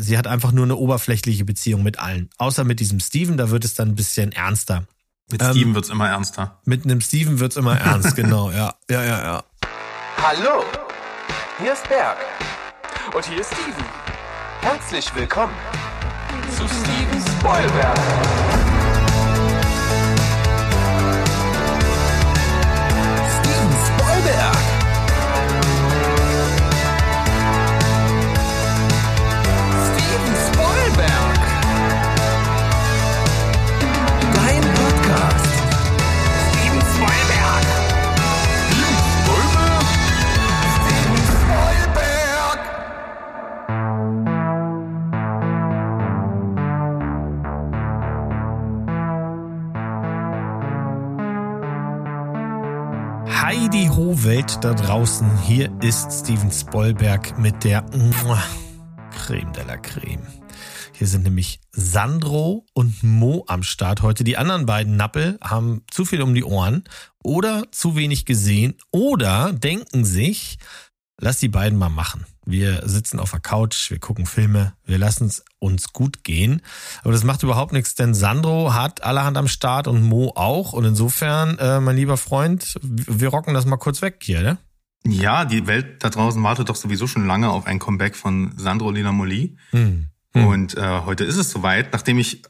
sie hat einfach nur eine oberflächliche Beziehung mit allen. Außer mit diesem Steven, da wird es dann ein bisschen ernster. Mit ähm, Steven wird's immer ernster. Mit einem Steven wird's immer ernst, genau, ja. Ja, ja, ja. Hallo, hier ist Berg. Und hier ist Steven. Herzlich willkommen zu Steven Spoilberg. Heidi Ho Welt da draußen. Hier ist Steven Spoilberg mit der Creme de la Creme. Hier sind nämlich Sandro und Mo am Start heute. Die anderen beiden Nappel haben zu viel um die Ohren oder zu wenig gesehen oder denken sich, lass die beiden mal machen. Wir sitzen auf der Couch, wir gucken Filme, wir lassen es uns gut gehen. Aber das macht überhaupt nichts, denn Sandro hat allerhand am Start und Mo auch. Und insofern, äh, mein lieber Freund, wir rocken das mal kurz weg hier, ne? Ja, die Welt da draußen wartet doch sowieso schon lange auf ein Comeback von Sandro Lina Molly. Hm. Hm. Und äh, heute ist es soweit, nachdem ich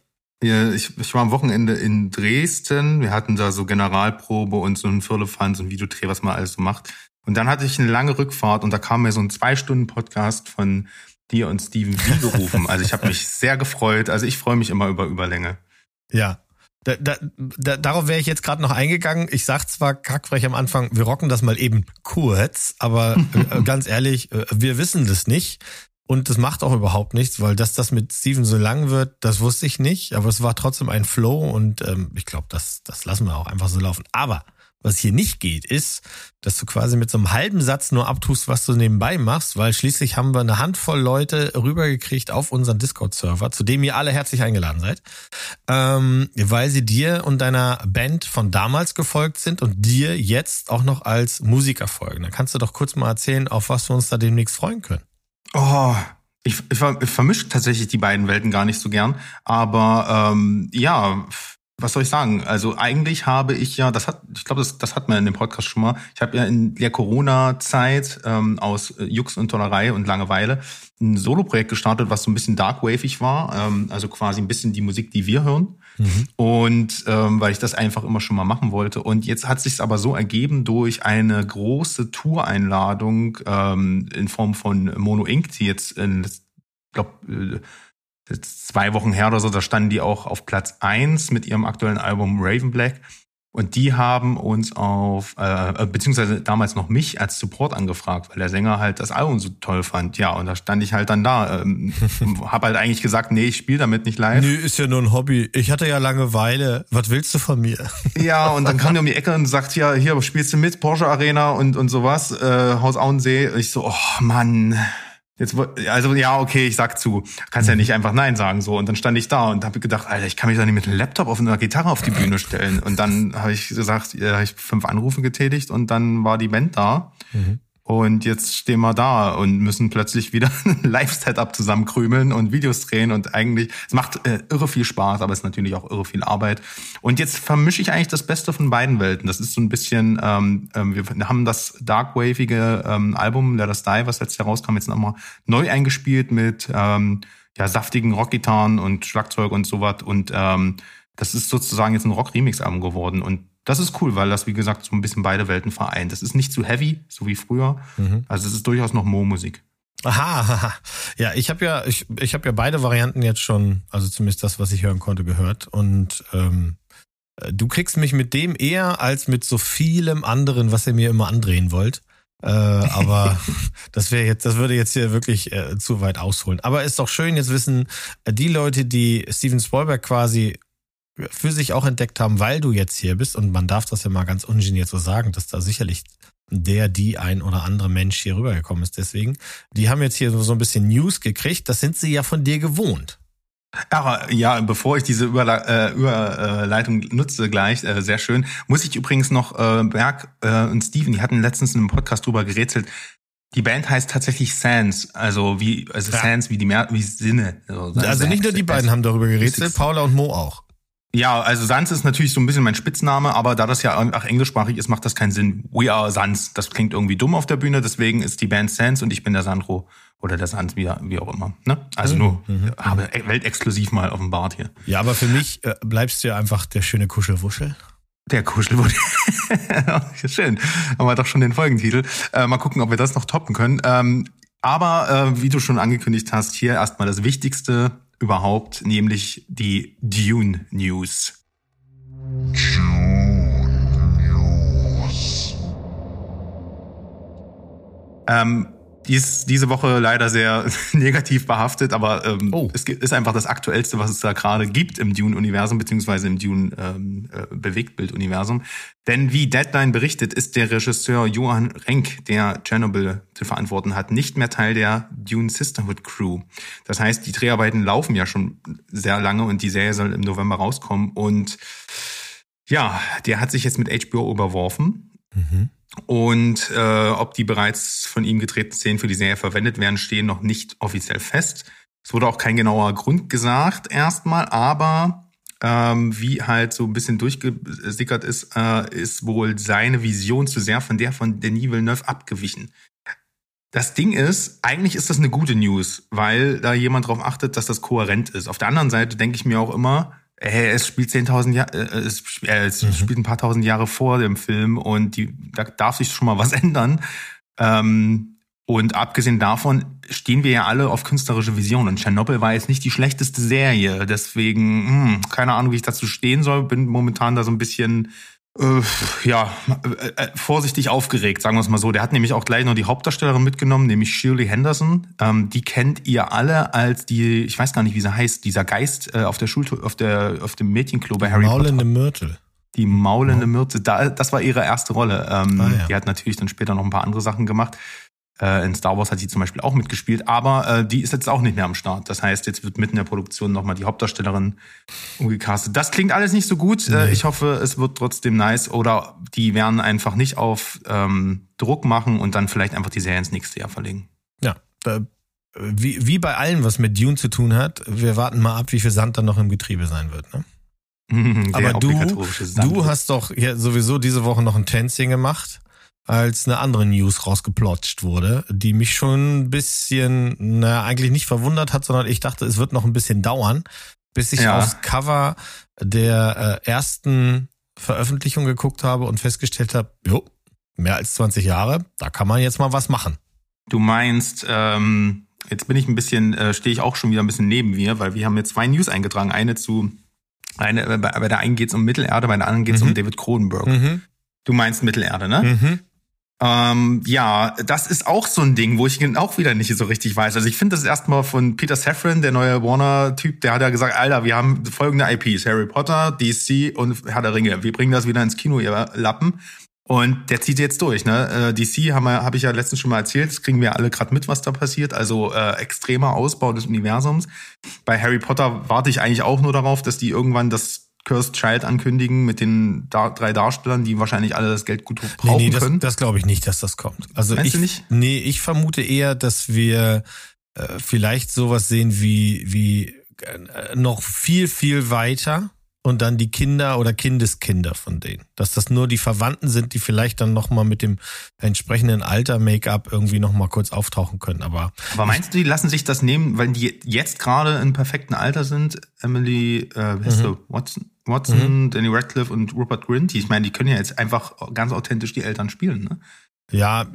ich, ich war am Wochenende in Dresden. Wir hatten da so Generalprobe und so ein Firlefanz und Videodreh, was man alles so macht. Und dann hatte ich eine lange Rückfahrt und da kam mir so ein zwei Stunden Podcast von dir und Steven wie gerufen. Also ich habe mich sehr gefreut. Also ich freue mich immer über Überlänge. Ja. Da, da, da, darauf wäre ich jetzt gerade noch eingegangen. Ich sag zwar kackfrech am Anfang, wir rocken das mal eben kurz, aber äh, ganz ehrlich, äh, wir wissen das nicht. Und das macht auch überhaupt nichts, weil dass das mit Steven so lang wird, das wusste ich nicht. Aber es war trotzdem ein Flow und ähm, ich glaube, das, das lassen wir auch einfach so laufen. Aber was hier nicht geht, ist, dass du quasi mit so einem halben Satz nur abtust, was du nebenbei machst, weil schließlich haben wir eine Handvoll Leute rübergekriegt auf unseren Discord-Server, zu dem ihr alle herzlich eingeladen seid, ähm, weil sie dir und deiner Band von damals gefolgt sind und dir jetzt auch noch als Musiker folgen. Dann kannst du doch kurz mal erzählen, auf was wir uns da demnächst freuen können. Oh, ich, ich, ich vermische tatsächlich die beiden Welten gar nicht so gern, aber ähm, ja, was soll ich sagen? Also eigentlich habe ich ja, das hat, ich glaube, das, das hat man in dem Podcast schon mal. Ich habe ja in der Corona-Zeit ähm, aus äh, Jux und Tollerei und Langeweile ein Solo-Projekt gestartet, was so ein bisschen darkwavig war, ähm, also quasi ein bisschen die Musik, die wir hören. Mhm. Und ähm, weil ich das einfach immer schon mal machen wollte. Und jetzt hat sich aber so ergeben durch eine große Tour-Einladung ähm, in Form von Mono Inc., die jetzt in, ich glaube, zwei Wochen her oder so, da standen die auch auf Platz eins mit ihrem aktuellen Album Raven Black. Und die haben uns auf, äh, äh, beziehungsweise damals noch mich als Support angefragt, weil der Sänger halt das Album so toll fand. Ja, und da stand ich halt dann da. Ähm, hab halt eigentlich gesagt, nee, ich spiele damit nicht live. Nee, ist ja nur ein Hobby. Ich hatte ja Langeweile. Was willst du von mir? ja, und dann kam der um die Ecke und sagt, ja, hier, spielst du mit, Porsche Arena und, und sowas, äh, Haus Auensee. Ich so, oh Mann, Jetzt, also ja, okay, ich sag zu. Kannst ja mhm. nicht einfach Nein sagen so. Und dann stand ich da und habe gedacht, Alter, ich kann mich doch nicht mit einem Laptop auf einer Gitarre auf die Bühne stellen. Und dann habe ich gesagt, ja, hab ich fünf Anrufe getätigt und dann war die Band da. Mhm. Und jetzt stehen wir da und müssen plötzlich wieder ein Live-Setup zusammenkrümeln und Videos drehen und eigentlich, es macht äh, irre viel Spaß, aber es ist natürlich auch irre viel Arbeit. Und jetzt vermische ich eigentlich das Beste von beiden Welten. Das ist so ein bisschen, ähm, ähm wir haben das darkwavige ähm, Album Let Us Die, was letztes Jahr rauskam, jetzt nochmal neu eingespielt mit ähm, ja, saftigen Rockgitarren und Schlagzeug und sowas. Und ähm, das ist sozusagen jetzt ein Rock-Remix-Album geworden. Und das ist cool, weil das, wie gesagt, so ein bisschen beide Welten vereint. Das ist nicht zu heavy, so wie früher. Mhm. Also es ist durchaus noch Mo-Musik. Aha, ja, ich habe ja, ich, ich habe ja beide Varianten jetzt schon, also zumindest das, was ich hören konnte, gehört. Und ähm, du kriegst mich mit dem eher als mit so vielem anderen, was ihr mir immer andrehen wollt. Äh, aber das wäre jetzt, das würde jetzt hier wirklich äh, zu weit ausholen. Aber ist doch schön, jetzt wissen äh, die Leute, die Steven Spielberg quasi für sich auch entdeckt haben, weil du jetzt hier bist, und man darf das ja mal ganz ungeniert so sagen, dass da sicherlich der, die ein oder andere Mensch hier rübergekommen ist. Deswegen, die haben jetzt hier so ein bisschen News gekriegt. Das sind sie ja von dir gewohnt. Aber ja, bevor ich diese Überle äh, Überleitung nutze gleich, äh, sehr schön, muss ich übrigens noch äh, Berg äh, und Steven, die hatten letztens in einem Podcast drüber gerätselt, Die Band heißt tatsächlich Sans, also wie also Ja. Sans wie die Mer wie Sinne. Also nicht nur die beiden haben darüber gerätselt, Paula und Mo auch. Ja, also Sans ist natürlich so ein bisschen mein Spitzname, aber da das ja auch englischsprachig ist, macht das keinen Sinn. We are Sans. Das klingt irgendwie dumm auf der Bühne, deswegen ist die Band Sans und ich bin der Sandro oder der Sans, wie, wie auch immer. Ne? Also nur, habe weltexklusiv mal offenbart hier. Ja, aber für mich äh, bleibst du ja einfach der schöne Kuschelwuschel. Der Kuschelwurst. Schön. Haben wir doch schon den Folgentitel. Äh, mal gucken, ob wir das noch toppen können. Ähm, aber äh, wie du schon angekündigt hast, hier erstmal das Wichtigste überhaupt, nämlich die Dune News. Ähm, die ist diese Woche leider sehr negativ behaftet, aber ähm, Oh. es ist einfach das Aktuellste, was es da gerade gibt im Dune-Universum, beziehungsweise im Dune-Bewegtbild-Universum. Denn wie Deadline berichtet, ist der Regisseur Johann Renk, der Chernobyl zu verantworten hat, nicht mehr Teil der Dune Sisterhood Crew. Das heißt, die Dreharbeiten laufen ja schon sehr lange und die Serie soll im November rauskommen. Und ja, der hat sich jetzt mit HBO überworfen. Und äh, ob die bereits von ihm gedrehten Szenen für die Serie verwendet werden, stehen noch nicht offiziell fest. Es wurde auch kein genauer Grund gesagt erstmal, aber ähm, wie halt so ein bisschen durchgesickert ist, äh, ist wohl seine Vision zu sehr von der von Denis Villeneuve abgewichen. Das Ding ist, eigentlich ist das eine gute News, weil da jemand drauf achtet, dass das kohärent ist. Auf der anderen Seite denke ich mir auch immer, Hey, es spielt 10.000 Jahre, äh, es, sp- äh, es spielt ein paar tausend Jahre vor dem Film und die, da darf sich schon mal was ändern. Ähm, und abgesehen davon stehen wir ja alle auf künstlerische Vision. Und Tschernobyl war jetzt nicht die schlechteste Serie. Deswegen, hm, keine Ahnung, wie ich dazu stehen soll. Bin momentan da so ein bisschen, äh, ja, äh, äh, vorsichtig aufgeregt, sagen wir es mal so. Der hat nämlich auch gleich noch die Hauptdarstellerin mitgenommen, nämlich Shirley Henderson. Ähm, die kennt ihr alle als die, ich weiß gar nicht, wie sie heißt, dieser Geist äh, auf der Schul auf der auf dem Mädchenklo bei Harry Potter. Maulende Myrtle. Die maulende Myrte, da, das war ihre erste Rolle. Ähm, Ah, ja. Die hat natürlich dann später noch ein paar andere Sachen gemacht. Äh, in Star Wars hat sie zum Beispiel auch mitgespielt, aber äh, die ist jetzt auch nicht mehr am Start. Das heißt, jetzt wird mitten in der Produktion nochmal die Hauptdarstellerin umgecastet. Das klingt alles nicht so gut. Äh, ich hoffe, es wird trotzdem nice. Oder die werden einfach nicht auf ähm, Druck machen und dann vielleicht einfach die Serie ins nächste Jahr verlegen. Ja, wie, wie bei allem, was mit Dune zu tun hat, wir warten mal ab, wie viel Sand dann noch im Getriebe sein wird. Ne? Der Aber du, du hast doch ja sowieso diese Woche noch ein Tänzchen gemacht, als eine andere News rausgeplotscht wurde, die mich schon ein bisschen, naja, eigentlich nicht verwundert hat, sondern ich dachte, es wird noch ein bisschen dauern, bis ich Ja. aufs Cover der äh, ersten Veröffentlichung geguckt habe und festgestellt habe, jo, mehr als 20 Jahre, da kann man jetzt mal was machen. Du meinst, ähm, jetzt bin ich ein bisschen, äh, stehe ich auch schon wieder ein bisschen neben mir, weil wir haben jetzt zwei News eingetragen. Eine zu, eine, äh, bei, bei der einen geht's um Mittelerde, bei der anderen geht's Mhm. um David Cronenberg. Mhm. Du meinst Mittelerde, ne? Mhm. Ähm, ja, das ist auch so ein Ding, wo ich auch wieder nicht so richtig weiß. Also ich finde das erstmal von Peter Safran, der neue Warner-Typ, der hat ja gesagt, Alter, wir haben folgende IPs, Harry Potter, DC und Herr der Ringe. Wir bringen das wieder ins Kino, ihr Lappen. Und der zieht jetzt durch. Ne? Äh, DC habe ich ja letztens schon mal erzählt, das kriegen wir alle gerade mit, was da passiert. Also äh, extremer Ausbau des Universums. Bei Harry Potter warte ich eigentlich auch nur darauf, dass die irgendwann das Cursed Child ankündigen mit den da drei Darstellern, die wahrscheinlich alle das Geld gut Nee, brauchen nee, das, können. das glaube ich nicht, dass das kommt. Also Meinst ich, du nicht? Nee, ich vermute eher, dass wir äh, vielleicht sowas sehen wie, wie äh, noch viel, viel weiter und dann die Kinder oder Kindeskinder von denen. Dass das nur die Verwandten sind, die vielleicht dann nochmal mit dem entsprechenden Alter Make-up irgendwie nochmal kurz auftauchen können. Aber Aber meinst du, die lassen sich das nehmen, weil die jetzt gerade im perfekten Alter sind? Emily, äh, Mhm. du? Watson, Watson Danny Radcliffe und Rupert Grint. Ich meine, die können ja jetzt einfach ganz authentisch die Eltern spielen, ne? Ja,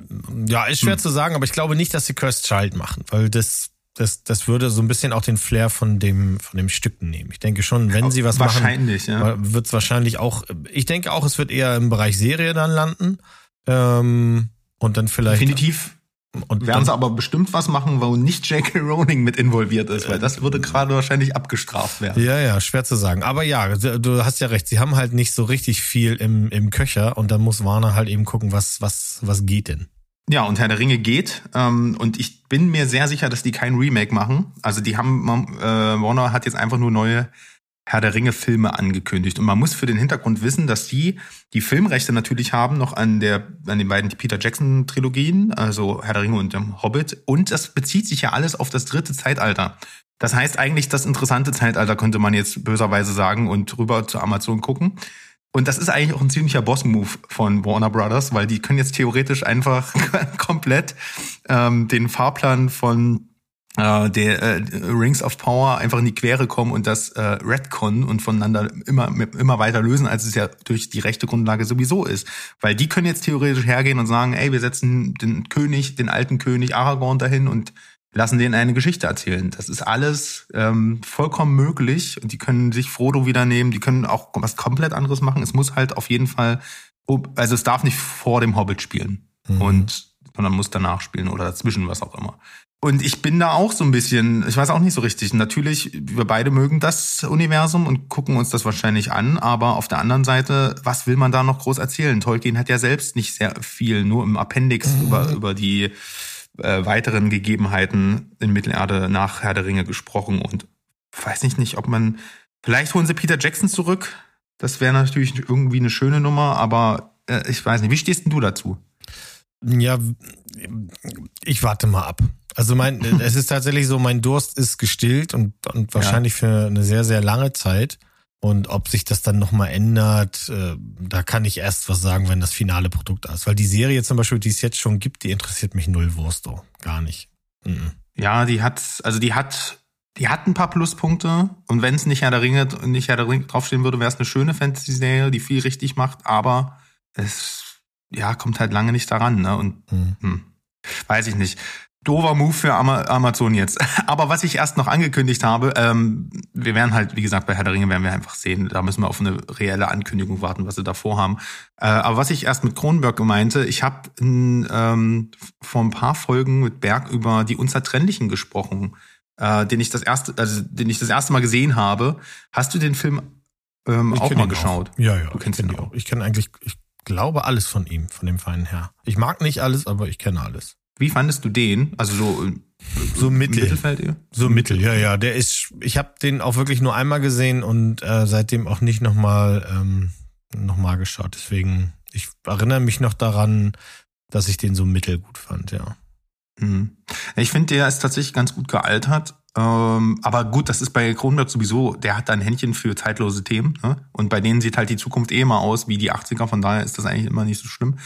ja, ist schwer Hm. zu sagen, aber ich glaube nicht, dass sie Cursed Child machen, weil das, das, das würde so ein bisschen auch den Flair von dem, von dem Stück nehmen. Ich denke schon, wenn sie was machen, Wahrscheinlich, ja. wird es wahrscheinlich auch, ich denke auch, es wird eher im Bereich Serie dann landen. Ähm, und dann vielleicht. Definitiv und werden sie aber bestimmt was machen, wo nicht J.K. Rowling mit involviert ist, weil das würde gerade wahrscheinlich abgestraft werden. ja, ja, schwer zu sagen. Aber ja, du hast ja recht, sie haben halt nicht so richtig viel im, im Köcher und dann muss Warner halt eben gucken, was, was, was geht denn. Ja, und Herr der Ringe geht. Ähm, und ich bin mir sehr sicher, dass die kein Remake machen. Also die haben, äh, Warner hat jetzt einfach nur neue Herr der Ringe Filme angekündigt. Und man muss für den Hintergrund wissen, dass die die Filmrechte natürlich haben noch an der an den beiden Peter Jackson Trilogien, also Herr der Ringe und dem Hobbit. Und das bezieht sich ja alles auf das dritte Zeitalter. Das heißt eigentlich das interessante Zeitalter könnte man jetzt böserweise sagen und rüber zu Amazon gucken. Und das ist eigentlich auch ein ziemlicher Boss-Move von Warner Brothers, weil die können jetzt theoretisch einfach komplett ähm, den Fahrplan von äh, der äh, Rings of Power einfach in die Quere kommen und das äh, Redcon und voneinander immer immer weiter lösen, als es ja durch die rechte Grundlage sowieso ist. Weil die können jetzt theoretisch hergehen und sagen, ey, wir setzen den König, den alten König Aragorn dahin und lassen den eine Geschichte erzählen. Das ist alles ähm, vollkommen möglich und die können sich Frodo wieder nehmen, die können auch was komplett anderes machen. Es muss halt auf jeden Fall, also es darf nicht vor dem Hobbit spielen mhm. und sondern muss danach spielen oder dazwischen, was auch immer. Und ich bin da auch so ein bisschen, ich weiß auch nicht so richtig. Natürlich, wir beide mögen das Universum und gucken uns das wahrscheinlich an, aber auf der anderen Seite, was will man da noch groß erzählen? Tolkien hat ja selbst nicht sehr viel, nur im Appendix mhm. über, über die äh, weiteren Gegebenheiten in Mittelerde nach Herr der Ringe gesprochen und weiß nicht, nicht, ob man, vielleicht holen sie Peter Jackson zurück. Das wäre natürlich irgendwie eine schöne Nummer, aber äh, ich weiß nicht. Wie stehst denn du dazu? Ja, ich warte mal ab. Also mein, es ist tatsächlich so, mein Durst ist gestillt und, und wahrscheinlich ja. für eine sehr, sehr lange Zeit. Und ob sich das dann nochmal ändert, äh, da kann ich erst was sagen, wenn das finale Produkt da ist. Weil die Serie zum Beispiel, die es jetzt schon gibt, die interessiert mich null Wursto. Gar nicht. Mhm. Ja, die hat, also die hat, die hat ein paar Pluspunkte. Und wenn es nicht Herr der Ringe, nicht Herr der Ringe draufstehen würde, wäre es eine schöne Fantasy-Serie, die viel richtig macht. Aber es ja, kommt halt lange nicht daran, ne? Und mhm. hm, weiß ich nicht. Dover Move für Amazon jetzt. Aber was ich erst noch angekündigt habe, ähm, wir werden halt, wie gesagt, bei Herr der Ringe werden wir einfach sehen, da müssen wir auf eine reelle Ankündigung warten, was sie da vorhaben. Äh, aber was ich erst mit Kronberg meinte, ich habe ähm, vor ein paar Folgen mit Berg über die Unzertrennlichen gesprochen, äh, den ich das erste, also den ich das erste Mal gesehen habe. Hast du den Film ähm, auch mal geschaut? Auch. Ja, ja. Du kennst ihn auch. Ich kenne eigentlich, ich glaube alles von ihm, von dem feinen Herr. Ich mag nicht alles, aber ich kenne alles. Wie fandest du den? Also so äh, so mittel. Mittelfeld eher? So mittel, ja, ja. Der ist, ich habe den auch wirklich nur einmal gesehen und äh, seitdem auch nicht nochmal ähm, noch mal geschaut. Deswegen, ich erinnere mich noch daran, dass ich den so mittel gut fand, ja. Mhm. Ich finde, der ist tatsächlich ganz gut gealtert. Ähm, aber gut, das ist bei Kronberg sowieso, der hat da ein Händchen für zeitlose Themen. Ne? Und bei denen sieht halt die Zukunft eh immer aus wie die 80er, von daher ist das eigentlich immer nicht so schlimm,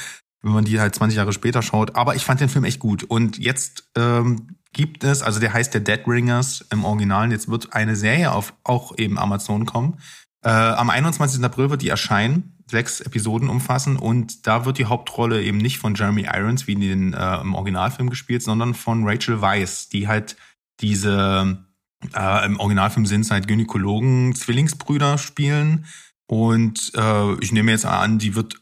wenn man die halt 20 Jahre später schaut. Aber ich fand den Film echt gut. Und jetzt ähm, gibt es, also der heißt der Dead Ringers im Original, jetzt wird eine Serie auf auch eben Amazon kommen. Äh, am 21. April wird die erscheinen, sechs Episoden umfassen und da wird die Hauptrolle eben nicht von Jeremy Irons wie in den, äh, im Originalfilm gespielt, sondern von Rachel Weisz, die halt diese äh, im Originalfilm sind es halt Gynäkologen, Zwillingsbrüder spielen. Und äh, ich nehme jetzt an, die wird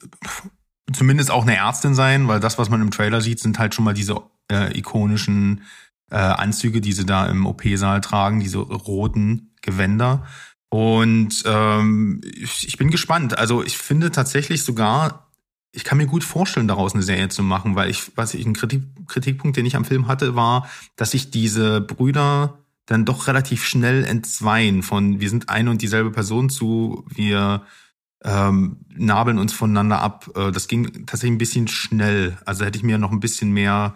zumindest auch eine Ärztin sein, weil das, was man im Trailer sieht, sind halt schon mal diese äh, ikonischen äh, Anzüge, die sie da im OP-Saal tragen, diese roten Gewänder. Und ähm, ich, ich bin gespannt. Also ich finde tatsächlich sogar, ich kann mir gut vorstellen, daraus eine Serie zu machen, weil ich, was ich, ein Kritik, Kritikpunkt, den ich am Film hatte, war, dass sich diese Brüder dann doch relativ schnell entzweien von wir sind eine und dieselbe Person zu wir ähm, nabeln uns voneinander ab. Äh, das ging tatsächlich ein bisschen schnell. Also hätte ich mir noch ein bisschen mehr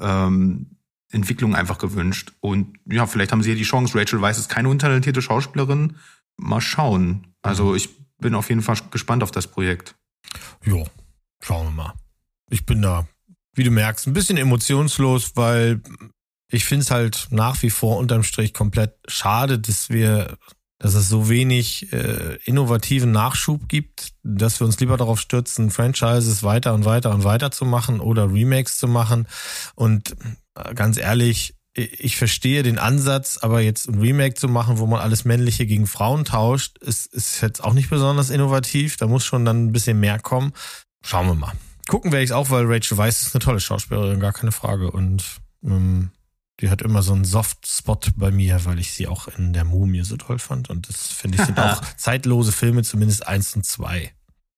ähm, Entwicklung einfach gewünscht. Und ja, vielleicht haben sie ja die Chance. Rachel Weiss ist keine untalentierte Schauspielerin. Mal schauen. Also mhm. ich bin auf jeden Fall gespannt auf das Projekt. Jo, Schauen wir mal. Ich bin da, wie du merkst, ein bisschen emotionslos, weil ich finde es halt nach wie vor unterm Strich komplett schade, dass wir, dass es so wenig äh, innovativen Nachschub gibt, dass wir uns lieber darauf stürzen, Franchises weiter und weiter und weiter zu machen oder Remakes zu machen. Und äh, ganz ehrlich, ich verstehe den Ansatz, aber jetzt ein Remake zu machen, wo man alles Männliche gegen Frauen tauscht, ist, ist jetzt auch nicht besonders innovativ. Da muss schon dann ein bisschen mehr kommen. Schauen wir mal. Gucken werde ich es auch, weil Rachel Weisz ist eine tolle Schauspielerin, gar keine Frage. Und ähm, die hat immer so einen Soft-Spot bei mir, weil ich sie auch in der Mumie so toll fand. Und das finde ich sind auch zeitlose Filme, zumindest eins und zwei.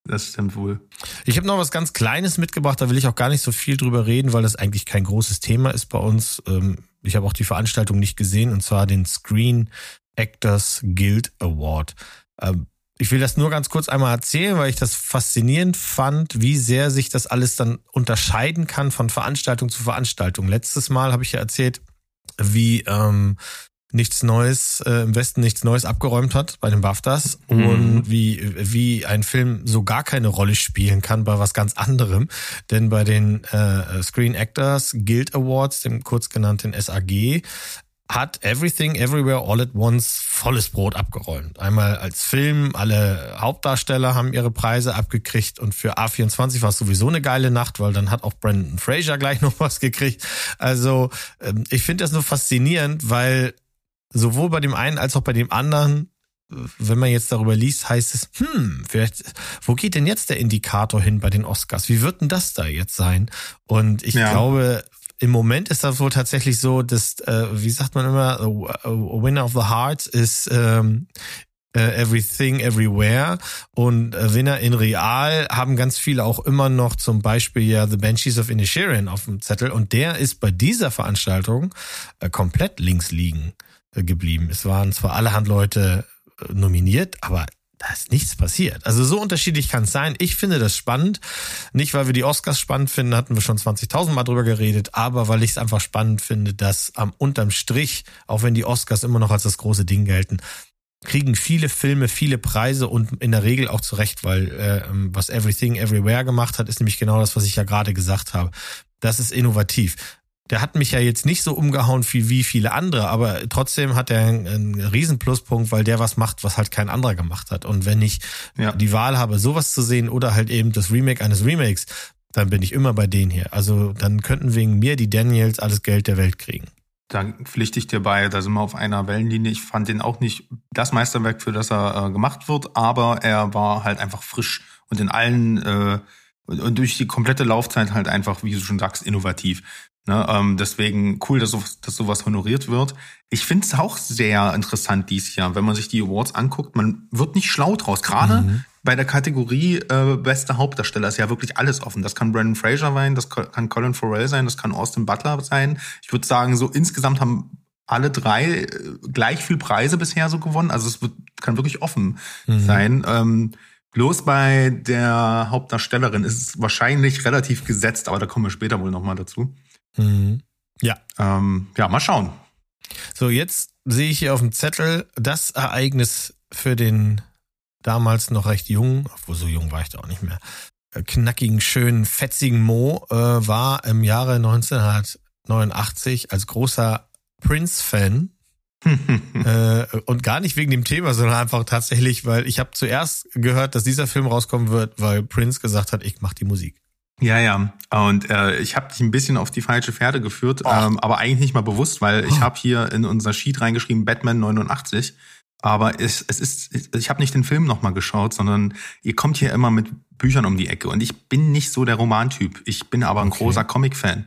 Das stimmt wohl. Ich habe noch was ganz Kleines mitgebracht, da will ich auch gar nicht so viel drüber reden, weil das eigentlich kein großes Thema ist bei uns. Ähm, ich habe auch die Veranstaltung nicht gesehen, und zwar den Screen Actors Guild Award. Ähm, ich will das nur ganz kurz einmal erzählen, weil ich das faszinierend fand, wie sehr sich das alles dann unterscheiden kann von Veranstaltung zu Veranstaltung. Letztes Mal habe ich ja erzählt, wie ähm, nichts Neues äh, im Westen nichts Neues abgeräumt hat bei den BAFTAs mhm. und wie wie ein Film so gar keine Rolle spielen kann bei was ganz anderem, denn bei den äh, Screen Actors Guild Awards, dem kurz genannten SAG, hat Everything Everywhere All at Once volles Brot abgeräumt. Einmal als Film, alle Hauptdarsteller haben ihre Preise abgekriegt und für A24 war es sowieso eine geile Nacht, weil dann hat auch Brandon Fraser gleich noch was gekriegt. Also ähm, ich finde das nur faszinierend, weil sowohl bei dem einen als auch bei dem anderen wenn man jetzt darüber liest, heißt es, hm, vielleicht, wo geht denn jetzt der Indikator hin bei den Oscars? Wie wird denn das da jetzt sein? Und ich ja. glaube, im Moment ist das wohl tatsächlich so, dass, äh, wie sagt man immer, a, winner of the hearts ist ähm, uh, Everything Everywhere und uh, Winner in Real haben ganz viele auch immer noch zum Beispiel ja The Banshees of Inisherin auf dem Zettel und der ist bei dieser Veranstaltung äh, komplett links liegen äh, geblieben. Es waren zwar allerhand Leute äh, nominiert, aber da ist nichts passiert. Also so unterschiedlich kann es sein. Ich finde das spannend. Nicht, weil wir die Oscars spannend finden, hatten wir schon 20.000 Mal drüber geredet, aber weil ich es einfach spannend finde, dass am unterm Strich, auch wenn die Oscars immer noch als das große Ding gelten, kriegen viele Filme viele Preise und in der Regel auch zurecht, weil äh, was Everything Everywhere gemacht hat, ist nämlich genau das, was ich ja gerade gesagt habe. Das ist innovativ der hat mich ja jetzt nicht so umgehauen wie, viele andere, aber trotzdem hat er einen, einen riesen Pluspunkt, weil der was macht, was halt kein anderer gemacht hat. Und wenn ich ja. die Wahl habe, sowas zu sehen oder halt eben das Remake eines Remakes, dann bin ich immer bei denen hier. Also dann könnten wegen mir die Daniels alles Geld der Welt kriegen. Da pflichte ich dir bei, da sind wir auf einer Wellenlinie. Ich fand den auch nicht das Meisterwerk, für das er äh, gemacht wird, aber er war halt einfach frisch und in allen äh, und durch die komplette Laufzeit halt einfach, wie du schon sagst, innovativ. Ne, ähm, deswegen cool, dass, sowas, dass sowas honoriert wird. Ich finde es auch sehr interessant dies Jahr, wenn man sich die Awards anguckt. Man wird nicht schlau draus. Gerade mhm. bei der Kategorie äh, beste Hauptdarsteller ist ja wirklich alles offen. Das kann Brandon Fraser sein, das kann Colin Farrell sein, das kann Austin Butler sein. Ich würde sagen, so insgesamt haben alle drei äh, gleich viel Preise bisher so gewonnen. Also es wird, kann wirklich offen mhm. sein. Ähm, bloß bei der Hauptdarstellerin ist es wahrscheinlich relativ gesetzt, aber da kommen wir später wohl nochmal dazu. Mhm. Ja. Ähm, ja, mal schauen. So, jetzt sehe ich hier auf dem Zettel das Ereignis für den damals noch recht jungen, obwohl so jung war ich da auch nicht mehr, äh, knackigen, schönen, fetzigen Mo, äh, war im Jahre 1989 als großer Prince-Fan äh, und gar nicht wegen dem Thema, sondern einfach tatsächlich, weil ich habe zuerst gehört, dass dieser Film rauskommen wird, weil Prince gesagt hat, ich mache die Musik. Ja, ja. Und äh, ich habe dich ein bisschen auf die falsche Pferde geführt, ähm, aber eigentlich nicht mal bewusst, weil ich habe hier in unser Sheet reingeschrieben Batman 89. Aber es, es ist, ich habe nicht den Film nochmal geschaut, sondern ihr kommt hier immer mit Büchern um die Ecke. Und ich bin nicht so der Romantyp. Ich bin aber ein okay. großer Comic-Fan.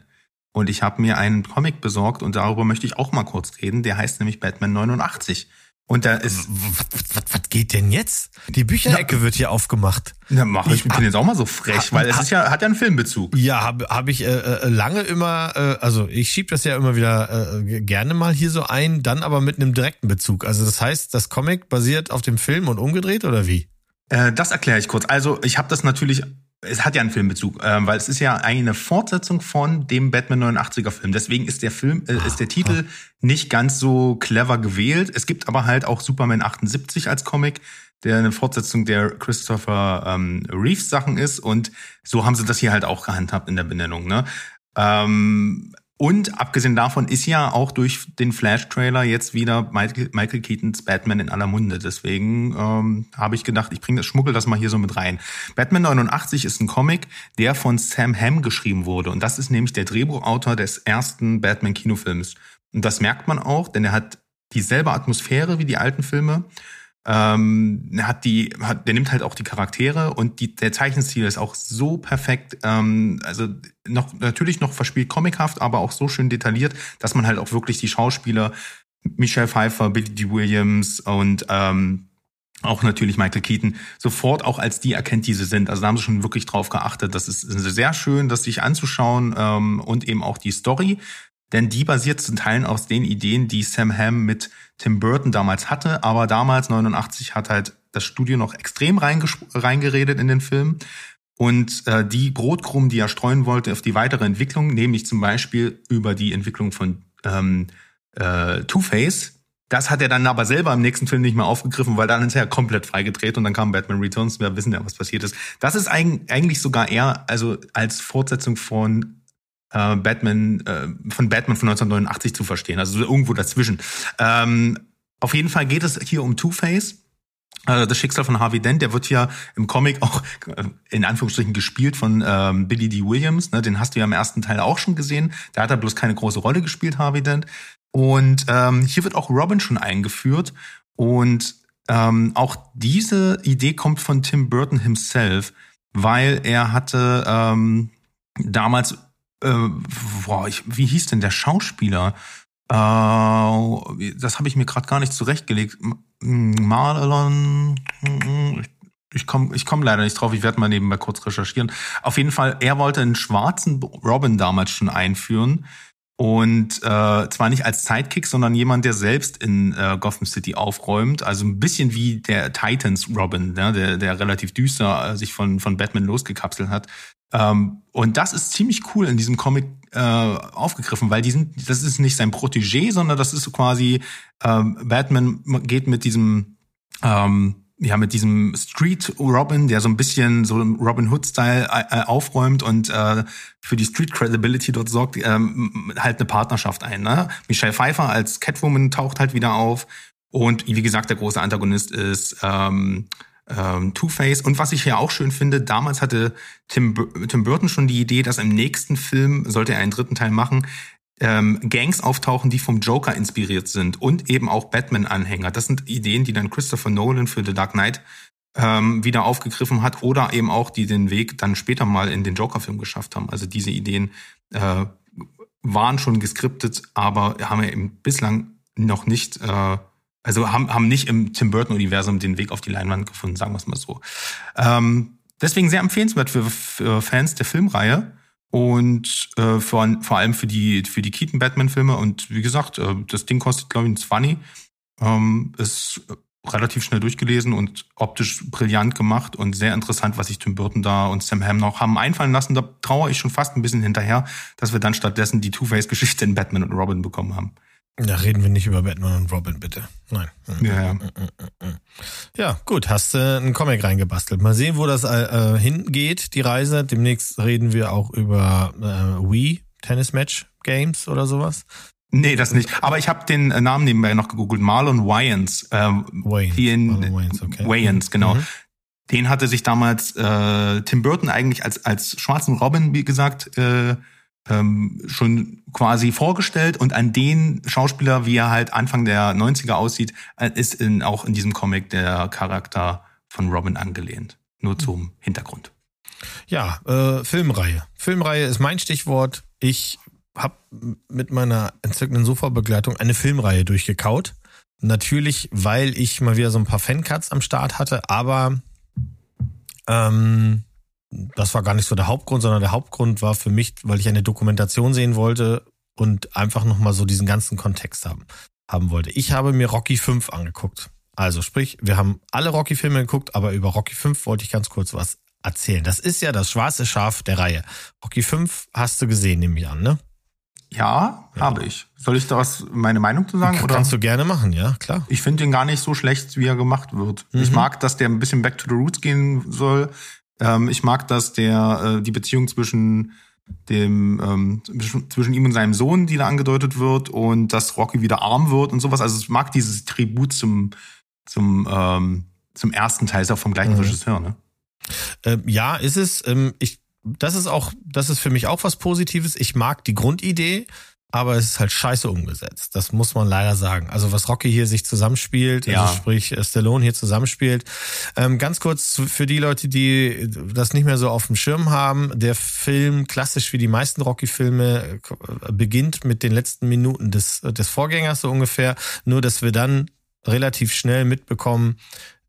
Und ich habe mir einen Comic besorgt und darüber möchte ich auch mal kurz reden. Der heißt nämlich Batman 89. Und da ist. Was, was, was geht denn jetzt? Die Bücherecke na, wird hier aufgemacht. Na, mach ich, ich bin jetzt auch mal so frech, weil es ist ja, hat ja einen Filmbezug. Ja, habe hab ich äh, äh, lange immer, äh, also ich schieb das ja immer wieder äh, gerne mal hier so ein, dann aber mit einem direkten Bezug. Also das heißt, das Comic basiert auf dem Film und umgedreht oder wie? Äh, das erkläre ich kurz. Also ich habe das natürlich es hat ja einen Filmbezug, äh, weil es ist ja eigentlich eine Fortsetzung von dem Batman 89er Film. Deswegen ist der Film, äh, ist der Titel nicht ganz so clever gewählt. Es gibt aber halt auch Superman 78 als Comic, der eine Fortsetzung der Christopher ähm, Reeves Sachen ist und so haben sie das hier halt auch gehandhabt in der Benennung. Ne? Ähm, und abgesehen davon ist ja auch durch den Flash-Trailer jetzt wieder Michael, Michael Keatons Batman in aller Munde. Deswegen ähm, habe ich gedacht, ich bringe das, schmuggel das mal hier so mit rein. Batman 89 ist ein Comic, der von Sam Hamm geschrieben wurde. Und das ist nämlich der Drehbuchautor des ersten Batman-Kinofilms. Und das merkt man auch, denn er hat dieselbe Atmosphäre wie die alten Filme. Ähm, hat die, hat, der nimmt halt auch die Charaktere und die, der Zeichenstil ist auch so perfekt, ähm, also noch natürlich noch verspielt comichaft, aber auch so schön detailliert, dass man halt auch wirklich die Schauspieler Michelle Pfeiffer, Billy D. Williams und ähm, auch natürlich Michael Keaton sofort auch als die erkennt, die sie sind. Also da haben sie schon wirklich drauf geachtet. Das ist sehr schön, das sich anzuschauen ähm, und eben auch die Story denn die basiert zum Teil aus den Ideen, die Sam Hamm mit Tim Burton damals hatte. Aber damals, 89, hat halt das Studio noch extrem reingeredet in den Film. Und äh, die Brotkrumen, die er streuen wollte auf die weitere Entwicklung, nämlich zum Beispiel über die Entwicklung von ähm, äh, Two-Face, das hat er dann aber selber im nächsten Film nicht mehr aufgegriffen, weil dann ist er komplett freigedreht und dann kam Batman Returns. Wir wissen ja, was passiert ist. Das ist eigentlich sogar eher also als Fortsetzung von äh, Batman äh, von Batman von 1989 zu verstehen. Also irgendwo dazwischen. Ähm, auf jeden Fall geht es hier um Two-Face. Äh, das Schicksal von Harvey Dent, der wird hier im Comic auch äh, in Anführungsstrichen gespielt von ähm, Billy D. Williams. Ne? Den hast du ja im ersten Teil auch schon gesehen. Da hat er bloß keine große Rolle gespielt, Harvey Dent. Und ähm, hier wird auch Robin schon eingeführt. Und ähm, auch diese Idee kommt von Tim Burton himself, weil er hatte ähm, damals, äh, boah, ich, wie hieß denn der Schauspieler? Äh, das habe ich mir gerade gar nicht zurechtgelegt. Marlon, ich, ich komme ich komm leider nicht drauf, ich werde mal nebenbei kurz recherchieren. Auf jeden Fall, er wollte einen schwarzen Robin damals schon einführen und äh, zwar nicht als Sidekick, sondern jemand, der selbst in äh, Gotham City aufräumt. Also ein bisschen wie der Titans Robin, ne? der, der relativ düster äh, sich von, von Batman losgekapselt hat. Ähm, und das ist ziemlich cool in diesem Comic äh, aufgegriffen, weil die sind, das ist nicht sein Protégé, sondern das ist quasi ähm, Batman geht mit diesem ähm, ja, mit diesem Street Robin, der so ein bisschen so Robin Hood-Style äh, äh, aufräumt und äh, für die Street Credibility dort sorgt, ähm, halt eine Partnerschaft ein. Ne? Michelle Pfeiffer als Catwoman taucht halt wieder auf. Und wie gesagt, der große Antagonist ist ähm, ähm, Two-Face. Und was ich hier auch schön finde, damals hatte Tim, Tim Burton schon die Idee, dass im nächsten Film, sollte er einen dritten Teil machen, ähm, Gangs auftauchen, die vom Joker inspiriert sind und eben auch Batman-Anhänger. Das sind Ideen, die dann Christopher Nolan für The Dark Knight ähm, wieder aufgegriffen hat oder eben auch die den Weg dann später mal in den Joker-Film geschafft haben. Also diese Ideen äh, waren schon geskriptet, aber haben ja eben bislang noch nicht, äh, also haben, haben nicht im Tim Burton-Universum den Weg auf die Leinwand gefunden, sagen wir es mal so. Ähm, deswegen sehr empfehlenswert für, für Fans der Filmreihe und äh, vor, vor allem für die für die Keaton Batman Filme und wie gesagt äh, das Ding kostet glaube ich ein 20 ähm, ist relativ schnell durchgelesen und optisch brillant gemacht und sehr interessant was sich Tim Burton da und Sam Hamm noch haben einfallen lassen. Da trauere ich schon fast ein bisschen hinterher dass wir dann stattdessen die Two Face Geschichte in Batman und Robin bekommen haben da reden wir nicht über Batman und Robin, bitte. Nein. Ja, ja. gut, hast du äh, einen Comic reingebastelt. Mal sehen, wo das äh, hingeht, die Reise. Demnächst reden wir auch über äh, Wii Tennis Match Games oder sowas. Nee, das nicht. Aber ich habe den äh, Namen nebenbei noch gegoogelt. Marlon Wayans. Äh, Wayans, in, Marlon Wayans, okay. Wayans genau. Mhm. Den hatte sich damals äh, Tim Burton eigentlich als als schwarzen Robin, wie gesagt, äh, ähm, schon quasi vorgestellt und an den Schauspieler, wie er halt Anfang der 90er aussieht, äh, ist in, auch in diesem Comic der Charakter von Robin angelehnt. Nur zum Hintergrund. Ja, äh, Filmreihe. Filmreihe ist mein Stichwort. Ich habe mit meiner entzückenden Sofa-Begleitung eine Filmreihe durchgekaut. Natürlich, weil ich mal wieder so ein paar Fancuts am Start hatte, aber ähm, das war gar nicht so der Hauptgrund, sondern der Hauptgrund war für mich, weil ich eine Dokumentation sehen wollte und einfach nochmal so diesen ganzen Kontext haben, haben wollte. Ich habe mir Rocky 5 angeguckt. Also sprich, wir haben alle Rocky-Filme geguckt, aber über Rocky 5 wollte ich ganz kurz was erzählen. Das ist ja das schwarze Schaf der Reihe. Rocky 5 hast du gesehen, nehme ich an, ne? Ja, ja. habe ich. Soll ich da was meine Meinung zu sagen? Oder? Kannst du gerne machen, ja, klar. Ich finde den gar nicht so schlecht, wie er gemacht wird. Mhm. Ich mag, dass der ein bisschen back to the roots gehen soll. Ähm, ich mag, dass der äh, die Beziehung zwischen dem ähm, zwischen ihm und seinem Sohn, die da angedeutet wird, und dass Rocky wieder arm wird und sowas. Also ich mag dieses Tribut zum zum ähm, zum ersten Teil, ist auch vom gleichen mhm. Regisseur, ne? Ähm, ja, ist es. Ähm, ich, das ist auch, das ist für mich auch was Positives. Ich mag die Grundidee aber es ist halt scheiße umgesetzt. Das muss man leider sagen. Also was Rocky hier sich zusammenspielt, also ja. also sprich äh, Stallone hier zusammenspielt. Ähm, ganz kurz für die Leute, die das nicht mehr so auf dem Schirm haben. Der Film, klassisch wie die meisten Rocky-Filme, äh, beginnt mit den letzten Minuten des, des Vorgängers so ungefähr. Nur, dass wir dann relativ schnell mitbekommen,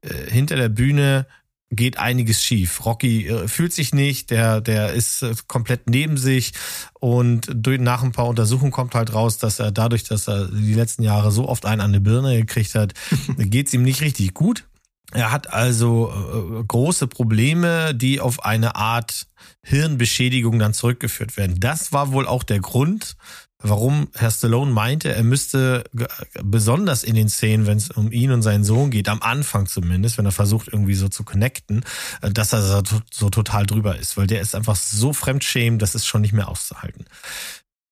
äh, hinter der Bühne geht einiges schief. Rocky äh, fühlt sich nicht, der, der ist äh, komplett neben sich und durch, nach ein paar Untersuchungen kommt halt raus, dass er dadurch, dass er die letzten Jahre so oft einen an die Birne gekriegt hat, geht's ihm nicht richtig gut. Er hat also äh, große Probleme, die auf eine Art Hirnbeschädigung dann zurückgeführt werden. Das war wohl auch der Grund, warum Herr Stallone meinte, er müsste besonders in den Szenen, wenn es um ihn und seinen Sohn geht, am Anfang zumindest, wenn er versucht irgendwie so zu connecten, äh, dass er so total drüber ist, weil der ist einfach so fremdschämend, das ist schon nicht mehr auszuhalten.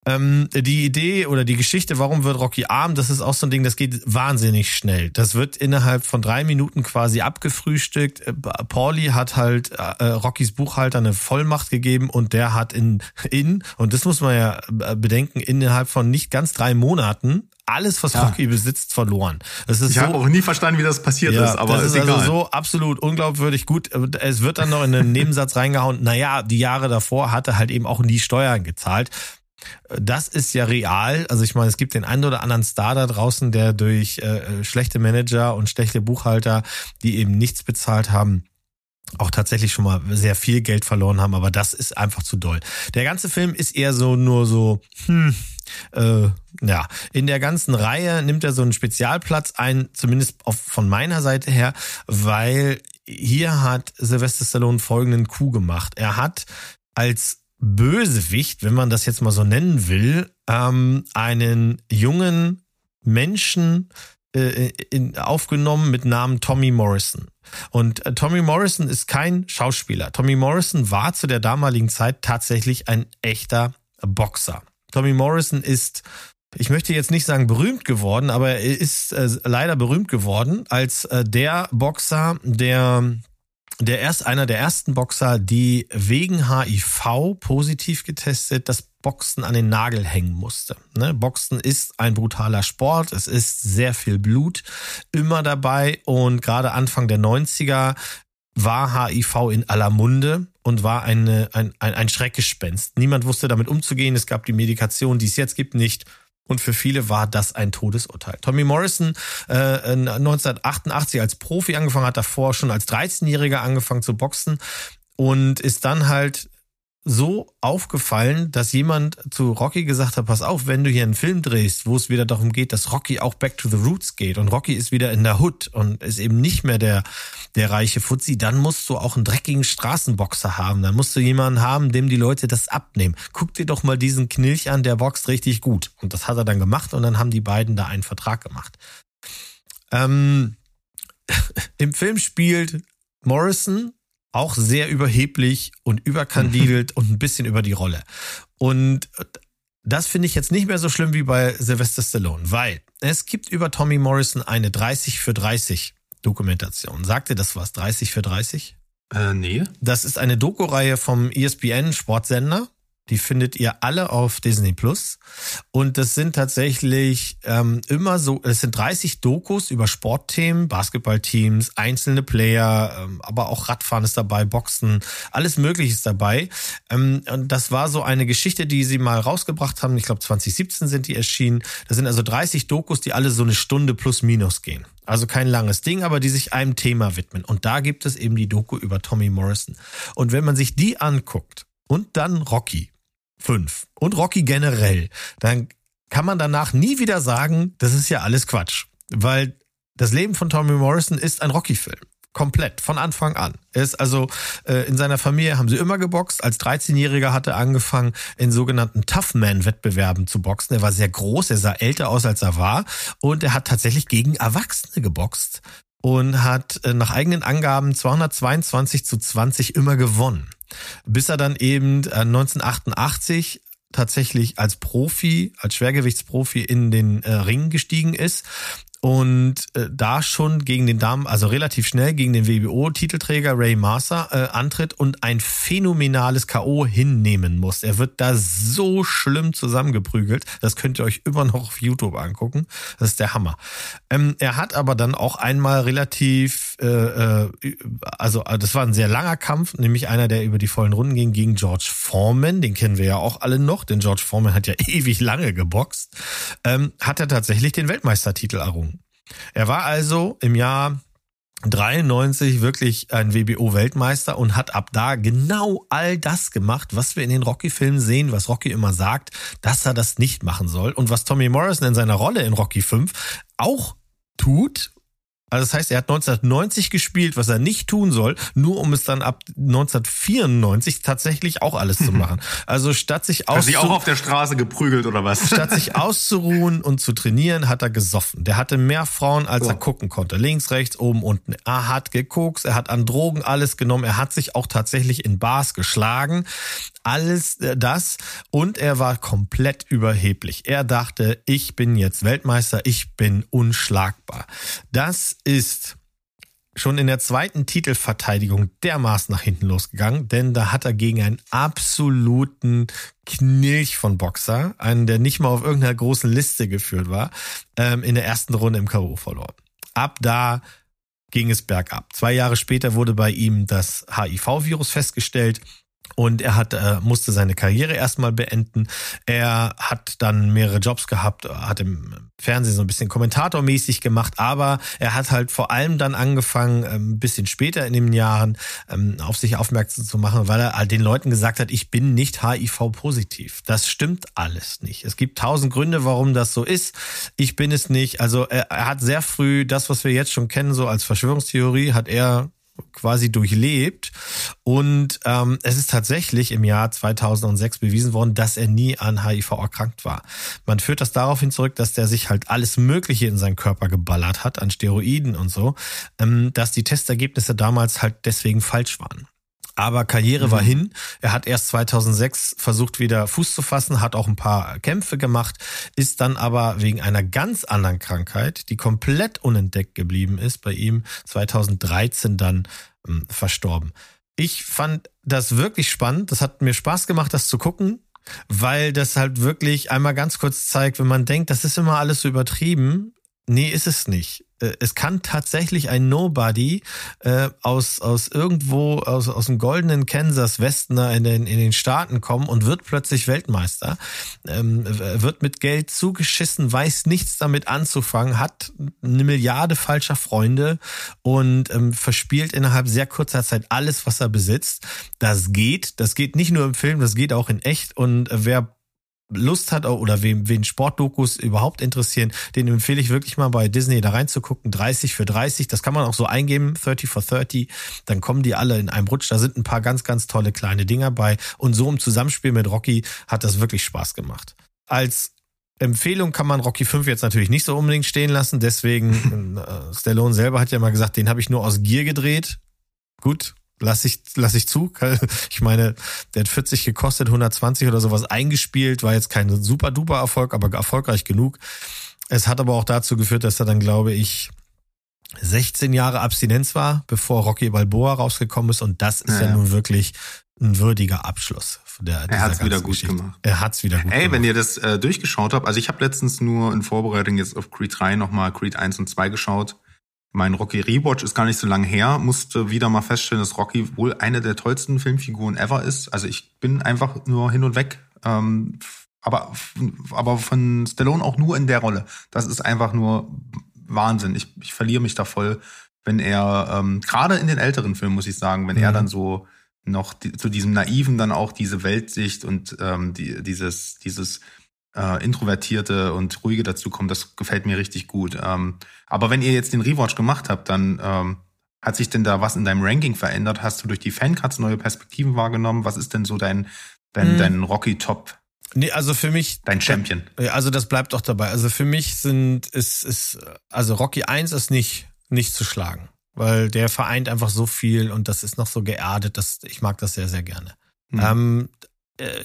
Ähm, die Idee oder die Geschichte, warum wird Rocky arm, das ist auch so ein Ding, das geht wahnsinnig schnell. Das wird innerhalb von drei Minuten quasi abgefrühstückt. Äh, Pauli hat halt äh, Rockys Buchhalter eine Vollmacht gegeben und der hat in, in, und das muss man ja äh, bedenken, innerhalb von nicht ganz drei Monaten alles, was ja. Rocky besitzt, verloren. Das ist ich so, habe auch nie verstanden, wie das passiert ja, ist, aber das ist, ist also so absolut unglaubwürdig gut. Es wird dann noch in einen Nebensatz reingehauen. Naja, die Jahre davor hat er halt eben auch nie Steuern gezahlt. Das ist ja real. Also ich meine, es gibt den einen oder anderen Star da draußen, der durch äh, schlechte Manager und schlechte Buchhalter, die eben nichts bezahlt haben, auch tatsächlich schon mal sehr viel Geld verloren haben, aber das ist einfach zu doll. Der ganze Film ist eher so nur so, hm, äh, ja, in der ganzen Reihe nimmt er so einen Spezialplatz ein, zumindest auf, von meiner Seite her, weil hier hat Sylvester Stallone folgenden Coup gemacht. Er hat als Bösewicht, wenn man das jetzt mal so nennen will, ähm, einen jungen Menschen äh, in, aufgenommen mit Namen Tommy Morrison. Und äh, Tommy Morrison ist kein Schauspieler. Tommy Morrison war zu der damaligen Zeit tatsächlich ein echter Boxer. Tommy Morrison ist ich möchte jetzt nicht sagen berühmt geworden, aber er ist äh, leider berühmt geworden als äh, der Boxer, der der erst einer der ersten Boxer, die wegen HIV positiv getestet das Boxen an den Nagel hängen musste. Ne? Boxen ist ein brutaler Sport, es ist sehr viel Blut immer dabei und gerade Anfang der 90er war HIV in aller Munde und war eine, ein, ein, ein Schreckgespenst. Niemand wusste damit umzugehen. Es gab die Medikation, die es jetzt gibt, nicht. Und für viele war das ein Todesurteil. Tommy Morrison äh, 1988 als Profi angefangen hat, davor schon als 13-Jähriger angefangen zu boxen und ist dann halt so aufgefallen, dass jemand zu Rocky gesagt hat, pass auf, wenn du hier einen Film drehst, wo es wieder darum geht, dass Rocky auch back to the roots geht und Rocky ist wieder in der Hood und ist eben nicht mehr der, der reiche Fuzzi, dann musst du auch einen dreckigen Straßenboxer haben. Dann musst du jemanden haben, dem die Leute das abnehmen. Guck dir doch mal diesen Knilch an, der boxt richtig gut. Und das hat er dann gemacht und dann haben die beiden da einen Vertrag gemacht. Ähm, Im Film spielt Morrison auch sehr überheblich und überkandidelt und ein bisschen über die Rolle. Und das finde ich jetzt nicht mehr so schlimm wie bei Sylvester Stallone, weil es gibt über Tommy Morrison eine 30 für 30 Dokumentation. Sagt ihr das was? 30 für 30? Äh, nee. Das ist eine Doku-Reihe vom ESPN Sportsender. Die findet ihr alle auf Disney Plus. Und das sind tatsächlich ähm, immer so, es sind 30 Dokus über Sportthemen, Basketballteams, einzelne Player, ähm, aber auch Radfahren ist dabei, Boxen, alles Mögliche ist dabei. Ähm, und das war so eine Geschichte, die sie mal rausgebracht haben. Ich glaube, 2017 sind die erschienen. Das sind also 30 Dokus, die alle so eine Stunde plus minus gehen. Also kein langes Ding, aber die sich einem Thema widmen. Und da gibt es eben die Doku über Tommy Morrison. Und wenn man sich die anguckt, und dann Rocky, 5 und Rocky generell, dann kann man danach nie wieder sagen, das ist ja alles Quatsch. Weil das Leben von Tommy Morrison ist ein Rocky-Film. Komplett, von Anfang an. Er ist also äh, in seiner Familie haben sie immer geboxt. Als 13-Jähriger hat er angefangen, in sogenannten Tough-Man-Wettbewerben zu boxen. Er war sehr groß, er sah älter aus, als er war. Und er hat tatsächlich gegen Erwachsene geboxt und hat äh, nach eigenen Angaben 222 zu 20 immer gewonnen bis er dann eben 1988 äh, tatsächlich als Profi, als Schwergewichtsprofi in den äh, Ring gestiegen ist und äh, da schon gegen den Damen, also relativ schnell gegen den WBO-Titelträger Ray Mercer äh, antritt und ein phänomenales K.O. hinnehmen muss. Er wird da so schlimm zusammengeprügelt. Das könnt ihr euch immer noch auf YouTube angucken. Das ist der Hammer. Ähm, er hat aber dann auch einmal relativ, äh, äh, also äh, das war ein sehr langer Kampf, nämlich einer, der über die vollen Runden ging, gegen George Foreman. Den kennen wir ja auch alle noch, denn George Foreman hat ja ewig lange geboxt. Ähm, hat er tatsächlich den Weltmeistertitel errungen. Er war also im Jahr 93 wirklich ein WBO-Weltmeister und hat ab da genau all das gemacht, was wir in den Rocky-Filmen sehen, was Rocky immer sagt, dass er das nicht machen soll. Und was Tommy Morrison in seiner Rolle in Rocky 5 auch tut also das heißt, er hat 1990 gespielt, was er nicht tun soll, nur um es dann ab 1994 tatsächlich auch alles zu machen. Also statt sich auszuruhen. sich auch auf der Straße geprügelt oder was? Statt sich auszuruhen und zu trainieren, hat er gesoffen. Der hatte mehr Frauen, als oh. er gucken konnte. Links, rechts, oben, unten. Er hat gekokst, er hat an Drogen alles genommen. Er hat sich auch tatsächlich in Bars geschlagen. Alles äh, das. Und er war komplett überheblich. Er dachte, ich bin jetzt Weltmeister, ich bin unschlagbar. Das ist schon in der zweiten Titelverteidigung dermaßen nach hinten losgegangen, denn da hat er gegen einen absoluten Knilch von Boxer, einen, der nicht mal auf irgendeiner großen Liste geführt war, ähm, in der ersten Runde im K.O. verloren. Ab da ging es bergab. Zwei Jahre später wurde bei ihm das HIV-Virus festgestellt und er hat, äh, musste seine Karriere erstmal beenden. Er hat dann mehrere Jobs gehabt, hat im Fernsehen so ein bisschen kommentatormäßig gemacht, aber er hat halt vor allem dann angefangen, ähm, ein bisschen später in den Jahren ähm, auf sich aufmerksam zu machen, weil er den Leuten gesagt hat, ich bin nicht HIV-positiv. Das stimmt alles nicht. Es gibt tausend Gründe, warum das so ist. Ich bin es nicht. Also er, er hat sehr früh das, was wir jetzt schon kennen, so als Verschwörungstheorie, hat er quasi durchlebt. Und ähm, es ist tatsächlich im Jahr 2006 bewiesen worden, dass er nie an HIV erkrankt war. Man führt das daraufhin zurück, dass der sich halt alles Mögliche in seinen Körper geballert hat, an Steroiden und so, ähm, dass die Testergebnisse damals halt deswegen falsch waren. Aber Karriere mhm. war hin. Er hat erst 2006 versucht, wieder Fuß zu fassen, hat auch ein paar Kämpfe gemacht, ist dann aber wegen einer ganz anderen Krankheit, die komplett unentdeckt geblieben ist, bei ihm 2013 dann ähm, verstorben. Ich fand das wirklich spannend. Das hat mir Spaß gemacht, das zu gucken, weil das halt wirklich einmal ganz kurz zeigt, wenn man denkt, das ist immer alles so übertrieben. Nee, ist es nicht. Äh, es kann tatsächlich ein Nobody äh, aus, aus irgendwo, aus, aus dem goldenen Kansas Westerner in den, in den Staaten kommen und wird plötzlich Weltmeister, ähm, wird mit Geld zugeschissen, weiß nichts damit anzufangen, hat eine Milliarde falscher Freunde und ähm, verspielt innerhalb sehr kurzer Zeit alles, was er besitzt. Das geht, das geht nicht nur im Film, das geht auch in echt und äh, wer Lust hat oder wem, wen Sportdokus überhaupt interessieren, den empfehle ich wirklich mal bei Disney da reinzugucken. 30 für 30, das kann man auch so eingeben, 30 for 30, dann kommen die alle in einem Rutsch. Da sind ein paar ganz, ganz tolle kleine Dinger bei. Und so im Zusammenspiel mit Rocky hat das wirklich Spaß gemacht. Als Empfehlung kann man Rocky 5 jetzt natürlich nicht so unbedingt stehen lassen. Deswegen, äh, Stallone selber hat ja mal gesagt, den habe ich nur aus Gier gedreht. Gut, lass ich, lass ich zu. Ich meine, der hat 40 gekostet, 120 oder sowas eingespielt, war jetzt kein super duper Erfolg, aber erfolgreich genug. Es hat aber auch dazu geführt, dass er dann, glaube ich, 16 Jahre Abstinenz war, bevor Rocky Balboa rausgekommen ist. Und das ist ja, ja nun wirklich ein würdiger Abschluss. Der, er hat's wieder gut Geschichte. gemacht. Er hat's wieder gut Ey, gemacht. wenn ihr das äh, durchgeschaut habt, also ich habe letztens nur in Vorbereitung jetzt auf Creed 3 nochmal Creed 1 und 2 geschaut. Mein Rocky Rewatch ist gar nicht so lange her, musste wieder mal feststellen, dass Rocky wohl eine der tollsten Filmfiguren ever ist. Also ich bin einfach nur hin und weg. Ähm, aber, aber von Stallone auch nur in der Rolle. Das ist einfach nur Wahnsinn. Ich, ich verliere mich da voll, wenn er, ähm, gerade in den älteren Filmen, muss ich sagen, wenn mhm. er dann so noch die, zu diesem Naiven dann auch diese Weltsicht und ähm, die, dieses, dieses äh, Introvertierte und Ruhige dazu kommen, das gefällt mir richtig gut. Ähm, aber wenn ihr jetzt den Rewatch gemacht habt, dann ähm, hat sich denn da was in deinem Ranking verändert? Hast du durch die Fancuts neue Perspektiven wahrgenommen? Was ist denn so dein, dein, hm. dein Rocky Top? Nee, also für mich. Dein Champion. Also das bleibt doch dabei. Also für mich sind, ist, ist, also Rocky 1 ist nicht, nicht zu schlagen. Weil der vereint einfach so viel und das ist noch so geerdet, dass ich mag das sehr, sehr gerne. Mhm. Ähm, äh,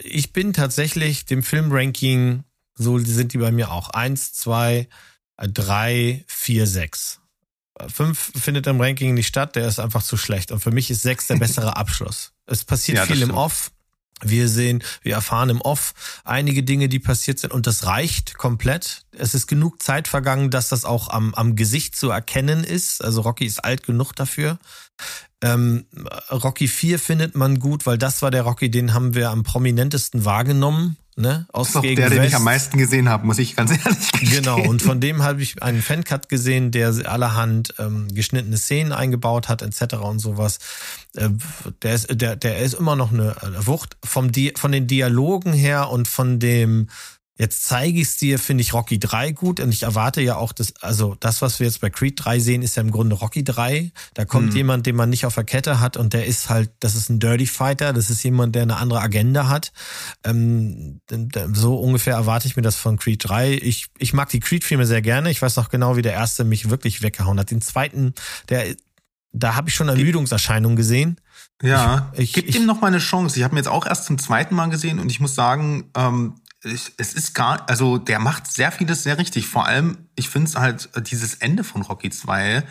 ich bin tatsächlich dem Filmranking, so sind die bei mir auch. Eins, zwei, drei, vier, sechs. Fünf findet im Ranking nicht statt, der ist einfach zu schlecht. Und für mich ist sechs der bessere Abschluss. Es passiert ja, viel im Off. Wir sehen, wir erfahren im Off einige Dinge, die passiert sind und das reicht komplett. Es ist genug Zeit vergangen, dass das auch am, am Gesicht zu erkennen ist. Also Rocky ist alt genug dafür. Ähm, Rocky 4 findet man gut, weil das war der Rocky, den haben wir am prominentesten wahrgenommen. Ne? Aus das ist gegen der, West. den ich am meisten gesehen habe, muss ich ganz ehrlich gestehen. Genau, und von dem habe ich einen Fancut gesehen, der allerhand ähm, geschnittene Szenen eingebaut hat, etc. und sowas. Äh, der ist, der, der ist immer noch eine Wucht. Vom Di von den Dialogen her und von dem Jetzt zeige ich es dir, finde ich Rocky 3 gut und ich erwarte ja auch das, also das, was wir jetzt bei Creed 3 sehen, ist ja im Grunde Rocky 3. Da kommt mhm. jemand, den man nicht auf der Kette hat und der ist halt, das ist ein Dirty Fighter, das ist jemand, der eine andere Agenda hat. Ähm, so ungefähr erwarte ich mir das von Creed 3. Ich, ich mag die Creed-Filme sehr gerne. Ich weiß noch genau, wie der erste mich wirklich weggehauen hat. Den zweiten, der, da habe ich schon Ermüdungserscheinungen gesehen. Ja, ich, ich, gib ich, ihm noch mal eine Chance. Ich habe mir jetzt auch erst zum zweiten Mal gesehen und ich muss sagen, ähm, es ist gar, also der macht sehr vieles sehr richtig. Vor allem, ich finde es halt äh, dieses Ende von Rocky 2,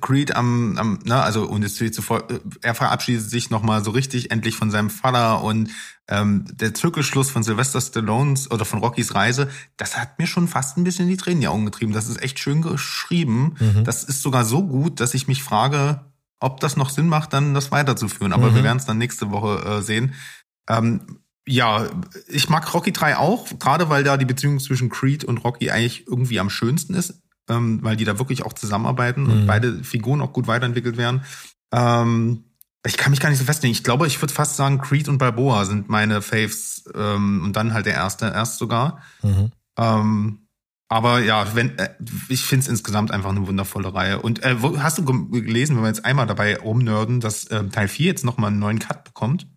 Creed am, am ne, also und es wird zuvor, äh, er verabschiedet sich nochmal so richtig endlich von seinem Vater und ähm, der Zirkelschluss von Sylvester Stallones oder von Rockys Reise, das hat mir schon fast ein bisschen die Tränen in die Augen getrieben. Das ist echt schön geschrieben. Mhm. Das ist sogar so gut, dass ich mich frage, ob das noch Sinn macht, dann das weiterzuführen. Aber mhm. wir werden es dann nächste Woche äh, sehen. Ähm, ja, ich mag Rocky 3 auch, gerade weil da die Beziehung zwischen Creed und Rocky eigentlich irgendwie am schönsten ist, ähm, weil die da wirklich auch zusammenarbeiten mhm. und beide Figuren auch gut weiterentwickelt werden. Ähm, ich kann mich gar nicht so festlegen. Ich glaube, ich würde fast sagen, Creed und Balboa sind meine Faves ähm, und dann halt der erste erst sogar. Mhm. Ähm, aber ja, wenn äh, ich finde es insgesamt einfach eine wundervolle Reihe. Und äh, wo, hast du gelesen, wenn wir jetzt einmal dabei rumnörden, dass äh, Teil 4 jetzt nochmal einen neuen Cut bekommt?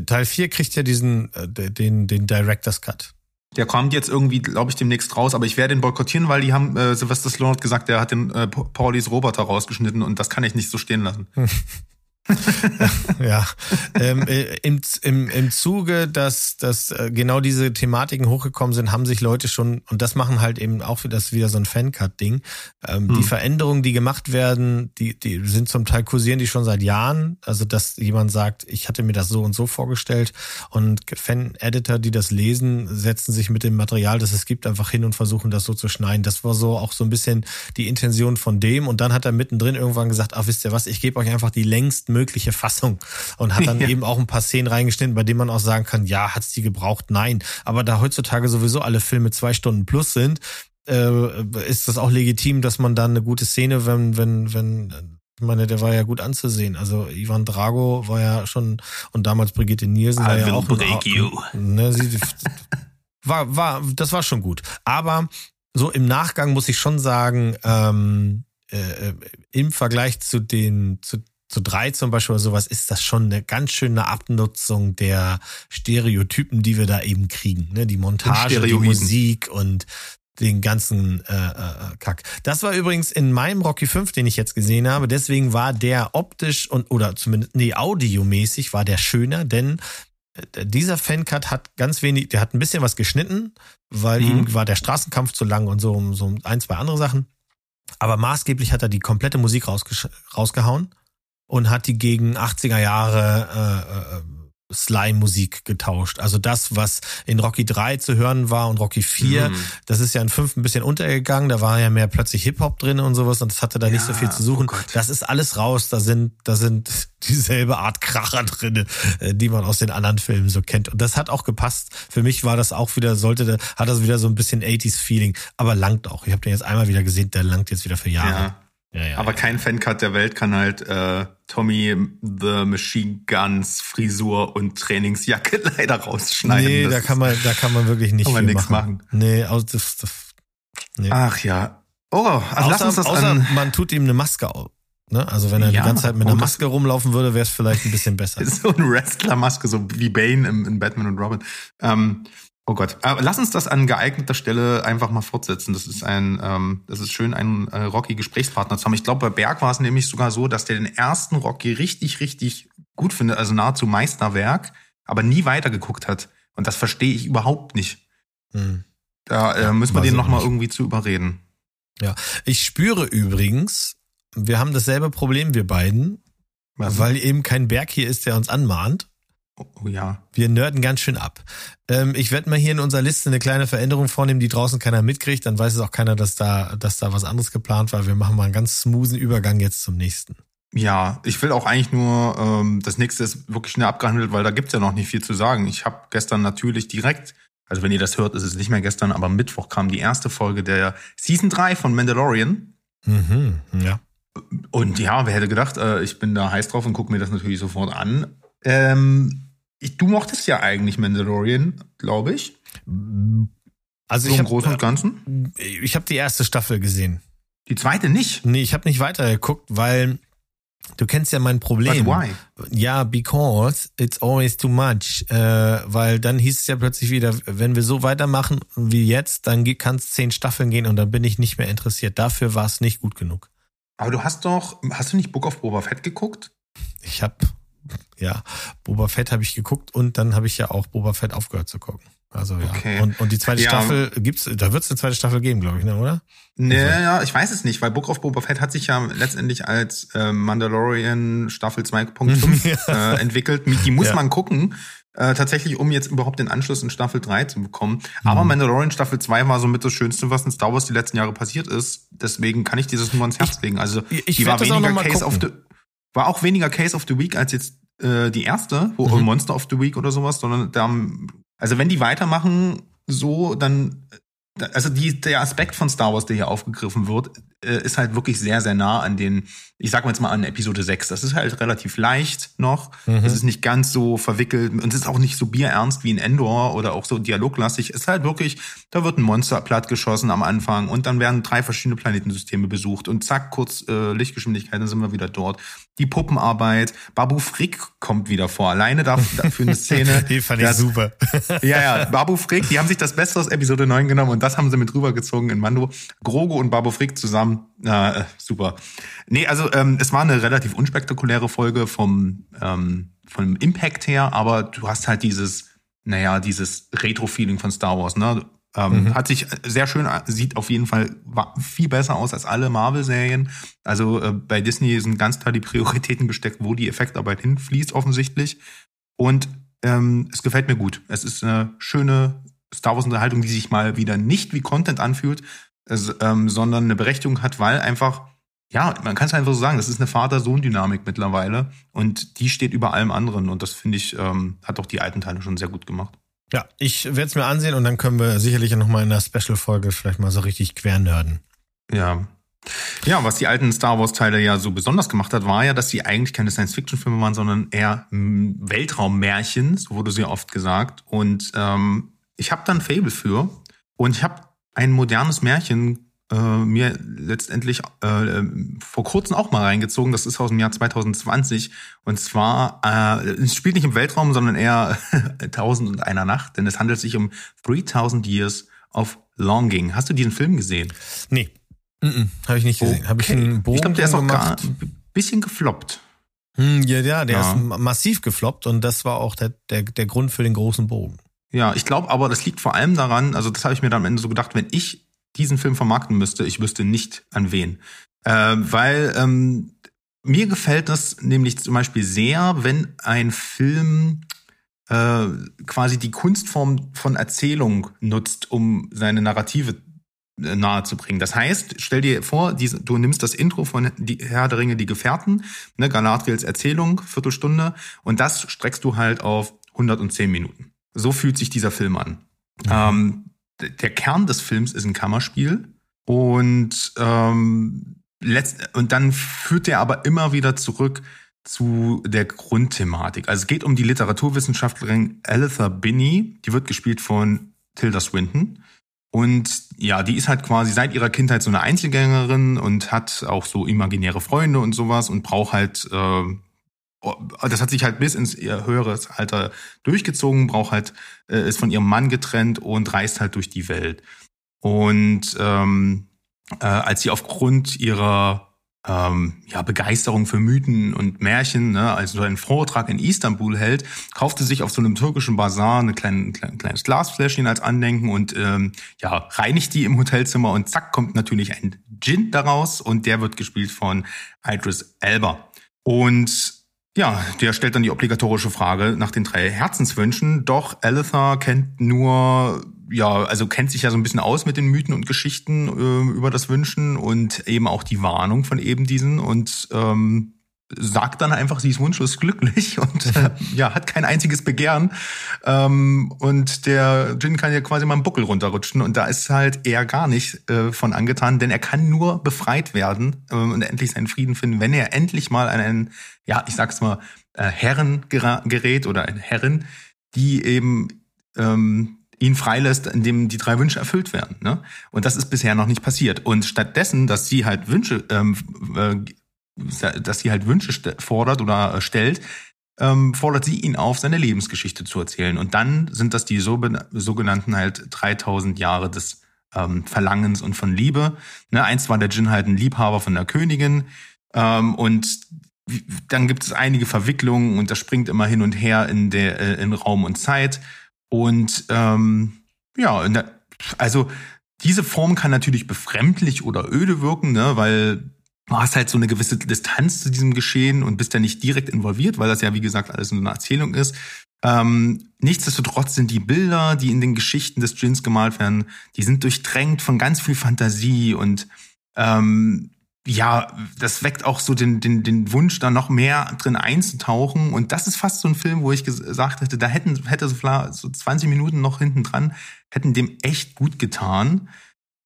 Teil 4 kriegt ja diesen, äh, den, den Director's Cut. Der kommt jetzt irgendwie, glaube ich, demnächst raus, aber ich werde den boykottieren, weil die haben, äh, Sylvester Stallone hat gesagt, der hat den äh, Paulys Roboter rausgeschnitten und das kann ich nicht so stehen lassen. ja, ähm, äh, im, im, im Zuge, dass, dass äh, genau diese Thematiken hochgekommen sind, haben sich Leute schon, und das machen halt eben auch wieder, das wieder so ein Fancut-Ding, ähm, hm. die Veränderungen, die gemacht werden, die, die sind zum Teil kursieren die schon seit Jahren, also dass jemand sagt, ich hatte mir das so und so vorgestellt und Fan-Editor, die das lesen, setzen sich mit dem Material, das es gibt, einfach hin und versuchen das so zu schneiden. Das war so auch so ein bisschen die Intention von dem und dann hat er mittendrin irgendwann gesagt, ach wisst ihr was, ich gebe euch einfach die längsten mögliche Fassung und hat dann ja. eben auch ein paar Szenen reingeschnitten, bei denen man auch sagen kann, ja, hat's die gebraucht? Nein. Aber da heutzutage sowieso alle Filme zwei Stunden plus sind, äh, ist das auch legitim, dass man dann eine gute Szene, wenn, wenn, wenn, ich meine, der war ja gut anzusehen. Also Ivan Drago war ja schon und damals Brigitte Nielsen war ja auch break you. Ne, sie, war, war, das war schon gut. Aber so im Nachgang muss ich schon sagen, ähm, äh, äh im Vergleich zu den zu zu drei zum Beispiel oder sowas, ist das schon eine ganz schöne Abnutzung der Stereotypen, die wir da eben kriegen. Ne? Die Montage, die Musik und den ganzen äh, äh, Kack. Das war übrigens in meinem Rocky 5, den ich jetzt gesehen habe. Deswegen war der optisch und oder zumindest nee audiomäßig war der schöner, denn äh, dieser Fancut hat ganz wenig, der hat ein bisschen was geschnitten, weil mhm. ihm war der Straßenkampf zu lang und so so ein zwei andere Sachen. Aber maßgeblich hat er die komplette Musik rausgehauen und hat die gegen 80er Jahre äh, äh, Slime-Musik getauscht. Also das, was in Rocky 3 zu hören war und Rocky 4, mhm. das ist ja in 5 ein bisschen untergegangen. Da war ja mehr plötzlich Hip-Hop drin und sowas und das hatte da ja, nicht so viel zu suchen. Oh das ist alles raus. Da sind, da sind dieselbe Art Kracher drin, äh, die man aus den anderen Filmen so kennt. Und das hat auch gepasst. Für mich war das auch wieder, sollte, hat das wieder so ein bisschen 80s-Feeling. Aber langt auch. Ich habe den jetzt einmal wieder gesehen, der langt jetzt wieder für Jahre. Ja. Ja, Aber kein Fancut der Welt kann halt äh, Tommy the Machine Guns Frisur und Trainingsjacke leider rausschneiden. Nee, das da kann man, da kann man wirklich nicht kann man nichts machen. machen. Nee, aus, das, das, nee. Ach ja. Oh, also außer, lass uns das außer an. man tut ihm eine Maske auf. Ne? Also wenn er ja, die ganze Zeit mit einer Maske rumlaufen würde, wäre es vielleicht ein bisschen besser. so eine Wrestler-Maske, so wie Bane im, in Batman und Robin. Ähm, Oh Gott, aber lass uns das an geeigneter Stelle einfach mal fortsetzen. Das ist ein, ähm, das ist schön, einen äh, Rocky-Gesprächspartner zu haben. Ich glaube, bei Berg war es nämlich sogar so, dass der den ersten Rocky richtig, richtig gut findet, also nahezu Meisterwerk, aber nie weitergeguckt hat. Und das verstehe ich überhaupt nicht. Hm. Da äh, müssen wir den nochmal irgendwie zu überreden. Ja, ich spüre übrigens, wir haben dasselbe Problem, wir beiden, Was? weil eben kein Berg hier ist, der uns anmahnt. Oh ja. Wir nörden ganz schön ab. Ähm, ich werde mal hier in unserer Liste eine kleine Veränderung vornehmen, die draußen keiner mitkriegt. Dann weiß es auch keiner, dass da, dass da was anderes geplant war. Wir machen mal einen ganz smoothen Übergang jetzt zum nächsten. ja, ich will auch eigentlich nur, ähm, das nächste ist wirklich schnell abgehandelt, weil da gibt's ja noch nicht viel zu sagen. Ich habe gestern natürlich direkt, also wenn ihr das hört, ist es nicht mehr gestern, aber am Mittwoch kam die erste Folge der Season 3 von Mandalorian. Mhm, ja. Und ja, wer hätte gedacht, äh, ich bin da heiß drauf und gucke mir das natürlich sofort an. Ähm, ich, du mochtest ja eigentlich Mandalorian, glaube ich. Also So ich im habe Großen und Ganzen. ich hab die erste Staffel gesehen. Die zweite nicht. Nee, ich habe nicht weitergeguckt, weil du kennst ja mein But Problem. why? Ja, because it's always too much. Äh, weil dann hieß es ja plötzlich wieder, wenn wir so weitermachen wie jetzt, dann kann es zehn Staffeln gehen und dann bin ich nicht mehr interessiert. Dafür war es nicht gut genug. Aber du hast doch, hast du nicht Book of Boba Fett geguckt? Ich habe ja Boba Fett habe ich geguckt und dann habe ich ja auch Boba Fett aufgehört zu gucken. Also ja. Okay. Und, und die zweite Ja. Staffel gibt's, da wird es eine zweite Staffel geben, glaube ich, ne, oder? Nee, Also- ja, ich weiß es nicht, weil Book of Boba Fett hat sich ja letztendlich als äh, Mandalorian Staffel 2.5 äh, entwickelt. Die muss Ja. man gucken, äh, tatsächlich, um jetzt überhaupt den Anschluss in Staffel 3 zu bekommen. Aber Mhm. Mandalorian Staffel 2 war somit das Schönste, was in Star Wars die letzten Jahre passiert ist. Deswegen kann ich dieses nur ans Herz legen. Also ich- ich die war weniger Case of gucken. the war auch weniger Case of the Week als jetzt äh, die erste, wo Mhm. Monster of the Week oder sowas, sondern da, also wenn die weitermachen so, dann also die, der Aspekt von Star Wars, der hier aufgegriffen wird, äh, ist halt wirklich sehr, sehr nah an den, ich sag mal jetzt mal an Episode 6. Das ist halt relativ leicht noch. Mhm. Es ist nicht ganz so verwickelt und es ist auch nicht so bierernst wie in Endor oder auch so dialoglastig. Es ist halt wirklich, da wird ein Monster platt geschossen am Anfang und dann werden drei verschiedene Planetensysteme besucht und zack, kurz äh, Lichtgeschwindigkeit, dann sind wir wieder dort. Die Puppenarbeit, Babu Frick kommt wieder vor. Alleine dafür, dafür eine Szene. Die fand ich das- super. ja, ja, Babu Frick, die haben sich das Beste aus Episode 9 genommen und das haben sie mit rübergezogen in Mando. Grogu und Babu Frick zusammen, äh, äh, super. Nee, also ähm, es war eine relativ unspektakuläre Folge vom, ähm, vom Impact her, aber du hast halt dieses, naja, dieses Retro-Feeling von Star Wars, ne? Ähm, Hat sich sehr schön, sieht auf jeden Fall viel besser aus als alle Marvel-Serien. Also äh, bei Disney sind ganz klar die Prioritäten gesteckt, wo die Effektarbeit hinfließt offensichtlich. Und ähm, es gefällt mir gut. Es ist eine schöne Star Wars-Unterhaltung, die sich mal wieder nicht wie Content anfühlt, es, ähm, sondern eine Berechtigung hat, weil einfach, ja, man kann es einfach so sagen, das ist eine Vater-Sohn-Dynamik mittlerweile und die steht über allem anderen und das finde ich, ähm, hat auch die alten Teile schon sehr gut gemacht. Ja, ich werde es mir ansehen und dann können wir sicherlich noch mal in einer Special-Folge vielleicht mal so richtig quer nerden. Ja. Ja, was die alten Star Wars-Teile ja so besonders gemacht hat, war ja, dass sie eigentlich keine Science-Fiction-Filme waren, sondern eher mm, Weltraummärchen, so wurde sie oft gesagt. Und ähm, ich habe da ein Fable für. Und ich habe ein modernes Märchen äh, mir letztendlich äh, vor kurzem auch mal reingezogen. Das ist aus dem Jahr 2020. Und zwar, äh, es spielt nicht im Weltraum, sondern eher Tausend und einer Nacht. Denn es handelt sich um 3000 Years of Longing. Hast du diesen Film gesehen? Nee, mm habe ich nicht gesehen. Habe ich Okay. einen Bogen Ich glaube, der ist auch gar ein bisschen gefloppt. Hm, ja, ja, der Ja. ist ma- massiv gefloppt und das war auch der, der, der Grund für den großen Bogen. Ja, ich glaube aber, das liegt vor allem daran, also das habe ich mir dann am Ende so gedacht, wenn ich diesen Film vermarkten müsste, ich wüsste nicht an wen. Äh, weil ähm, mir gefällt das nämlich zum Beispiel sehr, wenn ein Film äh, quasi die Kunstform von Erzählung nutzt, um seine Narrative äh, nahezubringen. Das heißt, stell dir vor, du nimmst das Intro von die Herr der Ringe, die Gefährten, ne, Galadriels Erzählung, Viertelstunde, und das streckst du halt auf 110 Minuten. So fühlt sich dieser Film an. Ähm, d- der Kern des Films ist ein Kammerspiel und ähm, letzt und dann führt er aber immer wieder zurück zu der Grundthematik. Also es geht um die Literaturwissenschaftlerin Aletha Binney, die wird gespielt von Tilda Swinton. Und ja, die ist halt quasi seit ihrer Kindheit so eine Einzelgängerin und hat auch so imaginäre Freunde und sowas und braucht halt, äh, das hat sich halt bis ins ihr höheres Alter durchgezogen, braucht halt, äh, ist von ihrem Mann getrennt und reist halt durch die Welt. Und ähm, äh, als sie aufgrund ihrer ähm, ja, Begeisterung für Mythen und Märchen, ne, also einen Vortrag in Istanbul hält, kaufte sich auf so einem türkischen Bazar eine kleine, kleine, kleines Glasfläschchen als Andenken und ähm, ja, reinigt die im Hotelzimmer und zack, kommt natürlich ein Gin daraus und der wird gespielt von Idris Elba. Und ja, der stellt dann die obligatorische Frage nach den drei Herzenswünschen. Doch Aletha kennt nur, ja, also kennt sich ja so ein bisschen aus mit den Mythen und Geschichten äh, über das Wünschen und eben auch die Warnung von eben diesen. Und ähm, sagt dann einfach, sie ist wunschlos glücklich und äh, ja, hat kein einziges Begehren. Ähm, und der Jin kann ja quasi mal einen Buckel runterrutschen und da ist halt er gar nicht äh, von angetan, denn er kann nur befreit werden äh, und endlich seinen Frieden finden, wenn er endlich mal an einen, ja, ich sag's mal, äh, Herren gerät oder eine Herrin, die eben ähm, ihn freilässt, indem die drei Wünsche erfüllt werden. Ne? Und das ist bisher noch nicht passiert. Und stattdessen, dass sie halt Wünsche ähm, äh, dass sie halt Wünsche fordert oder äh, stellt, ähm, fordert sie ihn auf, seine Lebensgeschichte zu erzählen. Und dann sind das die sogenannten halt 3000 Jahre des ähm, Verlangens und von Liebe. Ne, einst war der Djinn halt ein Liebhaber von der Königin. Ähm, und dann gibt es einige Verwicklungen und das springt immer hin und her in der äh, in Raum und Zeit. Und ähm, ja, also diese Form kann natürlich befremdlich oder öde wirken, ne, weil du hast halt so eine gewisse Distanz zu diesem Geschehen und bist ja nicht direkt involviert, weil das ja, wie gesagt, alles nur eine Erzählung ist. Ähm, nichtsdestotrotz sind die Bilder, die in den Geschichten des Djinns gemalt werden, die sind durchdrängt von ganz viel Fantasie und ähm, ja, das weckt auch so den, den, den Wunsch, da noch mehr drin einzutauchen. Und das ist fast so ein Film, wo ich gesagt hätte, da hätten, hätte so 20 Minuten noch hinten dran, hätten dem echt gut getan.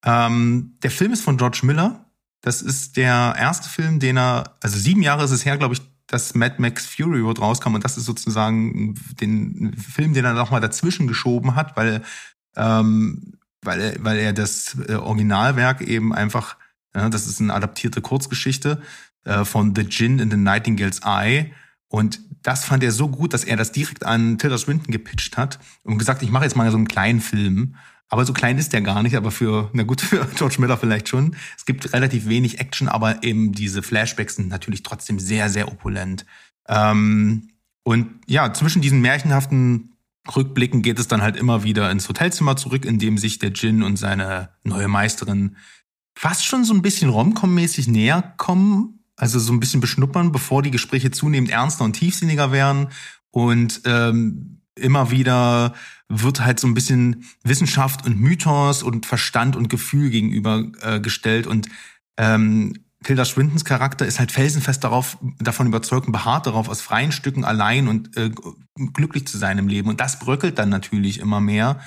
Ähm, der Film ist von George Miller, das ist der erste Film, den er, also sieben Jahre ist es her, glaube ich, dass Mad Max Fury Road rauskam und das ist sozusagen den Film, den er nochmal dazwischen geschoben hat, weil, ähm, weil, er, weil er das äh, Originalwerk eben einfach, ja, das ist eine adaptierte Kurzgeschichte äh, von The Gin in the Nightingale's Eye. Und das fand er so gut, dass er das direkt an Tilda Swinton gepitcht hat und gesagt, ich mache jetzt mal so einen kleinen Film aber so klein ist der gar nicht, aber für, na gut, für George Miller vielleicht schon. Es gibt relativ wenig Action, aber eben diese Flashbacks sind natürlich trotzdem sehr, sehr opulent. Ähm, und ja, zwischen diesen märchenhaften Rückblicken geht es dann halt immer wieder ins Hotelzimmer zurück, in dem sich der Jin und seine neue Meisterin fast schon so ein bisschen romcom-mäßig näher kommen, also so ein bisschen beschnuppern, bevor die Gespräche zunehmend ernster und tiefsinniger werden und ähm, immer wieder wird halt so ein bisschen Wissenschaft und Mythos und Verstand und Gefühl gegenübergestellt äh, und ähm, Tilda Swintons Charakter ist halt felsenfest darauf, davon überzeugt und beharrt darauf, aus freien Stücken allein und äh, glücklich zu sein im Leben. Und das bröckelt dann natürlich immer mehr.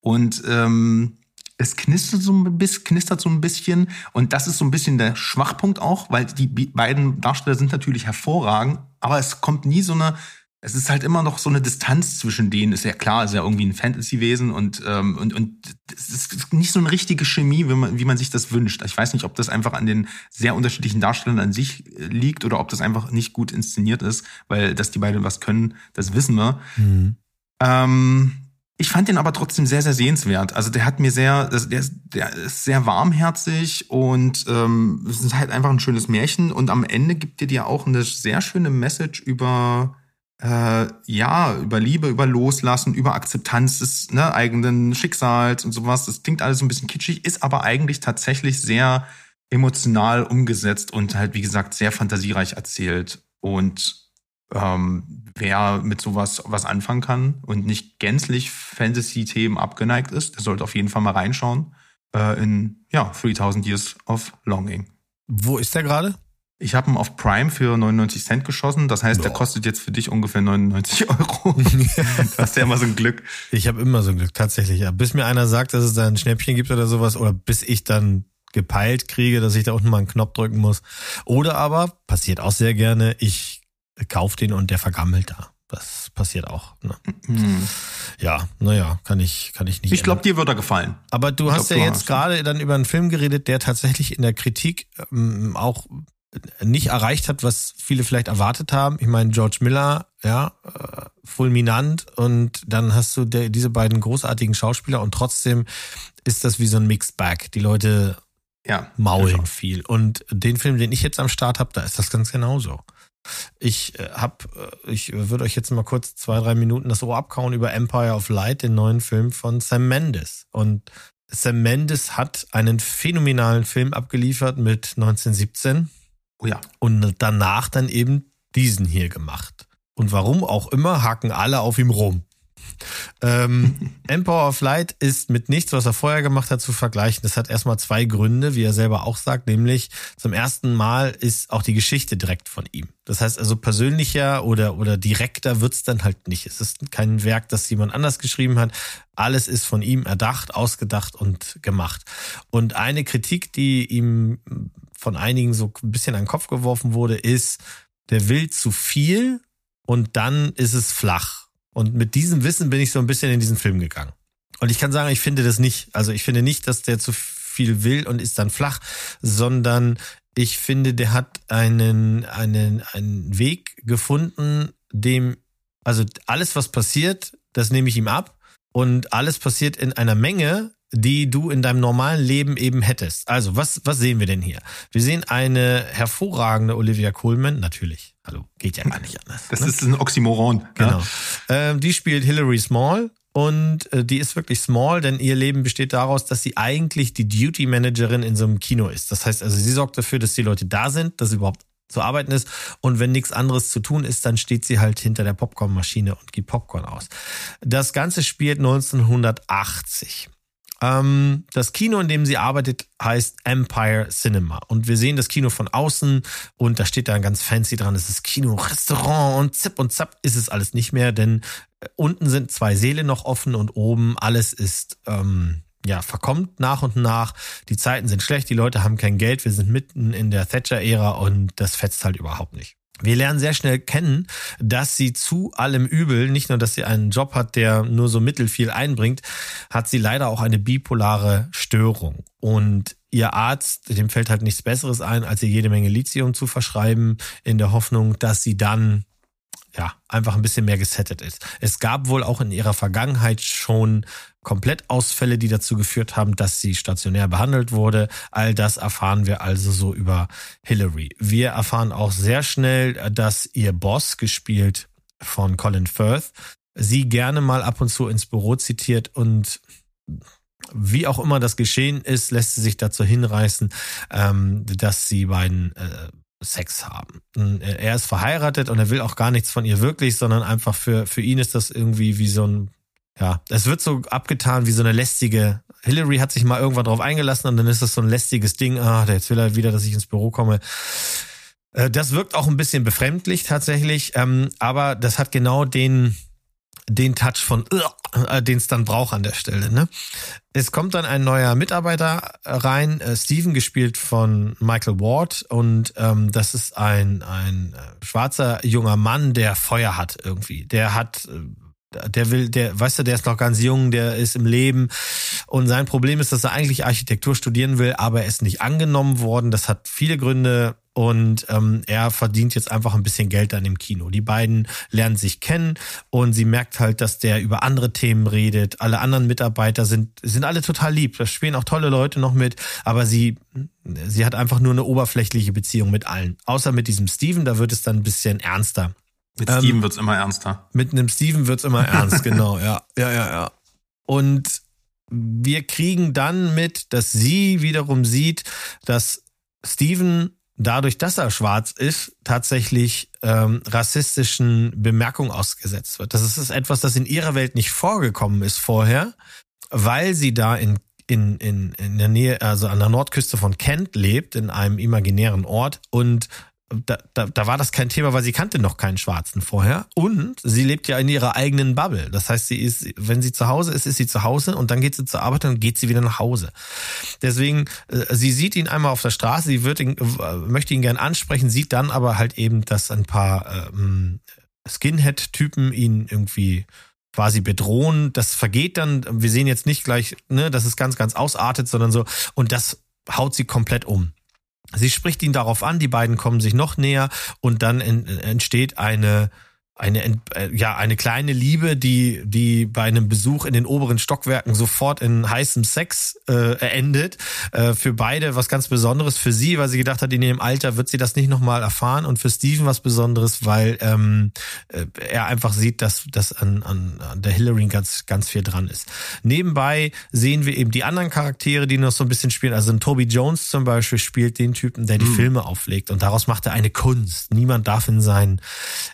Und ähm, es knistert so ein bisschen, knistert so ein bisschen. Und das ist so ein bisschen der Schwachpunkt auch, weil die beiden Darsteller sind natürlich hervorragend, aber es kommt nie so eine es ist halt immer noch so eine Distanz zwischen denen. Ist ja klar, ist ja irgendwie ein Fantasy-Wesen und, ähm, und, und es ist nicht so eine richtige Chemie, wie man, wie man sich das wünscht. Ich weiß nicht, ob das einfach an den sehr unterschiedlichen Darstellern an sich äh, liegt oder ob das einfach nicht gut inszeniert ist, weil dass die beiden was können, das wissen wir. Mhm. Ähm, ich fand den aber trotzdem sehr, sehr sehenswert. Also der hat mir sehr, der ist, der ist sehr warmherzig und ähm, es ist halt einfach ein schönes Märchen. Und am Ende gibt dir dir auch eine sehr schöne Message über äh, ja, über Liebe, über Loslassen, über Akzeptanz des ne, eigenen Schicksals und sowas. Das klingt alles so ein bisschen kitschig, ist aber eigentlich tatsächlich sehr emotional umgesetzt und halt, wie gesagt, sehr fantasiereich erzählt. Und ähm, wer mit sowas was anfangen kann und nicht gänzlich Fantasy-Themen abgeneigt ist, der sollte auf jeden Fall mal reinschauen äh, in ja 3000 Years of Longing. Wo ist der gerade? Ich habe ihn auf Prime für 99 Cent geschossen. Das heißt, Boah. der kostet jetzt für dich ungefähr 99 Euro. du hast ja immer so ein Glück. Ich habe immer so ein Glück, tatsächlich. Ja. Bis mir einer sagt, dass es da ein Schnäppchen gibt oder sowas, oder bis ich dann gepeilt kriege, dass ich da unten mal einen Knopf drücken muss. Oder aber, passiert auch sehr gerne, ich kauf den und der vergammelt da. Das passiert auch. Ne? Mhm. Ja, naja, kann ich, kann ich nicht. Ich glaube, dir wird er gefallen. Aber du ich hast glaub, ja jetzt gerade dann über einen Film geredet, der tatsächlich in der Kritik ähm, auch nicht erreicht hat, was viele vielleicht erwartet haben. Ich meine, George Miller, ja, äh, fulminant und dann hast du der, diese beiden großartigen Schauspieler und trotzdem ist das wie so ein Mixed Bag. Die Leute ja, maulen viel. Und den Film, den ich jetzt am Start habe, da ist das ganz genauso. Ich äh, hab, äh, ich würde euch jetzt mal kurz zwei, drei Minuten das Ohr abkauen über Empire of Light, den neuen Film von Sam Mendes. Und Sam Mendes hat einen phänomenalen Film abgeliefert mit 1917 Oh ja. Und danach dann eben diesen hier gemacht. Und warum auch immer, hacken alle auf ihm rum. Ähm, Empower of Light ist mit nichts, was er vorher gemacht hat, zu vergleichen. Das hat erstmal zwei Gründe, wie er selber auch sagt, nämlich zum ersten Mal ist auch die Geschichte direkt von ihm. Das heißt also persönlicher oder, oder direkter wird's dann halt nicht. Es ist kein Werk, das jemand anders geschrieben hat. Alles ist von ihm erdacht, ausgedacht und gemacht. Und eine Kritik, die ihm von einigen so ein bisschen an den Kopf geworfen wurde, ist, der will zu viel und dann ist es flach. Und mit diesem Wissen bin ich so ein bisschen in diesen Film gegangen. Und ich kann sagen, ich finde das nicht. Also ich finde nicht, dass der zu viel will und ist dann flach, sondern ich finde, der hat einen, einen, einen Weg gefunden, dem, also alles, was passiert, das nehme ich ihm ab. Und alles passiert in einer Menge, die du in deinem normalen Leben eben hättest. Also, was, was sehen wir denn hier? Wir sehen eine hervorragende Olivia Colman, natürlich. Hallo, geht ja gar nicht anders. Das ne? ist ein Oxymoron. Genau. Ja. Ähm, die spielt Hilary Small und äh, die ist wirklich small, denn ihr Leben besteht daraus, dass sie eigentlich die Duty Managerin in so einem Kino ist. Das heißt also, sie sorgt dafür, dass die Leute da sind, dass überhaupt zu arbeiten ist. Und wenn nichts anderes zu tun ist, dann steht sie halt hinter der Popcornmaschine und gibt Popcorn aus. Das Ganze spielt 1980. Ähm, das Kino, in dem sie arbeitet, heißt Empire Cinema. Und wir sehen das Kino von außen und da steht dann ganz fancy dran, es ist Kino, Restaurant und zip und zap ist es alles nicht mehr, denn äh, unten sind zwei Seele noch offen und oben alles ist ähm, ja, verkommt nach und nach. Die Zeiten sind schlecht, die Leute haben kein Geld, wir sind mitten in der Thatcher-Ära und das fetzt halt überhaupt nicht. Wir lernen sehr schnell kennen, dass sie zu allem Übel, nicht nur, dass sie einen Job hat, der nur so mittelfiel einbringt, hat sie leider auch eine bipolare Störung. Und ihr Arzt, dem fällt halt nichts Besseres ein, als ihr jede Menge Lithium zu verschreiben, in der Hoffnung, dass sie dann ja, einfach ein bisschen mehr gesettet ist. Es gab wohl auch in ihrer Vergangenheit schon Komplettausfälle, die dazu geführt haben, dass sie stationär behandelt wurde. All das erfahren wir also so über Hillary. Wir erfahren auch sehr schnell, dass ihr Boss, gespielt von Colin Firth, sie gerne mal ab und zu ins Büro zitiert und wie auch immer das geschehen ist, lässt sie sich dazu hinreißen, ähm, dass sie beiden äh, Sex haben. Er ist verheiratet und er will auch gar nichts von ihr wirklich, sondern einfach für, für ihn ist das irgendwie wie so ein, ja, es wird so abgetan wie so eine lästige, Hillary hat sich mal irgendwann drauf eingelassen und dann ist das so ein lästiges Ding, ah, jetzt will er wieder, dass ich ins Büro komme. Äh, das wirkt auch ein bisschen befremdlich tatsächlich, ähm, aber das hat genau den, den Touch von, äh, den es dann braucht an der Stelle. Ne? Es kommt dann ein neuer Mitarbeiter rein, äh, Steven, gespielt von Michael Ward. Und ähm, das ist ein, ein äh, schwarzer junger Mann, der Feuer hat irgendwie. Der hat äh, der will, der, weißt du, der ist noch ganz jung, der ist im Leben und sein Problem ist, dass er eigentlich Architektur studieren will, aber er ist nicht angenommen worden. Das hat viele Gründe und ähm, er verdient jetzt einfach ein bisschen Geld an dem Kino. Die beiden lernen sich kennen und sie merkt halt, dass der über andere Themen redet. Alle anderen Mitarbeiter sind sind alle total lieb. Da spielen auch tolle Leute noch mit, aber sie sie hat einfach nur eine oberflächliche Beziehung mit allen. Außer mit diesem Steven, da wird es dann ein bisschen ernster. Mit ähm, Steven wird's immer ernster. Mit einem Steven wird's immer ernst, genau, ja. Ja, ja, ja. Und wir kriegen dann mit, dass sie wiederum sieht, dass Steven dadurch, dass er schwarz ist, tatsächlich ähm, rassistischen Bemerkungen ausgesetzt wird. Das ist etwas, das in ihrer Welt nicht vorgekommen ist vorher, weil sie da in in, in, in der Nähe, also an der Nordküste von Kent lebt, in einem imaginären Ort und da, da, da war das kein Thema, weil sie kannte noch keinen Schwarzen vorher. Und sie lebt ja in ihrer eigenen Bubble. Das heißt, sie ist, wenn sie zu Hause ist, ist sie zu Hause und dann geht sie zur Arbeit und geht sie wieder nach Hause. Deswegen, äh, sie sieht ihn einmal auf der Straße, sie wird ihn, äh, möchte ihn gern ansprechen, sieht dann aber halt eben, dass ein paar ähm, Skinhead-Typen ihn irgendwie quasi bedrohen. Das vergeht dann. Wir sehen jetzt nicht gleich, ne, dass es ganz, ganz ausartet, sondern so. Und das haut sie komplett um. Sie spricht ihn darauf an, die beiden kommen sich noch näher und dann entsteht eine eine äh, ja eine kleine Liebe, die die bei einem Besuch in den oberen Stockwerken sofort in heißem Sex äh, endet. Äh, für beide was ganz Besonderes. Für sie, weil sie gedacht hat, in ihrem Alter wird sie das nicht nochmal erfahren. Und für Steven was Besonderes, weil ähm, äh, er einfach sieht, dass dass an, an, an der Hillary ganz ganz viel dran ist. Nebenbei sehen wir eben die anderen Charaktere, die noch so ein bisschen spielen. Also ein Toby Jones zum Beispiel spielt den Typen, der die mhm. Filme auflegt und daraus macht er eine Kunst. Niemand darf in sein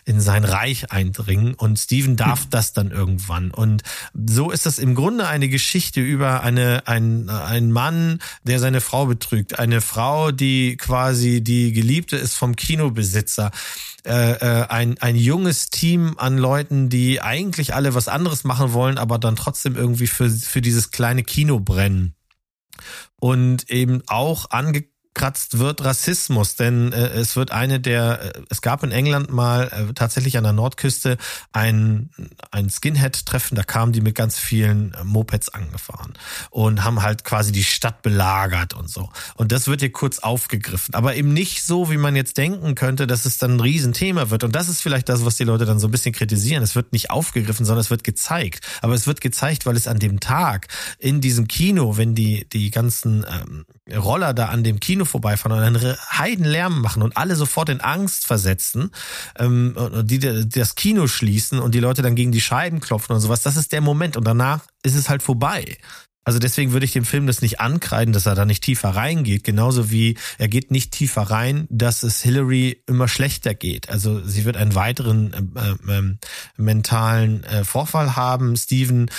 in sein Reich Gespräch eindringen und Steven darf das dann irgendwann. Und so ist das im Grunde eine Geschichte über eine, ein, ein Mann, der seine Frau betrügt, eine Frau, die quasi die Geliebte ist vom Kinobesitzer äh, äh, ein, ein junges Team an Leuten, die eigentlich alle was anderes machen wollen, aber dann trotzdem irgendwie für, für dieses kleine Kino brennen. Und eben auch ange abgekratzt wird Rassismus, denn äh, es wird eine der, äh, es gab in England mal äh, tatsächlich an der Nordküste ein, ein Skinhead-Treffen, da kamen die mit ganz vielen äh, Mopeds angefahren und haben halt quasi die Stadt belagert und so. Und das wird hier kurz aufgegriffen, aber eben nicht so, wie man jetzt denken könnte, dass es dann ein Riesenthema wird. Und das ist vielleicht das, was die Leute dann so ein bisschen kritisieren. Es wird nicht aufgegriffen, sondern es wird gezeigt. Aber es wird gezeigt, weil es an dem Tag in diesem Kino, wenn die, die ganzen ähm, Roller da an dem Kino vorbeifahren und einen Heidenlärm machen und alle sofort in Angst versetzen, ähm, die, die das Kino schließen und die Leute dann gegen die Scheiben klopfen und sowas, das ist der Moment und danach ist es halt vorbei. Also deswegen würde ich dem Film das nicht ankreiden, dass er da nicht tiefer reingeht. Genauso wie er geht nicht tiefer rein, dass es Hillary immer schlechter geht. Also sie wird einen weiteren äh, äh, mentalen äh, Vorfall haben. Steven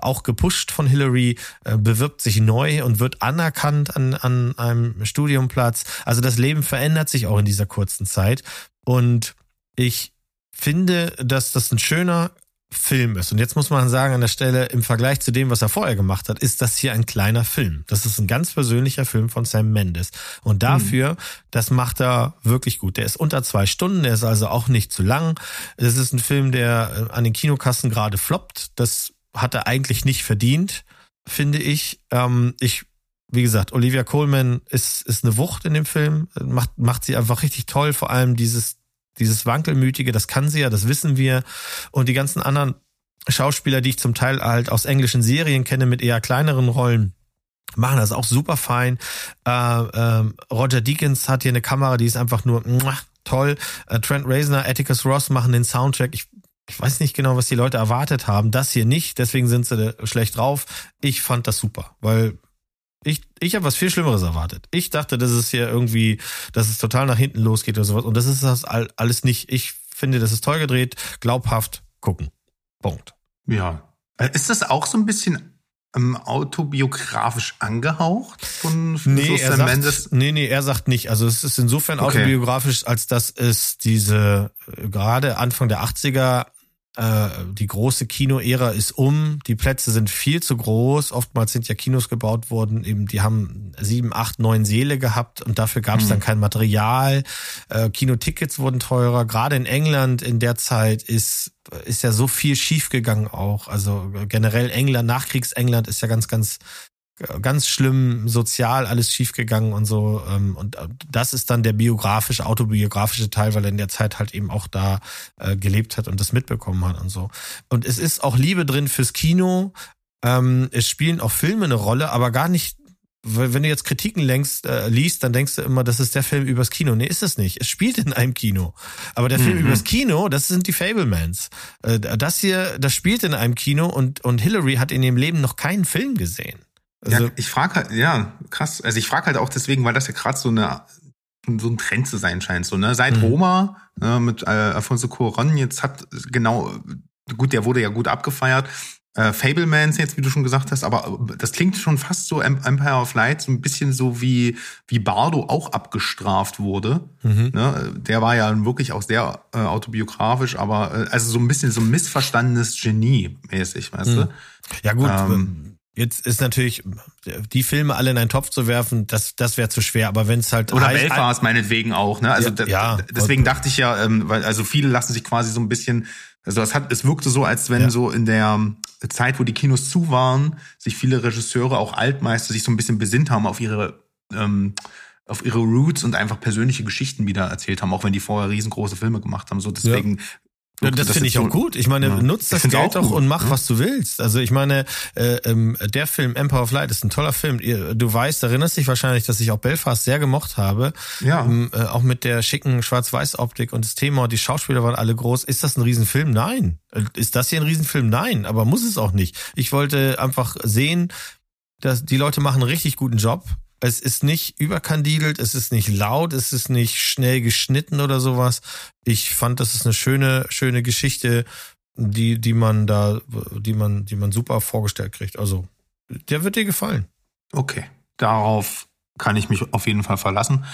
auch gepusht von Hillary, äh, bewirbt sich neu und wird anerkannt an, an einem Studiumplatz. Also das Leben verändert sich auch in dieser kurzen Zeit. Und ich finde, dass das ein schöner Film ist. Und jetzt muss man sagen, an der Stelle, im Vergleich zu dem, was er vorher gemacht hat, ist das hier ein kleiner Film. Das ist ein ganz persönlicher Film von Sam Mendes. Und dafür, mhm. das macht er wirklich gut. Der ist unter zwei Stunden, der ist also auch nicht zu lang. Es ist ein Film, der an den Kinokassen gerade floppt. Das hat er eigentlich nicht verdient, finde ich. Ähm, ich, wie gesagt, Olivia Coleman ist, ist eine Wucht in dem Film, macht, macht sie einfach richtig toll, vor allem dieses, dieses Wankelmütige, das kann sie ja, das wissen wir. Und die ganzen anderen Schauspieler, die ich zum Teil halt aus englischen Serien kenne mit eher kleineren Rollen, machen das auch super fein. Äh, äh, Roger Deakins hat hier eine Kamera, die ist einfach nur toll. Äh, Trent Reznor, Atticus Ross machen den Soundtrack. Ich ich weiß nicht genau, was die Leute erwartet haben. Das hier nicht, deswegen sind sie schlecht drauf. Ich fand das super, weil ich, ich habe was viel Schlimmeres erwartet. Ich dachte, dass es hier irgendwie, dass es total nach hinten losgeht oder sowas. Und das ist das alles nicht. Ich finde, das ist toll gedreht, glaubhaft gucken. Punkt. Ja. Äh, ist das auch so ein bisschen ähm, autobiografisch angehaucht von, von nee, er sagt, Nee, nee, er sagt nicht. Also es ist insofern okay. autobiografisch, als dass es diese, äh, gerade Anfang der 80er äh, die große Kinoära ist um, die Plätze sind viel zu groß. Oftmals sind ja Kinos gebaut worden, eben die haben sieben, acht, neun Seele gehabt und dafür gab es mhm. dann kein Material. Äh, Kinotickets wurden teurer. Gerade in England in der Zeit ist ist ja so viel schiefgegangen auch. Also generell England, Nachkriegsengland ist ja ganz, ganz ganz schlimm sozial alles schiefgegangen und so. Ähm, und äh, das ist dann der biografische, autobiografische Teil, weil er in der Zeit halt eben auch da äh, gelebt hat und das mitbekommen hat und so. Und es ist auch Liebe drin fürs Kino. Ähm, es spielen auch Filme eine Rolle, aber gar nicht wenn du jetzt Kritiken längst äh, liest, dann denkst du immer, das ist der Film übers Kino. Nee, ist es nicht. Es spielt in einem Kino. Aber der Film mhm. übers Kino, das sind die Fablemans. Äh, das hier, das spielt in einem Kino und, und Hillary hat in ihrem Leben noch keinen Film gesehen. Also, ja, ich frage halt, ja, krass. Also ich frage halt auch deswegen, weil das ja gerade so eine so ein Trend zu sein scheint. So, ne? Seit mhm. Roma äh, mit äh, Alfonso Cuarón jetzt hat genau, gut, der wurde ja gut abgefeiert. Äh, Fablemans jetzt, wie du schon gesagt hast, aber das klingt schon fast so Empire of Light, so ein bisschen so wie, wie Bardo auch abgestraft wurde. Mhm. Ne? Der war ja wirklich auch sehr äh, autobiografisch, aber äh, also so ein bisschen so ein missverstandenes Genie mäßig, weißt mhm. du? Ja gut, ähm, Jetzt ist natürlich, die Filme alle in einen Topf zu werfen, das, das wäre zu schwer. Aber wenn es halt. Oder heißt, Belfast meinetwegen auch, ne? Also ja, ja deswegen dachte ich ja, ähm, weil, also viele lassen sich quasi so ein bisschen, also es hat, es wirkte so, als wenn ja. so in der Zeit, wo die Kinos zu waren, sich viele Regisseure, auch Altmeister, sich so ein bisschen besinnt haben auf ihre ähm, auf ihre Roots und einfach persönliche Geschichten wieder erzählt haben, auch wenn die vorher riesengroße Filme gemacht haben. So deswegen ja, das, das finde ich auch gut. Ich meine, ja. nutzt das Geld doch und mach, ja. was du willst. Also ich meine, äh, ähm, der Film Empire of Light ist ein toller Film. Du weißt, erinnerst dich wahrscheinlich, dass ich auch Belfast sehr gemocht habe. Ja. Ähm, äh, auch mit der schicken Schwarz-Weiß-Optik und das Thema, die Schauspieler waren alle groß. Ist das ein Riesenfilm? Nein. Äh, ist das hier ein Riesenfilm? Nein. Aber muss es auch nicht. Ich wollte einfach sehen, dass die Leute machen einen richtig guten Job Es ist nicht überkandidelt, es ist nicht laut, es ist nicht schnell geschnitten oder sowas. Ich fand, das ist eine schöne, schöne Geschichte, die, die man da, die man, die man super vorgestellt kriegt. Also, der wird dir gefallen. Okay, darauf kann ich mich auf jeden Fall verlassen.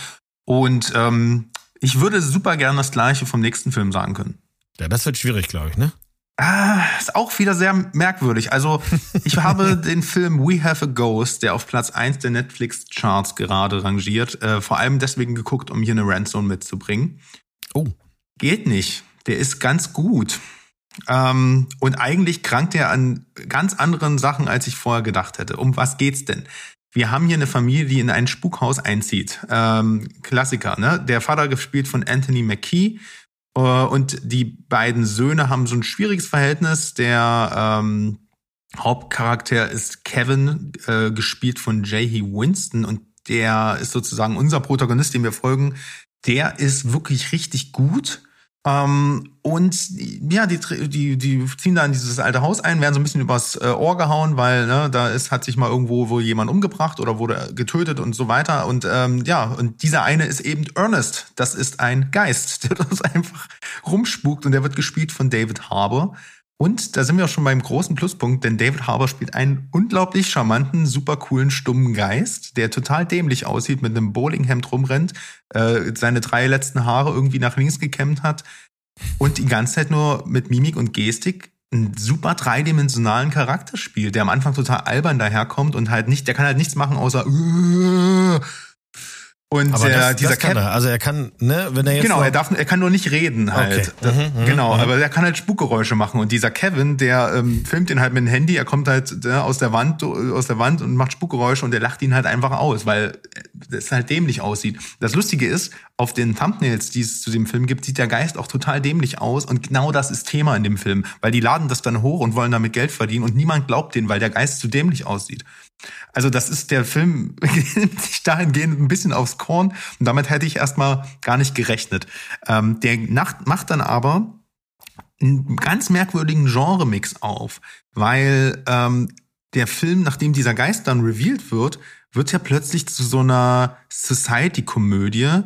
Und ähm, ich würde super gerne das gleiche vom nächsten Film sagen können. Ja, das wird schwierig, glaube ich, ne? Ah, ist auch wieder sehr merkwürdig. Also, ich habe den Film We Have a Ghost, der auf Platz eins der Netflix-Charts gerade rangiert, äh, vor allem deswegen geguckt, um hier eine Randzone mitzubringen. Oh. Geht nicht. Der ist ganz gut. Ähm, und eigentlich krankt er an ganz anderen Sachen, als ich vorher gedacht hätte. Um was geht's denn? Wir haben hier eine Familie, die in ein Spukhaus einzieht. Ähm, Klassiker, ne? Der Vater gespielt von Anthony McKee und die beiden Söhne haben so ein schwieriges Verhältnis. Der ähm, Hauptcharakter ist Kevin, äh, gespielt von J.H. Winston und der ist sozusagen unser Protagonist, dem wir folgen. Der ist wirklich richtig gut. Ähm, und ja, die, die, die ziehen da in dieses alte Haus ein, werden so ein bisschen übers äh, Ohr gehauen, weil ne, da ist, hat sich mal irgendwo wohl jemand umgebracht oder wurde getötet und so weiter. Und ähm, ja, und dieser eine ist eben Ernest. Das ist ein Geist, der das einfach rumspukt und der wird gespielt von David Harbour. Und da sind wir auch schon beim großen Pluspunkt, denn David Harbour spielt einen unglaublich charmanten, super coolen, stummen Geist, der total dämlich aussieht, mit einem Bowlinghemd rumrennt, äh, seine drei letzten Haare irgendwie nach links gekämmt hat und die ganze Zeit nur mit Mimik und Gestik einen super dreidimensionalen Charakter spielt, der am Anfang total albern daherkommt und halt nicht, der kann halt nichts machen außer und Aber der, das, dieser das kann er. Also er kann, ne, wenn er jetzt Genau, er darf, er kann nur nicht reden halt. Okay. Das, Mhm, mhm, genau, mhm. aber er kann halt Spukgeräusche machen. Und dieser Kevin, der ähm, filmt ihn halt mit dem Handy, er kommt halt äh, aus der Wand, aus der Wand und macht Spukgeräusche und der lacht ihn halt einfach aus, weil es halt dämlich aussieht. Das Lustige ist, auf den Thumbnails, die es zu dem Film gibt, sieht der Geist auch total dämlich aus und genau das ist Thema in dem Film, weil die laden das dann hoch und wollen damit Geld verdienen und niemand glaubt denen, weil der Geist zu dämlich aussieht. Also das ist der Film nimmt sich dahingehend ein bisschen aufs Korn und damit hätte ich erstmal gar nicht gerechnet. Ähm, der Nacht macht dann aber einen ganz merkwürdigen Genremix auf, weil ähm, der Film, nachdem dieser Geist dann revealed wird, wird ja plötzlich zu so einer Society-Komödie.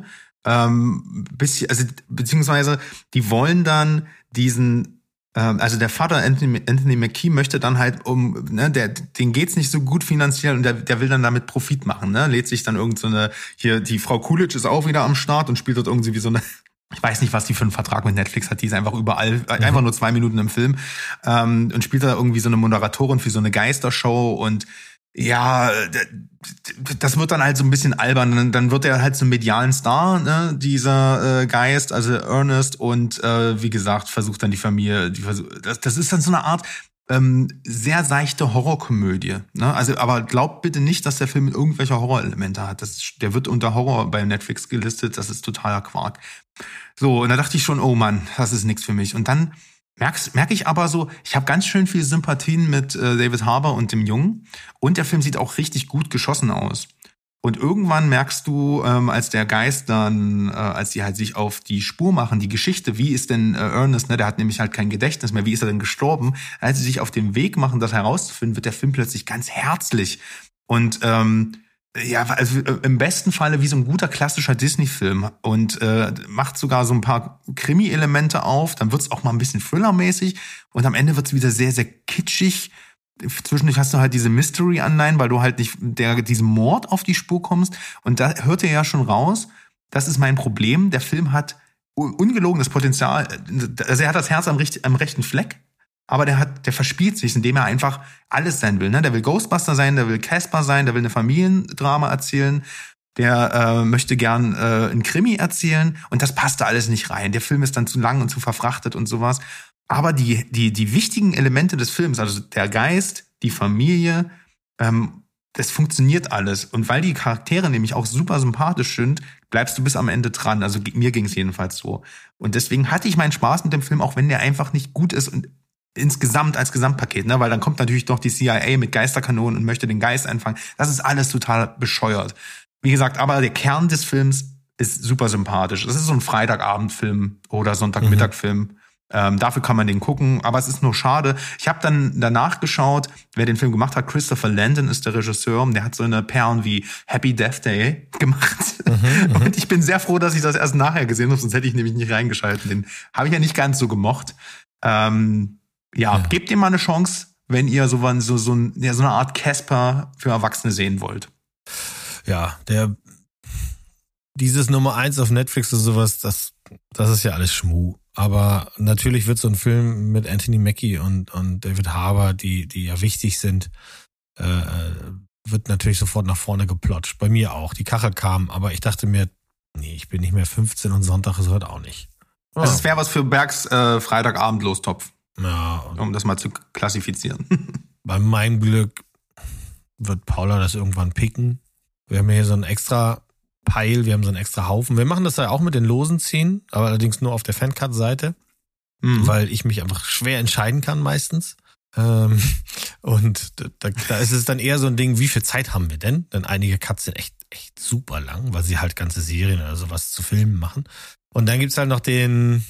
Ähm, bisschen, also beziehungsweise die wollen dann diesen ähm, also der Vater Anthony, Anthony McKee möchte dann halt um, ne, der, den geht's nicht so gut finanziell und der, der will dann damit Profit machen, ne, lädt sich dann irgend so eine, hier, die Frau Coolidge ist auch wieder am Start und spielt dort irgendwie wie so eine, ich weiß nicht, was die für einen Vertrag mit Netflix hat, die ist einfach überall, einfach nur zwei Minuten im Film ähm, und spielt da irgendwie so eine Moderatorin für so eine Geistershow und ja, das wird dann halt so ein bisschen albern. Dann- wird er halt zum medialen Star, ne, dieser äh, Geist, also Ernest, und äh, wie gesagt, versucht dann die Familie, die versuch, das, das ist dann so eine Art ähm, sehr seichte Horrorkomödie. Ne? Also, aber glaubt bitte nicht, dass der Film irgendwelche Horrorelemente hat. Das, der wird unter Horror bei Netflix gelistet. Das ist totaler Quark. So, und da dachte ich schon, oh Mann, das ist nichts für mich. Und dann merke ich aber so, ich habe ganz schön viel Sympathien mit äh, David Harbour und dem Jungen. Und der Film sieht auch richtig gut geschossen aus. Und irgendwann merkst du, ähm, als der Geist dann, äh, als die halt sich auf die Spur machen, die Geschichte, wie ist denn äh, Ernest, ne, der hat nämlich halt kein Gedächtnis mehr, wie ist er denn gestorben? Als sie sich auf den Weg machen, das herauszufinden, wird der Film plötzlich ganz herzlich. Und ähm, ja, also äh, im besten Falle wie so ein guter klassischer Disney-Film und äh, macht sogar so ein paar Krimi-Elemente auf. Dann wird's auch mal ein bisschen Thriller-mäßig und am Ende wird's wieder sehr, sehr kitschig. Zwischendurch hast du halt diese Mystery-Anleihen, weil du halt nicht der, diesem Mord auf die Spur kommst. Und da hört ihr ja schon raus, das ist mein Problem. Der Film hat un- ungelogenes Potenzial. Also er hat das Herz am, am rechten Fleck, aber der hat, der verspielt sich, indem er einfach alles sein will. Ne? Der will Ghostbuster sein, der will Casper sein, der will eine Familiendrama erzählen, der äh, möchte gern äh, ein Krimi erzählen und das passt da alles nicht rein. Der Film ist dann zu lang und zu verfrachtet und sowas. Aber die, die, die wichtigen Elemente des Films, also der Geist, die Familie, ähm, das funktioniert alles. Und weil die Charaktere nämlich auch super sympathisch sind, bleibst du bis am Ende dran. Also mir ging es jedenfalls so. Und deswegen hatte ich meinen Spaß mit dem Film, auch wenn der einfach nicht gut ist und insgesamt als Gesamtpaket, ne? Weil dann kommt natürlich doch die CIA mit Geisterkanonen und möchte den Geist einfangen. Das ist alles total bescheuert. Wie gesagt, aber der Kern des Films ist super sympathisch. Das ist so ein Freitagabendfilm oder Sonntagmittagfilm. Ähm, dafür kann man den gucken, aber es ist nur schade. Ich habe dann danach geschaut, wer den Film gemacht hat. Christopher Landon ist der Regisseur. Der hat so eine Perlen wie Happy Death Day gemacht. Mhm, und ich bin sehr froh, dass ich das erst nachher gesehen habe, sonst hätte ich nämlich nicht reingeschalten. Den habe ich ja nicht ganz so gemocht. Ähm, ja, ja, gebt ihm mal eine Chance, wenn ihr so, so, so, ja, so eine Art Casper für Erwachsene sehen wollt. Ja, der dieses Nummer eins auf Netflix oder sowas, das, das ist ja alles Schmu. Aber natürlich wird so ein Film mit Anthony Mackie und, und David Harbour, die, die ja wichtig sind, äh, äh wird natürlich sofort nach vorne geplotscht. Bei mir auch. Die Kachel kam, aber ich dachte mir, nee, ich bin nicht mehr 15 und Sonntag ist heute auch nicht. Das wäre was für Bergs äh, Freitagabend Lostopf. Ja. Um das mal zu klassifizieren. Bei meinem Glück wird Paula das irgendwann picken. Wir haben hier so ein extra Pile, wir haben so einen extra Haufen. Wir machen das ja auch mit den losen ziehen, aber allerdings nur auf der Fancard-Seite, mhm. weil ich mich einfach schwer entscheiden kann meistens. Ähm, und da, da ist es dann eher so ein Ding, wie viel Zeit haben wir denn? Denn einige Cuts sind echt, echt super lang, weil sie halt ganze Serien oder sowas zu filmen machen. Und dann gibt's halt noch den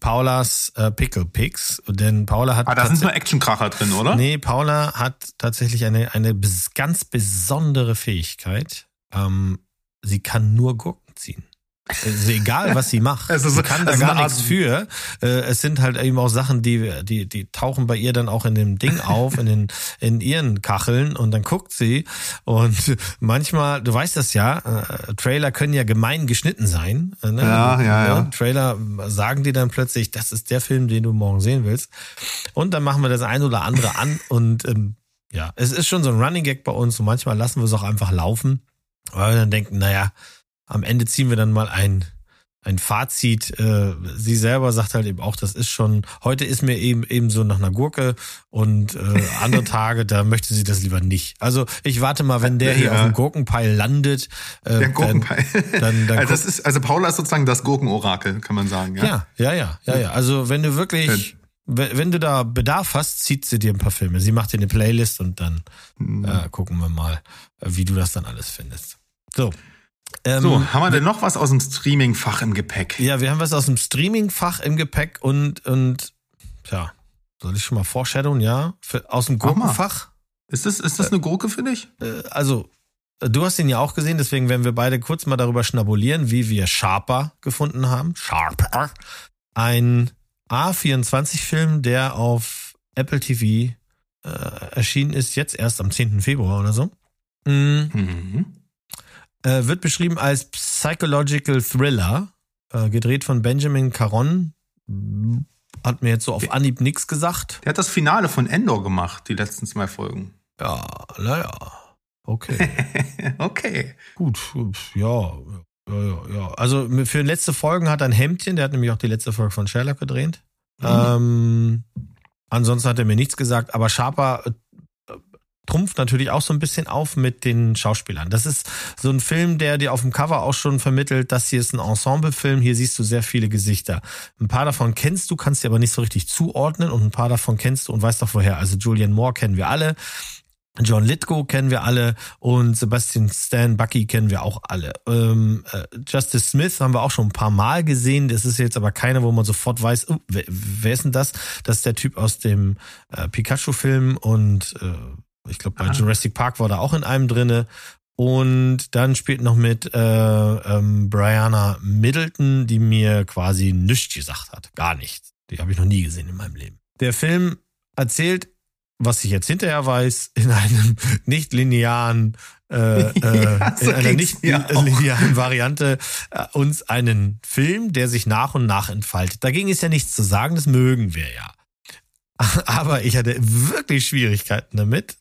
Paulas äh, Pickle Picks. Denn Paula hat. Ah, da sind nur Actionkracher drin, oder? Nee, Paula hat tatsächlich eine, eine ganz besondere Fähigkeit. Ähm, sie kann nur Gurken ziehen. Also egal, was sie macht. Also sie kann da gar nichts für. Äh, es sind halt eben auch Sachen, die, die, die tauchen bei ihr dann auch in dem Ding auf, in den, in ihren Kacheln und dann guckt sie. Und manchmal, du weißt das ja, äh, Trailer können ja gemein geschnitten sein. Ne? Ja, ja, ja. Trailer sagen die dann plötzlich, das ist der Film, den du morgen sehen willst. Und dann machen wir das ein oder andere an und ähm, ja, es ist schon so ein Running Gag bei uns und manchmal lassen wir es auch einfach laufen. Weil wir dann denken, naja, am Ende ziehen wir dann mal ein, ein Fazit. Äh, sie selber sagt halt eben auch, das ist schon, heute ist mir eben eben so nach einer Gurke und äh, andere Tage, da möchte sie das lieber nicht. Also ich warte mal, wenn der hier ja. auf dem Gurkenpeil landet. Äh, der Gurkenpeil. Dann, dann, dann also, das ist, also Paula ist sozusagen das Gurkenorakel, kann man sagen. Ja, ja, ja, ja. ja, ja. Also wenn du wirklich wenn du da Bedarf hast, zieht sie dir ein paar Filme. Sie macht dir eine Playlist und dann mhm. äh, gucken wir mal, wie du das dann alles findest. So. Ähm, so, haben wir denn noch was aus dem Streaming-Fach im Gepäck? Ja, wir haben was aus dem Streaming-Fach im Gepäck und, und, ja, soll ich schon mal foreshadowen, ja? Für, aus dem Gurkenfach. Ist das, ist das eine Gurke für dich? Äh, also, du hast ihn ja auch gesehen, deswegen werden wir beide kurz mal darüber schnabulieren, wie wir Sharper gefunden haben. Sharper. Ein A24-Film, der auf Apple TV äh, erschienen ist, jetzt erst am 10. Februar oder so. Mhm. Mhm. Äh, wird beschrieben als Psychological Thriller, äh, gedreht von Benjamin Caron. Hat mir jetzt so auf Anhieb nichts gesagt. Der hat das Finale von Endor gemacht, die letzten zwei Folgen. Ja, naja. Okay. okay. Gut, ja. Ja, ja, ja. Also für letzte Folgen hat er ein Hemdchen, der hat nämlich auch die letzte Folge von Sherlock gedreht. Mhm. Ähm, ansonsten hat er mir nichts gesagt, aber Sharper äh, trumpft natürlich auch so ein bisschen auf mit den Schauspielern. Das ist so ein Film, der dir auf dem Cover auch schon vermittelt, das hier ist ein Ensemble-Film, hier siehst du sehr viele Gesichter. Ein paar davon kennst du, kannst dir aber nicht so richtig zuordnen und ein paar davon kennst du und weißt doch woher. Also Julian Moore kennen wir alle. John Lithgow kennen wir alle und Sebastian Stan Bucky kennen wir auch alle. Ähm, äh, Justice Smith haben wir auch schon ein paar Mal gesehen. Das ist jetzt aber keiner, wo man sofort weiß, oh, wer, wer, ist denn das? Das ist der Typ aus dem äh, Pikachu-Film und äh, ich glaube bei ah. Jurassic Park war da auch in einem drinne. Und dann spielt noch mit äh, ähm, Brianna Middleton, die mir quasi nichts gesagt hat. Gar nichts. Die habe ich noch nie gesehen in meinem Leben. Der Film erzählt was ich jetzt hinterher weiß, in einem nicht linearen, äh, äh, ja, so in einer nicht linearen Variante äh, uns einen Film, der sich nach und nach entfaltet. Dagegen ist ja nichts zu sagen, das mögen wir ja. Aber ich hatte wirklich Schwierigkeiten damit,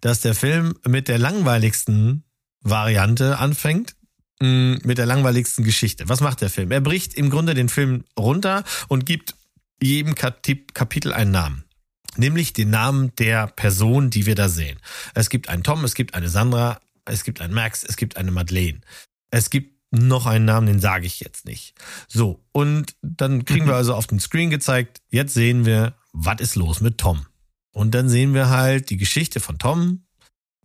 dass der Film mit der langweiligsten Variante anfängt, mm, mit der langweiligsten Geschichte. Was macht der Film? Er bricht im Grunde den Film runter und gibt jedem Kapitel einen Namen nämlich den Namen der Person, die wir da sehen. Es gibt einen Tom, es gibt eine Sandra, es gibt einen Max, es gibt eine Madeleine. Es gibt noch einen Namen, den sage ich jetzt nicht. So, und dann kriegen wir mhm. also auf den Screen gezeigt, jetzt sehen wir, was ist los mit Tom. Und dann sehen wir halt die Geschichte von Tom.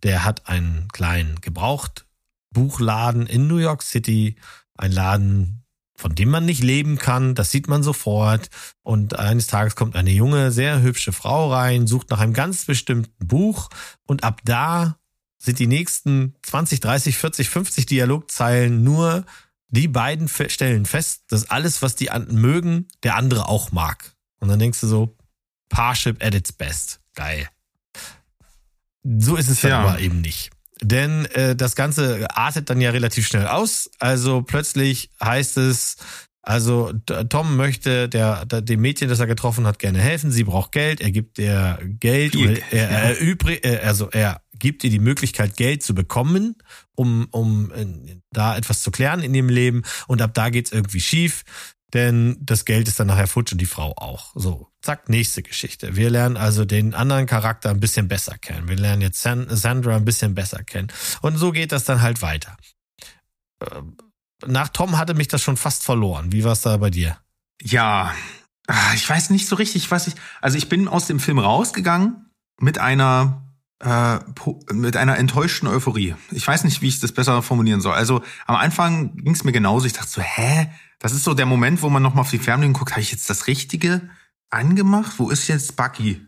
Der hat einen kleinen Gebrauchtbuchladen in New York City. Ein Laden, von dem man nicht leben kann. Das sieht man sofort. Und eines Tages kommt eine junge, sehr hübsche Frau rein, sucht nach einem ganz bestimmten Buch. Und ab da sind die nächsten 20, 30, 40, 50 Dialogzeilen nur die beiden stellen fest, dass alles, was die mögen, der andere auch mag. Und dann denkst du so, Parship at its best. Geil. So ist es ja. aber eben nicht. Denn äh, das Ganze artet dann ja relativ schnell aus. Also plötzlich heißt es, also Tom möchte der, der dem Mädchen, das er getroffen hat, gerne helfen. Sie braucht Geld. Er gibt ihr Geld. Oder er, er, übrig, also er gibt ihr die Möglichkeit, Geld zu bekommen, um um äh, da etwas zu klären in ihrem Leben. Und ab da geht's irgendwie schief denn das Geld ist dann nachher futsch und die Frau auch. So, zack, nächste Geschichte. Wir lernen also den anderen Charakter ein bisschen besser kennen. Wir lernen jetzt Sandra ein bisschen besser kennen. Und so geht das dann halt weiter. Ähm, nach Tom hatte mich das schon fast verloren. Wie war es da bei dir? Ja, ah, ich weiß nicht so richtig, was ich. Also ich bin aus dem Film rausgegangen mit einer äh, mit einer enttäuschten Euphorie. Ich weiß nicht, wie ich das besser formulieren soll. Also am Anfang ging es mir genauso. Ich dachte so, hä? Das ist so der Moment, wo man nochmal auf die Fernbedienung guckt, habe ich jetzt das Richtige angemacht? Wo ist jetzt Bucky?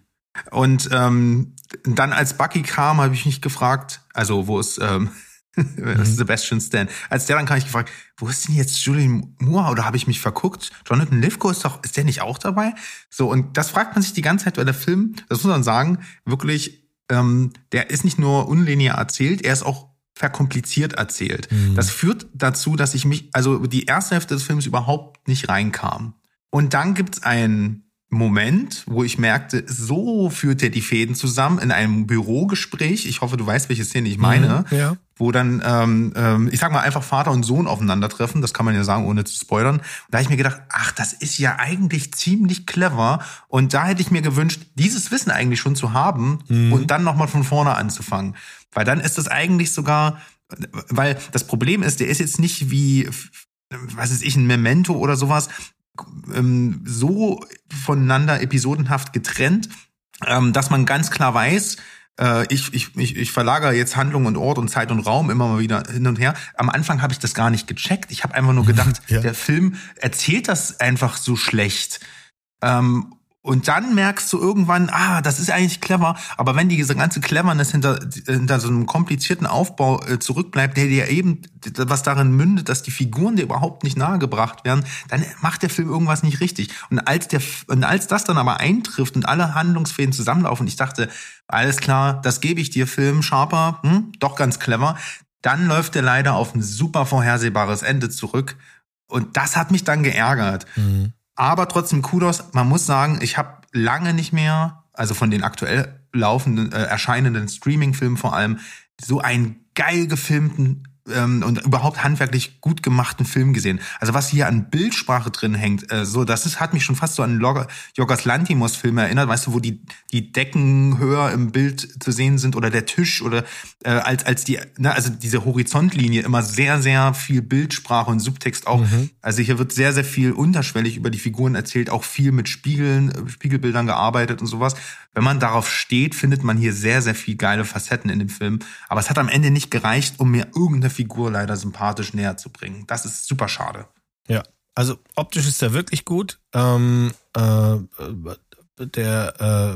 Und ähm, dann als Bucky kam, habe ich mich gefragt, also wo ist ähm, mhm. Sebastian Stan, als der dann kam, ich gefragt, wo ist denn jetzt Julian Moore oder habe ich mich verguckt? Jonathan Lithgow ist doch, ist der nicht auch dabei? So und das fragt man sich die ganze Zeit, weil der Film, das muss man sagen, wirklich, ähm, der ist nicht nur unlinear erzählt, er ist auch verkompliziert erzählt. Mhm. Das führt dazu, dass ich mich, also die erste Hälfte des Films überhaupt nicht reinkam. Und dann gibt's einen Moment, wo ich merkte, so führt er die Fäden zusammen in einem Bürogespräch. Ich hoffe, du weißt, welche Szene ich meine. Mhm, ja. Wo dann, ähm, ähm, ich sag mal, einfach Vater und Sohn aufeinandertreffen. Das kann man ja sagen, ohne zu spoilern. Und da habe ich mir gedacht, ach, das ist ja eigentlich ziemlich clever. Und da hätte ich mir gewünscht, dieses Wissen eigentlich schon zu haben mhm. und dann nochmal von vorne anzufangen. Weil dann ist das eigentlich sogar, weil das Problem ist, der ist jetzt nicht wie, was ist ich, ein Memento oder sowas, ähm, so voneinander episodenhaft getrennt, ähm, dass man ganz klar weiß, ich, ich, ich, ich verlagere jetzt Handlung und Ort und Zeit und Raum immer mal wieder hin und her. Am Anfang habe ich das gar nicht gecheckt. Ich habe einfach nur gedacht, ja. der Film erzählt das einfach so schlecht. Ähm, und dann merkst du irgendwann, ah, das ist eigentlich clever. Aber wenn diese ganze Cleverness hinter, hinter so einem komplizierten Aufbau äh, zurückbleibt, der dir eben, was darin mündet, dass die Figuren dir überhaupt nicht nahegebracht werden, dann macht der Film irgendwas nicht richtig. Und als der, und als das dann aber eintrifft und alle Handlungsfäden zusammenlaufen, ich dachte, alles klar, das gebe ich dir, Film, Sharper, hm, doch ganz clever. Dann läuft der leider auf ein super vorhersehbares Ende zurück. Und das hat mich dann geärgert. Mhm. Aber trotzdem Kudos, man muss sagen, ich habe lange nicht mehr, also von den aktuell laufenden, äh, erscheinenden Streaming-Filmen vor allem, so einen geil gefilmten ähm, und überhaupt handwerklich gut gemachten Film gesehen. Also was hier an Bildsprache drin hängt, äh, so das ist, hat mich schon fast so an Jorgos Lantimos Filme erinnert, weißt du, wo die die Decken höher im Bild zu sehen sind oder der Tisch oder äh, als als die ne, also diese Horizontlinie immer sehr sehr viel Bildsprache und Subtext auch. Mhm. Also hier wird sehr sehr viel unterschwellig über die Figuren erzählt, auch viel mit Spiegeln, äh, Spiegelbildern gearbeitet und sowas. Wenn man darauf steht, findet man hier sehr sehr viel geile Facetten in dem Film, aber es hat am Ende nicht gereicht, um mir irgendeine Figur leider sympathisch näher zu bringen. Das ist super schade. Ja, also optisch ist er wirklich gut. Ähm, äh, der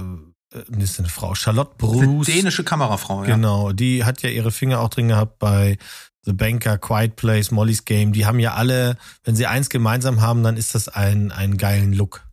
äh, ist eine Frau, Charlotte Bruce. Eine dänische Kamerafrau, ja. Genau, die hat ja ihre Finger auch drin gehabt bei The Banker, Quiet Place, Molly's Game. Die haben ja alle, wenn sie eins gemeinsam haben, dann ist das ein, einen geilen Look.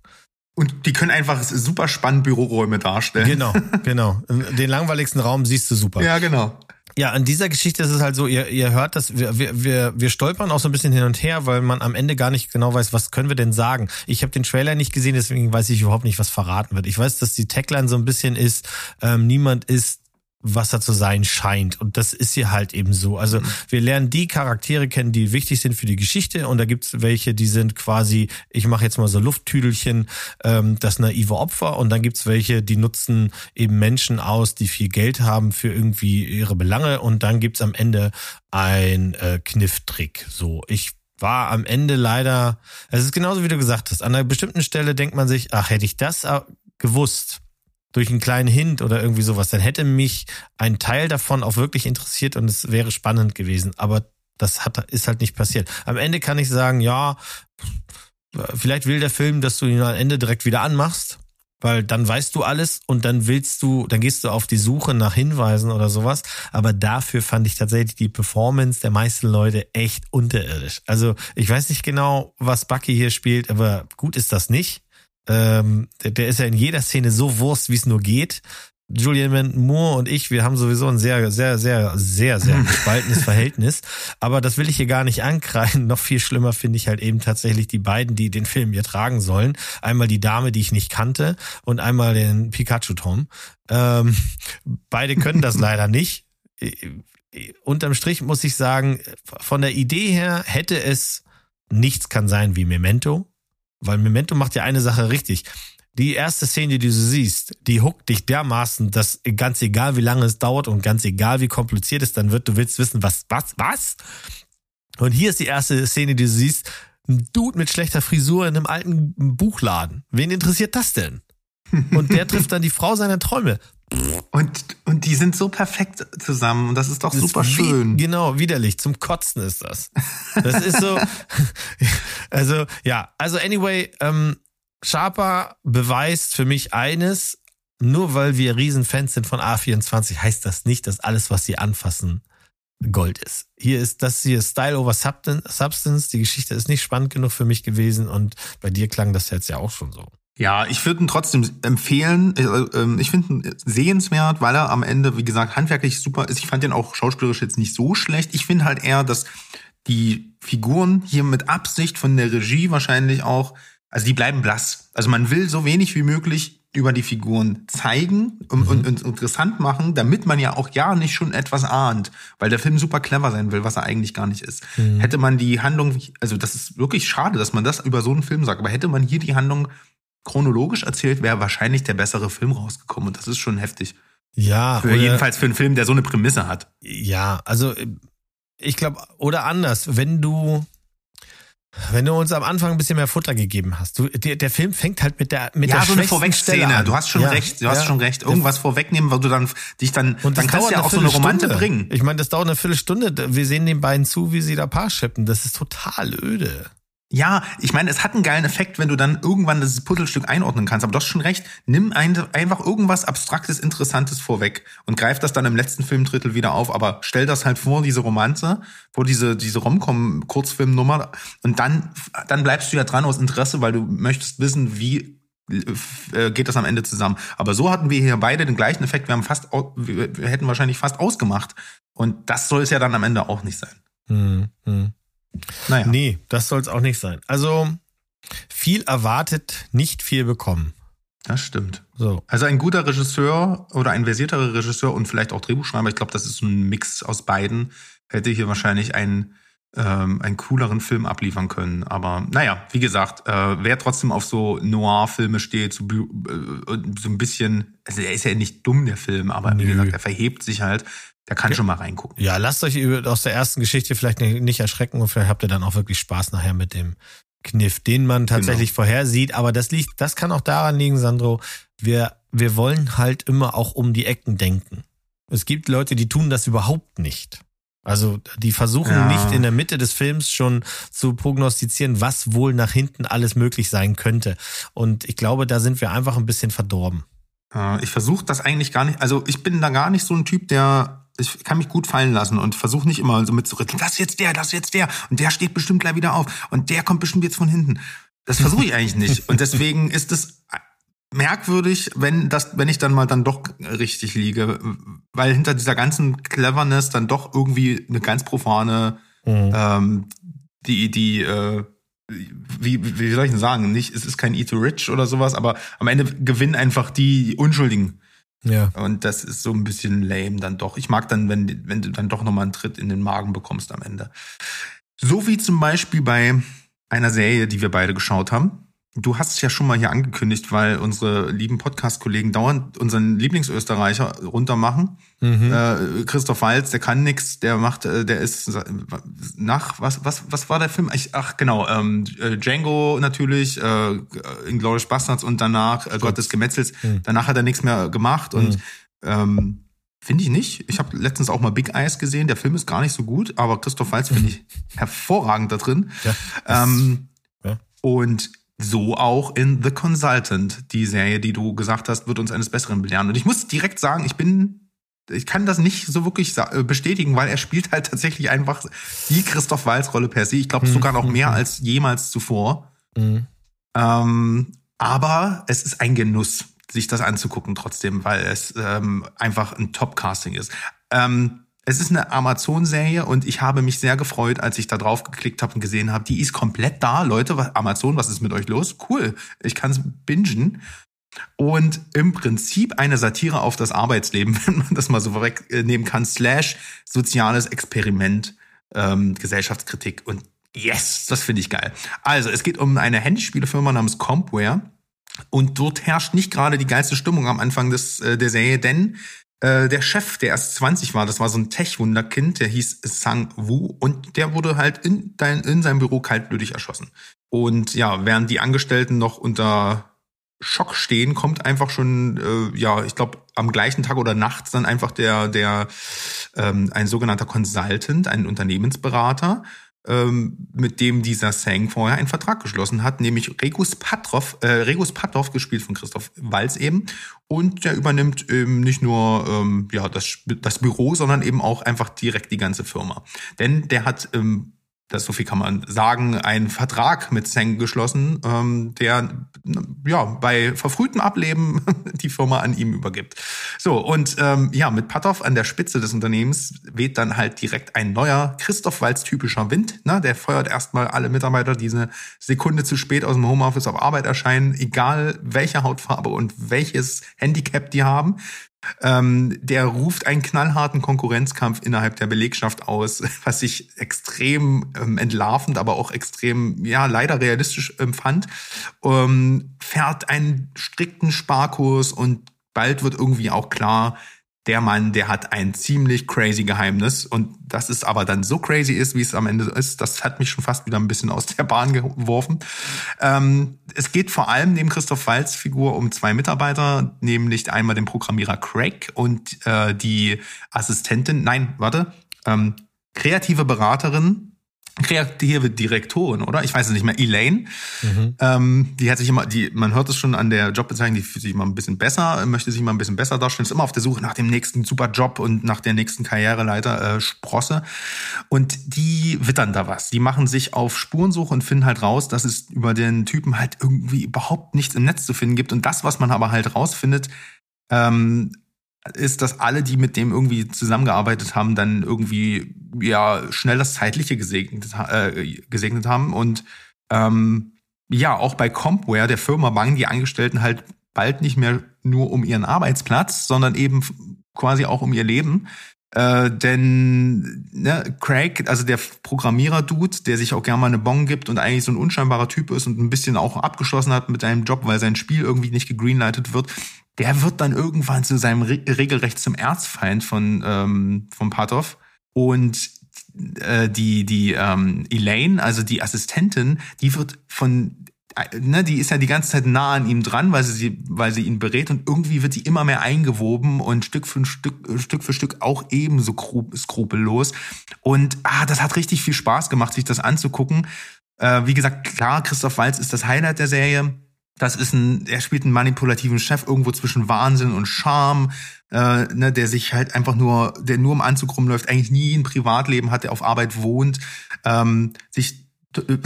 Und die können einfach super spannend Büroräume darstellen. Genau, genau. Den langweiligsten Raum siehst du super. Ja, genau. Ja, an dieser Geschichte ist es halt so, ihr, ihr hört das, wir, wir, wir stolpern auch so ein bisschen hin und her, weil man am Ende gar nicht genau weiß, was können wir denn sagen. Ich habe den Trailer nicht gesehen, deswegen weiß ich überhaupt nicht, was verraten wird. Ich weiß, dass die Tagline so ein bisschen ist, ähm, niemand ist was er zu sein scheint. Und das ist hier halt eben so. Also mhm. wir lernen die Charaktere kennen, die wichtig sind für die Geschichte. Und da gibt's welche, die sind quasi, ich mache jetzt mal so Lufttüdelchen, ähm, das naive Opfer. Und dann gibt's welche, die nutzen eben Menschen aus, die viel Geld haben für irgendwie ihre Belange. Und dann gibt's am Ende ein äh, Knifftrick. So, ich war am Ende leider, es ist genauso wie du gesagt hast, an einer bestimmten Stelle denkt man sich, ach, hätte ich das gewusst, durch einen kleinen Hint oder irgendwie sowas, dann hätte mich ein Teil davon auch wirklich interessiert und es wäre spannend gewesen. Aber Das hat, ist halt nicht passiert. Am Ende kann ich sagen, ja, vielleicht will der Film, dass du ihn am Ende direkt wieder anmachst weil dann weißt du alles und dann willst du, dann gehst du auf die Suche nach Hinweisen oder sowas. Aber dafür fand ich tatsächlich die Performance der meisten Leute echt unterirdisch. Also ich weiß nicht genau, was Bucky hier spielt, aber gut ist das nicht. Ähm, der, der ist ja in jeder Szene so Wurst, wie es nur geht. Julian Moore und ich, wir haben sowieso ein sehr, sehr, sehr, sehr, sehr gespaltenes Verhältnis. Aber das will ich hier gar nicht ankreiden. Noch viel schlimmer finde ich halt eben tatsächlich die beiden, die den Film hier tragen sollen. Einmal die Dame, die ich nicht kannte und einmal den Pikachu-Tom. Ähm, beide können das leider nicht. Unterm Strich muss ich sagen, von der Idee her hätte es nichts kann sein wie Memento. Weil Memento macht ja eine Sache richtig die erste Szene, die du siehst, die huckt dich dermaßen, dass ganz egal wie lange es dauert und ganz egal wie kompliziert es dann wird, du willst wissen, was, was, was? Und hier ist die erste Szene, die du siehst, ein Dude mit schlechter Frisur in einem alten Buchladen. Wen interessiert das denn? Und der trifft dann die Frau seiner Träume. Und, und die sind so perfekt zusammen und das ist doch das super ist schön. Genau, widerlich. Zum Kotzen ist das. Das ist so. also, ja, also anyway, ähm, Sharper beweist für mich eines, nur weil wir Riesenfans sind von A24, heißt das nicht, dass alles, was sie anfassen, Gold ist. Hier ist das hier Style over Substance. Die Geschichte ist nicht spannend genug für mich gewesen und bei dir klang das jetzt ja auch schon so. Ja, ich würde ihn trotzdem empfehlen. Äh, ähm, ich finde ihn sehenswert, weil er am Ende, wie gesagt, handwerklich super ist. Ich fand ihn auch schauspielerisch jetzt nicht so schlecht. Ich finde halt eher, dass die Figuren hier mit Absicht von der Regie wahrscheinlich auch also die bleiben blass. Also man will so wenig wie möglich über die Figuren zeigen und, mhm. und, und, interessant machen, damit man ja auch ja nicht schon etwas ahnt, weil der Film super clever sein will, was er eigentlich gar nicht ist. Mhm. Hätte man die Handlung, also das ist wirklich schade, dass man das über so einen Film sagt, aber hätte man hier die Handlung chronologisch erzählt, wäre wahrscheinlich der bessere Film rausgekommen und das ist schon heftig. Ja. Für jedenfalls für einen Film, der so eine Prämisse hat. Ja, also ich glaube, oder anders, wenn du wenn du uns am Anfang ein bisschen mehr Futter gegeben hast. Du, der, der Film fängt halt mit der mit ja, der so eine Vorwegszene. Du hast schon ja, recht. Du ja. hast schon recht. Irgendwas vorwegnehmen, weil du dann dich dann und dann kannst du ja auch so eine Romante bringen. Ich meine, das dauert eine Viertelstunde. Wir sehen den beiden zu, wie sie da Paar schippen. Das ist total öde. Ja, ich meine, es hat einen geilen Effekt, wenn du dann irgendwann das Puzzlestück einordnen kannst. Aber du hast schon recht. Nimm ein, einfach irgendwas Abstraktes, Interessantes vorweg und greif das dann im letzten Filmdrittel wieder auf. Aber stell das halt vor, diese Romanze, vor diese, diese Romcom-Kurzfilmnummer. Und dann, dann bleibst du ja dran aus Interesse, weil du möchtest wissen, wie äh, geht das am Ende zusammen. Aber so hatten wir hier beide den gleichen Effekt. Wir haben fast, wir hätten wahrscheinlich fast ausgemacht. Und das soll es ja dann am Ende auch nicht sein. Hm, hm. Naja. Nee, das soll es auch nicht sein. Also viel erwartet, nicht viel bekommen. Das stimmt. So. Also ein guter Regisseur oder ein versierterer Regisseur und vielleicht auch Drehbuchschreiber, ich glaube, das ist ein Mix aus beiden, hätte hier wahrscheinlich einen, ähm, einen cooleren Film abliefern können. Aber naja, wie gesagt, äh, wer trotzdem auf so Noir-Filme steht, so, äh, so ein bisschen, also er ist ja nicht dumm, der Film, aber Nö. wie gesagt, er verhebt sich halt. Der kann ja. schon mal reingucken. Ja, lasst euch aus der ersten Geschichte vielleicht nicht erschrecken und vielleicht habt ihr dann auch wirklich Spaß nachher mit dem Kniff, den man tatsächlich genau. vorhersieht. Aber das liegt, das kann auch daran liegen, Sandro. Wir, wir wollen halt immer auch um die Ecken denken. Es gibt Leute, die tun das überhaupt nicht. Also die versuchen ja. nicht in der Mitte des Films schon zu prognostizieren, was wohl nach hinten alles möglich sein könnte. Und ich glaube, da sind wir einfach ein bisschen verdorben. Ich versuche das eigentlich gar nicht. Also ich bin da gar nicht so ein Typ, der ich kann mich gut fallen lassen und versuche nicht immer so mitzurütteln. Das ist jetzt der, das ist jetzt der und der steht bestimmt gleich wieder auf und der kommt bestimmt jetzt von hinten. Das versuche ich eigentlich nicht und deswegen ist es merkwürdig, wenn das, wenn ich dann mal dann doch richtig liege, weil hinter dieser ganzen Cleverness dann doch irgendwie eine ganz profane, mhm. ähm, die die äh, wie, wie soll ich denn sagen, nicht, es ist kein Eat to Rich oder sowas, aber am Ende gewinnen einfach die Unschuldigen. Ja. Und das ist so ein bisschen lame dann doch. Ich mag dann, wenn, wenn du dann doch nochmal einen Tritt in den Magen bekommst am Ende. So wie zum Beispiel bei einer Serie, die wir beide geschaut haben. Du hast es ja schon mal hier angekündigt, weil unsere lieben Podcast-Kollegen dauernd unseren Lieblingsösterreicher runtermachen. Mhm. Äh, Christoph Walz, der kann nix, der macht, äh, der ist nach, was, was, was war der Film? Ich, ach genau, ähm, äh, Django natürlich, äh, Inglourious Bastards und danach äh, Gott des Gemetzels. Mhm. Danach hat er nichts mehr gemacht und mhm. ähm, Finde ich nicht. Ich habe letztens auch mal Big Eyes gesehen. Der Film ist gar nicht so gut, aber Christoph Waltz finde ich hervorragend da drin. Ja, ähm, ja. Und so auch in The Consultant, die Serie, die du gesagt hast, wird uns eines Besseren belehren. Und ich muss direkt sagen, ich bin, ich kann das nicht so wirklich äh, bestätigen, weil er spielt halt tatsächlich einfach die Christoph Waltz Rolle per se. Ich glaube mhm. sogar noch mehr mhm. als jemals zuvor. Mhm. Ähm, aber es ist ein Genuss sich das anzugucken trotzdem, weil es ähm, einfach ein Top-Casting ist. Ähm, es ist eine Amazon-Serie und ich habe mich sehr gefreut, als ich da drauf geklickt habe und gesehen habe, die ist komplett da. Leute, Amazon, was ist mit euch los? Cool, ich kann es bingen. Und im Prinzip eine Satire auf das Arbeitsleben, wenn man das mal so wegnehmen kann, slash soziales Experiment, ähm, Gesellschaftskritik und yes, das finde ich geil. Also, es geht um eine Handyspielefirma namens Compware und dort herrscht nicht gerade die geilste Stimmung am Anfang des, äh, der Serie, denn äh, der Chef, der erst 20 war, das war so ein Tech-Wunderkind, der hieß Sang Wu und der wurde halt in, dein, in seinem Büro kaltblütig erschossen. Und ja, während die Angestellten noch unter Schock stehen, kommt einfach schon, äh, ja, ich glaube, am gleichen Tag oder nachts dann einfach der, der ähm, ein sogenannter Consultant, ein Unternehmensberater, mit dem dieser Sang vorher einen Vertrag geschlossen hat, nämlich Regus Patrov, äh, Regus Patrov, gespielt von Christoph Walz eben. Und der übernimmt eben nicht nur ähm, ja, das, das Büro, sondern eben auch einfach direkt die ganze Firma. Denn der hat ähm, das so viel kann man sagen, einen Vertrag mit Zeng geschlossen, ähm, der ja bei verfrühtem Ableben die Firma an ihm übergibt. So und ähm, ja mit Patoff an der Spitze des Unternehmens weht dann halt direkt ein neuer Christoph Walz typischer Wind. Ne? Der feuert erstmal alle Mitarbeiter, die eine Sekunde zu spät aus dem Homeoffice auf Arbeit erscheinen, egal welche Hautfarbe und welches Handicap die haben. Ähm, der ruft einen knallharten Konkurrenzkampf innerhalb der Belegschaft aus, was ich extrem ähm, entlarvend, aber auch extrem, ja, leider realistisch empfand. Ähm, fährt einen strikten Sparkurs und bald wird irgendwie auch klar, der Mann, der hat ein ziemlich crazy Geheimnis und das ist aber dann so crazy ist, wie es am Ende ist, das hat mich schon fast wieder ein bisschen aus der Bahn geworfen. Ähm, es geht vor allem neben Christoph Walz Figur um zwei Mitarbeiter, nämlich einmal den Programmierer Craig und äh, die Assistentin, nein, warte, ähm, kreative Beraterin kreative Direktorin, oder? Ich weiß es nicht mehr. Elaine, mhm. ähm, die hat sich immer, die, man hört es schon an der Jobbezeichnung, die fühlt sich immer ein bisschen besser, möchte sich immer ein bisschen besser darstellen, ist immer auf der Suche nach dem nächsten super Job und nach der nächsten Karriereleiter äh, Sprosse. Und die wittern da was. Die machen sich auf Spurensuche und finden halt raus, dass es über den Typen halt irgendwie überhaupt nichts im Netz zu finden gibt. Und das, was man aber halt rausfindet, ähm, ist, dass alle, die mit dem irgendwie zusammengearbeitet haben, dann irgendwie ja schnell das Zeitliche gesegnet, äh, gesegnet haben. Und ähm, ja, auch bei Compware, der Firma, bangen die Angestellten halt bald nicht mehr nur um ihren Arbeitsplatz, sondern eben quasi auch um ihr Leben. Äh, denn ne, Craig, also der Programmierer-Dude, der sich auch gerne mal eine Bon gibt und eigentlich so ein unscheinbarer Typ ist und ein bisschen auch abgeschlossen hat mit seinem Job, weil sein Spiel irgendwie nicht gegreenlightet wird, der wird dann irgendwann zu seinem Re regelrecht zum Erzfeind von ähm, von Patov und äh, die die ähm, Elaine, also die Assistentin, die wird von äh, ne, die ist ja die ganze Zeit nah an ihm dran, weil sie, weil sie ihn berät und irgendwie wird sie immer mehr eingewoben und Stück für Stück, Stück für Stück auch ebenso skrupellos. Und ah, das hat richtig viel Spaß gemacht, sich das anzugucken. Äh, wie gesagt, klar, Christoph Walz ist das Highlight der Serie. Das ist ein, er spielt einen manipulativen Chef irgendwo zwischen Wahnsinn und Charme, äh, ne, der sich halt einfach nur, der nur im Anzug rumläuft, eigentlich nie ein Privatleben hat, der auf Arbeit wohnt, ähm, sich äh,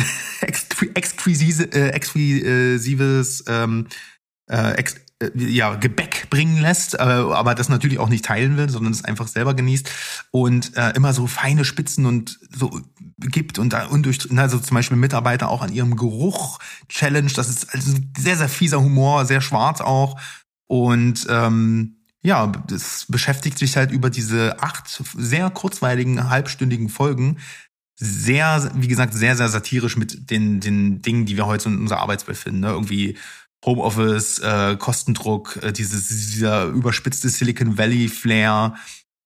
exquisives, äh, exquisives ähm, äh, ex, ja, Gebäck bringen lässt, äh, aber das natürlich auch nicht teilen will, sondern es einfach selber genießt und äh, immer so feine Spitzen und so gibt und da undurchdringend, also zum Beispiel Mitarbeiter auch an ihrem Geruch challenge. Das ist also sehr, sehr fieser Humor, sehr schwarz auch. Und ähm, ja, das beschäftigt sich halt über diese acht sehr kurzweiligen, halbstündigen Folgen sehr, wie gesagt, sehr, sehr satirisch mit den, den Dingen, die wir heute in unserer Arbeitswelt finden. Ne? Irgendwie Homeoffice, äh, Kostendruck, äh, dieses, dieser überspitzte Silicon Valley Flair.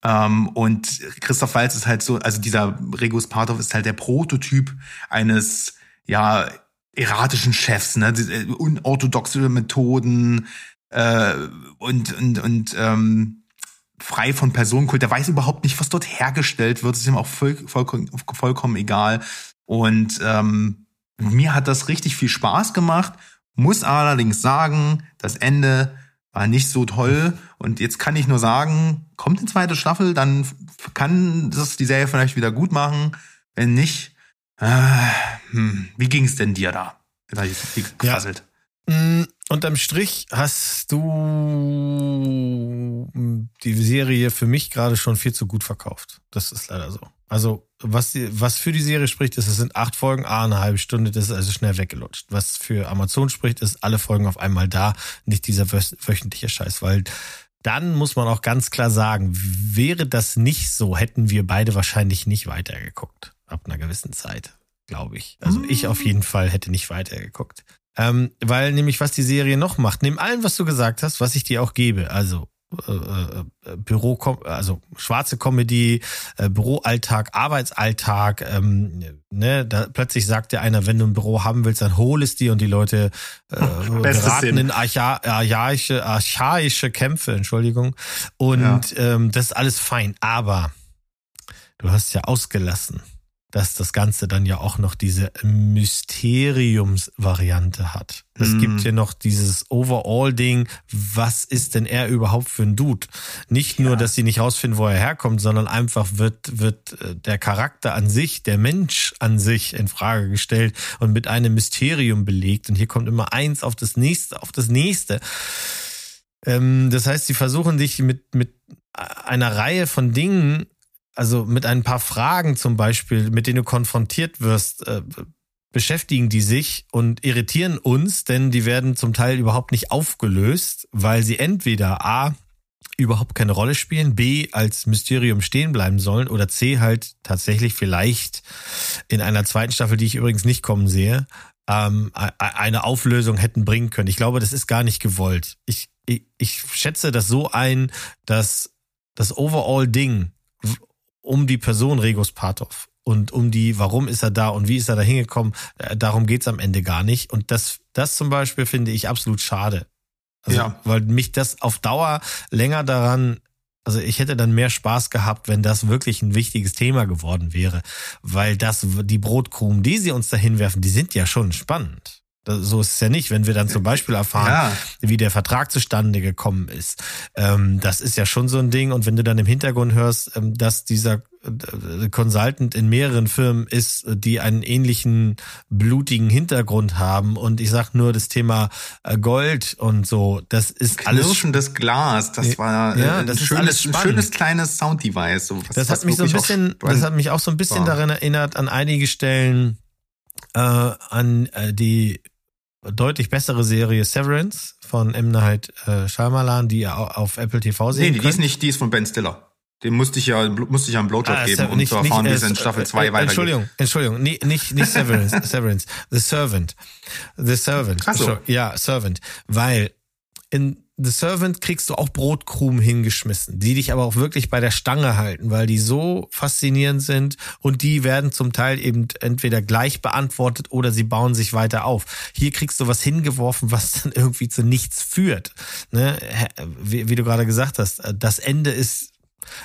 Ähm, und Christoph Walz ist halt so, also dieser Regus Partov ist halt der Prototyp eines, ja, erratischen Chefs, ne? Äh, unorthodoxe Methoden äh, und, und, und ähm, frei von Personenkult. Der weiß überhaupt nicht, was dort hergestellt wird. Das ist ihm auch voll, vollkommen, vollkommen egal. Und ähm, mir hat das richtig viel Spaß gemacht. Muss allerdings sagen, das Ende war nicht so toll. Und jetzt kann ich nur sagen, kommt eine zweite Staffel, dann kann das die Serie vielleicht wieder gut machen. Wenn nicht, äh, hm, wie ging es denn dir da? Da ist viel gefasselt. Ja. Mm, unterm Strich hast du die Serie für mich gerade schon viel zu gut verkauft. Das ist leider so. Also was, die, was für die Serie spricht, ist, es sind acht Folgen, ah, eine halbe Stunde, das ist also schnell weggelutscht. Was für Amazon spricht, ist alle Folgen auf einmal da, nicht dieser wöchentliche Scheiß, weil dann muss man auch ganz klar sagen, wäre das nicht so, hätten wir beide wahrscheinlich nicht weitergeguckt. Ab einer gewissen Zeit, glaube ich. Also ich auf jeden Fall hätte nicht weitergeguckt. Ähm, weil nämlich, was die Serie noch macht, neben allem, was du gesagt hast, was ich dir auch gebe, also äh, äh, Büro, also schwarze Comedy, äh, Büroalltag, Arbeitsalltag. Ähm, ne, da plötzlich sagt dir einer, wenn du ein Büro haben willst, dann hol es dir und die Leute äh, geraten in archa archaische, archaische Kämpfe, Entschuldigung. Und ja. ähm, das ist alles fein. Aber du hast ja ausgelassen dass das Ganze dann ja auch noch diese Mysteriumsvariante hat. Es mm. gibt ja noch dieses Overall-Ding, was ist denn er überhaupt für ein Dude? Nicht ja. nur, dass sie nicht rausfinden, wo er herkommt, sondern einfach wird, wird äh, der Charakter an sich, der Mensch an sich in Frage gestellt und mit einem Mysterium belegt. Und hier kommt immer eins auf das nächste, auf das nächste. Ähm, das heißt, sie versuchen dich mit, mit einer Reihe von Dingen also mit ein paar Fragen zum Beispiel, mit denen du konfrontiert wirst, äh, beschäftigen die sich und irritieren uns, denn die werden zum Teil überhaupt nicht aufgelöst, weil sie entweder A überhaupt keine Rolle spielen, B als Mysterium stehen bleiben sollen oder C halt tatsächlich vielleicht in einer zweiten Staffel, die ich übrigens nicht kommen sehe, ähm, eine Auflösung hätten bringen können. Ich glaube, das ist gar nicht gewollt. Ich, ich, ich schätze das so ein, dass das Overall-Ding um die Person Regos Patov und um die, warum ist er da und wie ist er da hingekommen, äh, darum geht's am Ende gar nicht. Und das, das zum Beispiel finde ich absolut schade. Also, ja. Weil mich das auf Dauer länger daran, also ich hätte dann mehr Spaß gehabt, wenn das wirklich ein wichtiges Thema geworden wäre. Weil das, die Brotkrumen, die sie uns da hinwerfen, die sind ja schon spannend. So ist es ja nicht, wenn wir dann zum Beispiel erfahren, ja. wie der Vertrag zustande gekommen ist. Ähm, das ist ja schon so ein Ding. Und wenn du dann im Hintergrund hörst, ähm, dass dieser äh, Consultant in mehreren Firmen ist, die einen ähnlichen blutigen Hintergrund haben. Und ich sag nur das Thema äh, Gold und so, das ist alles. Knirschendes Glas, das war ja, das ein, schönes, ein schönes kleines Sound-Device. So, das hat mich so ein bisschen, das hat mich auch so ein bisschen war. daran erinnert, an einige Stellen, äh, an äh, die deutlich bessere Serie Severance von M. Night äh, Shyamalan, die ihr auf Apple TV sehen Nee, die, die ist nicht, die ist von Ben Stiller. Dem musste ich ja, musste ich ja einen Blowjob ah, geben, um nicht, zu erfahren, wie es in Staffel 2 äh, weitergeht. Entschuldigung, Entschuldigung, nee, nicht, nicht Severance, Severance, The Servant. The Servant. Ach so. Ja, Servant. Weil in The Servant kriegst du auch Brotkrumen hingeschmissen, die dich aber auch wirklich bei der Stange halten, weil die so faszinierend sind und die werden zum Teil eben entweder gleich beantwortet oder sie bauen sich weiter auf. Hier kriegst du was hingeworfen, was dann irgendwie zu nichts führt. Ne? Wie, wie du gerade gesagt hast, das Ende ist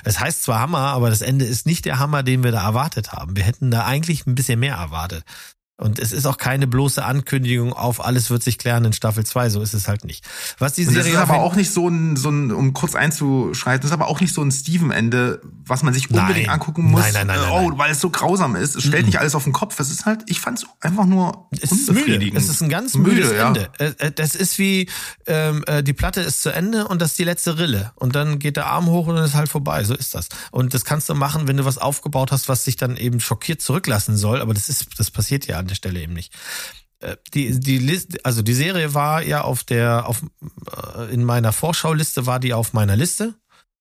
es heißt zwar Hammer, aber das Ende ist nicht der Hammer, den wir da erwartet haben. Wir hätten da eigentlich ein bisschen mehr erwartet. Und es ist auch keine bloße Ankündigung auf alles wird sich klären in Staffel 2, so ist es halt nicht. Was die Serie das ist aber auch nicht so ein, so ein, um kurz einzuschreiten, das ist aber auch nicht so ein Steven-Ende, was man sich unbedingt nein. angucken muss. Nein, nein, nein, oh, nein, weil es so grausam ist. Es stellt mhm. nicht alles auf den Kopf. Es ist halt, ich fand es einfach nur es ist müde. Es ist ein ganz müdes müde, Ende. Ja. Äh, äh, das ist wie, ähm, äh, die Platte ist zu Ende und das ist die letzte Rille. Und dann geht der Arm hoch und dann ist halt vorbei. So ist das. Und das kannst du machen, wenn du was aufgebaut hast, was sich dann eben schockiert zurücklassen soll. Aber das ist, das passiert ja an der Stelle eben nicht. Äh, die, die Liste, also die Serie war ja auf der, auf, äh, in meiner Vorschauliste war die auf meiner Liste.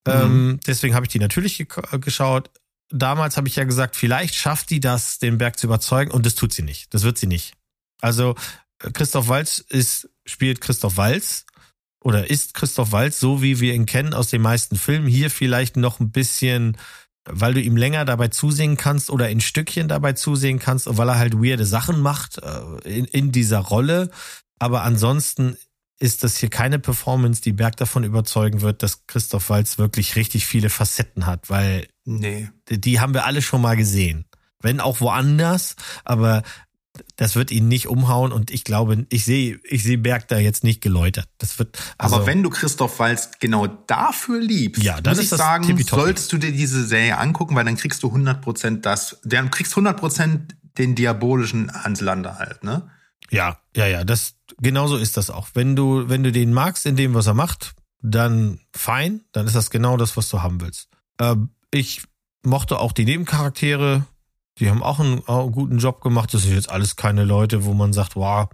Mhm. Ähm, deswegen habe ich die natürlich ge geschaut. Damals habe ich ja gesagt, vielleicht schafft die das, den Berg zu überzeugen, und das tut sie nicht. Das wird sie nicht. Also äh, Christoph Walz ist, spielt Christoph Walz oder ist Christoph Walz, so wie wir ihn kennen aus den meisten Filmen. Hier vielleicht noch ein bisschen weil du ihm länger dabei zusehen kannst oder in Stückchen dabei zusehen kannst und weil er halt weirde Sachen macht äh, in, in dieser Rolle. Aber ansonsten ist das hier keine Performance, die Berg davon überzeugen wird, dass Christoph Walz wirklich richtig viele Facetten hat, weil Nee. die haben wir alle schon mal gesehen. Wenn auch woanders, aber das wird ihn nicht umhauen und ich glaube, ich sehe, ich sehe Berg da jetzt nicht geläutert. Das wird, also, Aber wenn du Christoph Walz genau dafür liebst, Ja, muss ist ich sagen, sollst du dir diese Serie angucken, weil dann kriegst du 100% das, dann kriegst 100% den diabolischen Hans Lander halt, ne? Ja, ja, ja, das genauso ist das auch. Wenn du, wenn du den magst in dem, was er macht, dann fein, dann ist das genau das, was du haben willst. Ähm, ich mochte auch die Nebencharaktere, die haben auch einen, auch einen guten Job gemacht. Das sind jetzt alles keine Leute, wo man sagt, wow,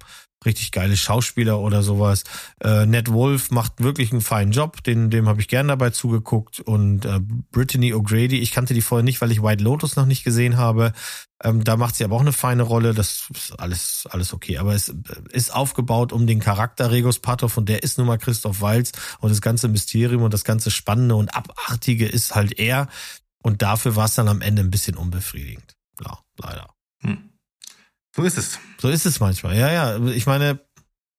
richtig geile Schauspieler oder sowas. Äh, Ned Wolf macht wirklich einen feinen Job, den, dem habe ich gern dabei zugeguckt. Und äh, Brittany O'Grady, ich kannte die vorher nicht, weil ich White Lotus noch nicht gesehen habe. Ähm, da macht sie aber auch eine feine Rolle. Das ist alles, alles okay. Aber es ist aufgebaut um den Charakter Regos Patov und der ist nun mal Christoph Walz und das ganze Mysterium und das ganze Spannende und Abartige ist halt er. Und dafür war es dann am Ende ein bisschen unbefriedigend. Ja, leider. Hm. So ist es. So ist es manchmal. Ja, ja. Ich meine,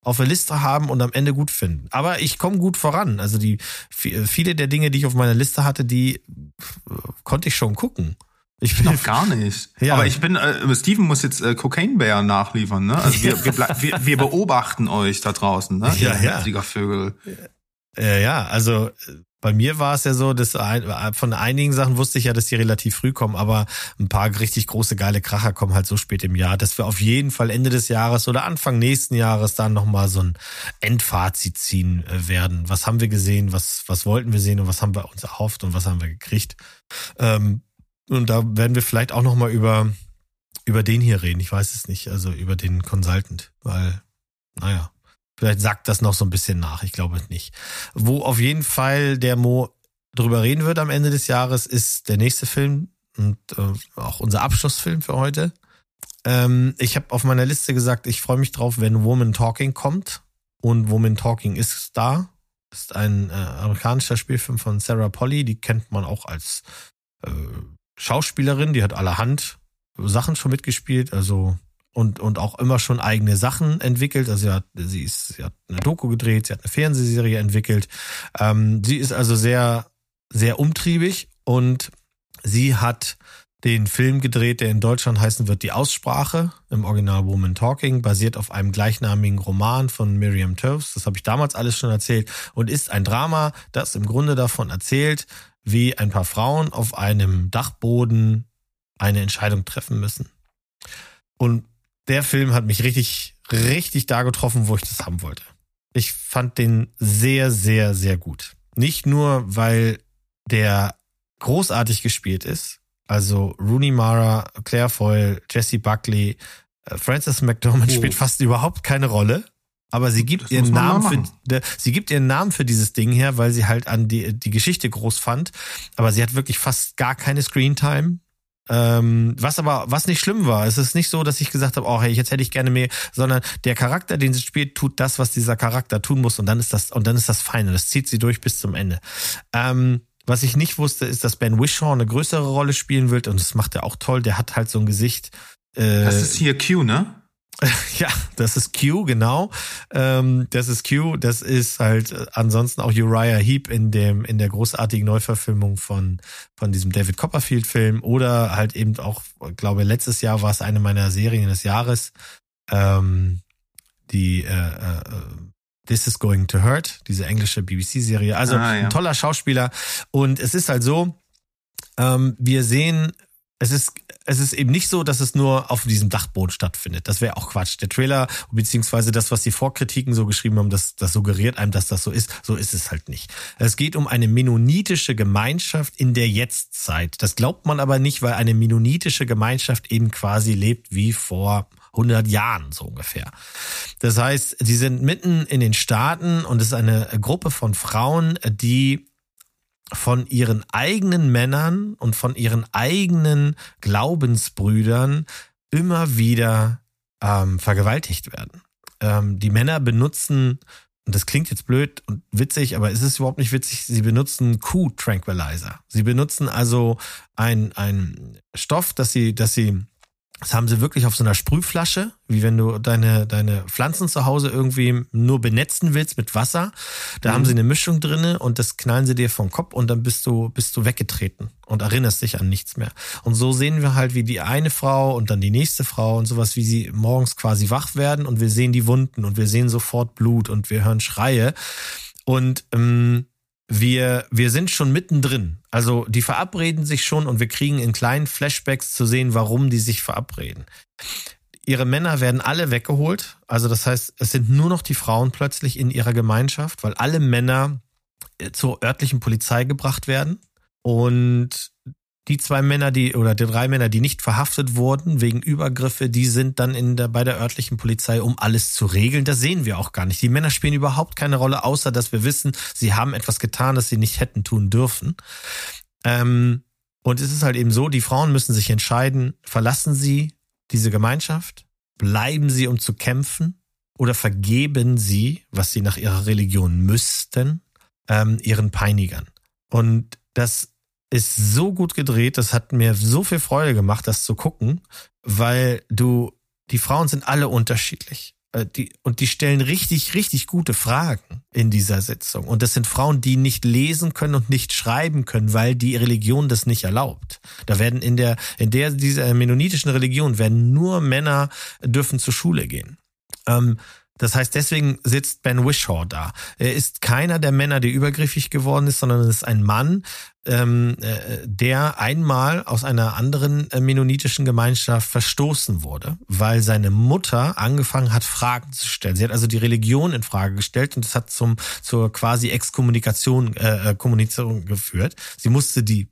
auf der Liste haben und am Ende gut finden. Aber ich komme gut voran. Also die viele der Dinge, die ich auf meiner Liste hatte, die äh, konnte ich schon gucken. Ich bin Noch gar nicht. Ja. Aber ich bin, äh, Steven muss jetzt äh, Cocaine Bear nachliefern, ne? Also wir, wir, wir, wir beobachten euch da draußen, ne? Ja, ja. Siegervögel. Äh, ja, also äh, bei mir war es ja so, dass von einigen Sachen wusste ich ja, dass die relativ früh kommen, aber ein paar richtig große geile Kracher kommen halt so spät im Jahr, dass wir auf jeden Fall Ende des Jahres oder Anfang nächsten Jahres dann nochmal so ein Endfazit ziehen äh, werden. Was haben wir gesehen, was, was wollten wir sehen und was haben wir uns erhofft und was haben wir gekriegt. Ähm, und da werden wir vielleicht auch nochmal über, über den hier reden. Ich weiß es nicht, also über den Consultant, weil, naja. Vielleicht sagt das noch so ein bisschen nach, ich glaube nicht. Wo auf jeden Fall der Mo drüber reden wird am Ende des Jahres, ist der nächste Film und äh, auch unser Abschlussfilm für heute. Ähm, ich habe auf meiner Liste gesagt, ich freue mich drauf, wenn Woman Talking kommt. Und Woman Talking ist da. Ist ein äh, amerikanischer Spielfilm von Sarah Polly. Die kennt man auch als äh, Schauspielerin. Die hat allerhand Sachen schon mitgespielt. Also und, und auch immer schon eigene Sachen entwickelt. Also sie hat, sie ist, sie hat eine Doku gedreht, sie hat eine Fernsehserie entwickelt. Ähm, sie ist also sehr, sehr umtriebig und sie hat den Film gedreht, der in Deutschland heißen wird Die Aussprache, im Original Woman Talking, basiert auf einem gleichnamigen Roman von Miriam Toews. Das habe ich damals alles schon erzählt und ist ein Drama, das im Grunde davon erzählt, wie ein paar Frauen auf einem Dachboden eine Entscheidung treffen müssen. Und der Film hat mich richtig, richtig da getroffen, wo ich das haben wollte. Ich fand den sehr, sehr, sehr gut. Nicht nur, weil der großartig gespielt ist. Also Rooney Mara, Claire Foyle, Jesse Buckley, äh, Frances McDormand Oh. spielt fast überhaupt keine Rolle. Aber sie gibt Das ihren Namen für, sie gibt ihren Namen für dieses Ding her, weil sie halt an die, die Geschichte groß fand. Aber sie hat wirklich fast gar keine Screentime. Ähm, was aber, was nicht schlimm war. Es ist nicht so, dass ich gesagt habe, oh hey, jetzt hätte ich gerne mehr, sondern der Charakter, den sie spielt, tut das, was dieser Charakter tun muss und dann ist das, und dann ist das fein und das zieht sie durch bis zum Ende. Ähm, was ich nicht wusste, ist, dass Ben Whishaw eine größere Rolle spielen wird und das macht er auch toll. Der hat halt so ein Gesicht. Äh, Das ist hier Q, ne? ja, das ist Q, genau. Ähm, das ist Q. Das ist halt äh, ansonsten auch Uriah Heep in dem in der großartigen Neuverfilmung von von diesem David Copperfield Film oder halt eben auch, ich glaube letztes Jahr war es eine meiner Serien des Jahres, ähm, die äh, äh, This is Going to Hurt, diese englische BBC-Serie. Also Ah, ja. ein toller Schauspieler und es ist halt so, ähm, wir sehen es ist, es ist eben nicht so, dass es nur auf diesem Dachboden stattfindet. Das wäre auch Quatsch. Der Trailer, beziehungsweise das, was die Vorkritiken so geschrieben haben, das, das suggeriert einem, dass das so ist. So ist es halt nicht. Es geht um eine mennonitische Gemeinschaft in der Jetztzeit. Das glaubt man aber nicht, weil eine mennonitische Gemeinschaft eben quasi lebt wie vor 100 Jahren, so ungefähr. Das heißt, sie sind mitten in den Staaten und es ist eine Gruppe von Frauen, die von ihren eigenen Männern und von ihren eigenen Glaubensbrüdern immer wieder ähm, vergewaltigt werden. Ähm, die Männer benutzen, und das klingt jetzt blöd und witzig, aber es ist überhaupt nicht witzig, sie benutzen Q-Tranquilizer. Sie benutzen also ein, ein Stoff, dass sie, dass sie Das haben sie wirklich auf so einer Sprühflasche, wie wenn du deine, deine Pflanzen zu Hause irgendwie nur benetzen willst mit Wasser. Da mhm. haben sie eine Mischung drinne und das knallen sie dir vom Kopf und dann bist du, bist du weggetreten und erinnerst dich an nichts mehr. Und so sehen wir halt, wie die eine Frau und dann die nächste Frau und sowas, wie sie morgens quasi wach werden und wir sehen die Wunden und wir sehen sofort Blut und wir hören Schreie. Und ähm, wir, wir sind schon mittendrin. Also die verabreden sich schon und wir kriegen in kleinen Flashbacks zu sehen, warum die sich verabreden. Ihre Männer werden alle weggeholt. Also das heißt, es sind nur noch die Frauen plötzlich in ihrer Gemeinschaft, weil alle Männer äh, zur örtlichen Polizei gebracht werden. Und die zwei Männer, die oder die drei Männer, die nicht verhaftet wurden wegen Übergriffe, die sind dann in der, bei der örtlichen Polizei, um alles zu regeln. Das sehen wir auch gar nicht. Die Männer spielen überhaupt keine Rolle, außer dass wir wissen, sie haben etwas getan, das sie nicht hätten tun dürfen. Ähm, und es ist halt eben so, die Frauen müssen sich entscheiden, verlassen sie diese Gemeinschaft, bleiben sie, um zu kämpfen, oder vergeben sie, was sie nach ihrer Religion müssten, ähm, ihren Peinigern. Und das ist so gut gedreht, das hat mir so viel Freude gemacht, das zu gucken, weil du, die Frauen sind alle unterschiedlich. Äh, die, und die stellen richtig, richtig gute Fragen in dieser Sitzung. Und das sind Frauen, die nicht lesen können und nicht schreiben können, weil die Religion das nicht erlaubt. Da werden in der, in der, dieser mennonitischen Religion werden nur Männer dürfen zur Schule gehen. Ähm, das heißt, deswegen sitzt Ben Wishaw da. Er ist keiner der Männer, der übergriffig geworden ist, sondern es ist ein Mann, ähm, äh, der einmal aus einer anderen äh, mennonitischen Gemeinschaft verstoßen wurde, weil seine Mutter angefangen hat, Fragen zu stellen. Sie hat also die Religion in Frage gestellt und das hat zum zur quasi Exkommunikation äh, äh Kommunikation geführt. Sie musste die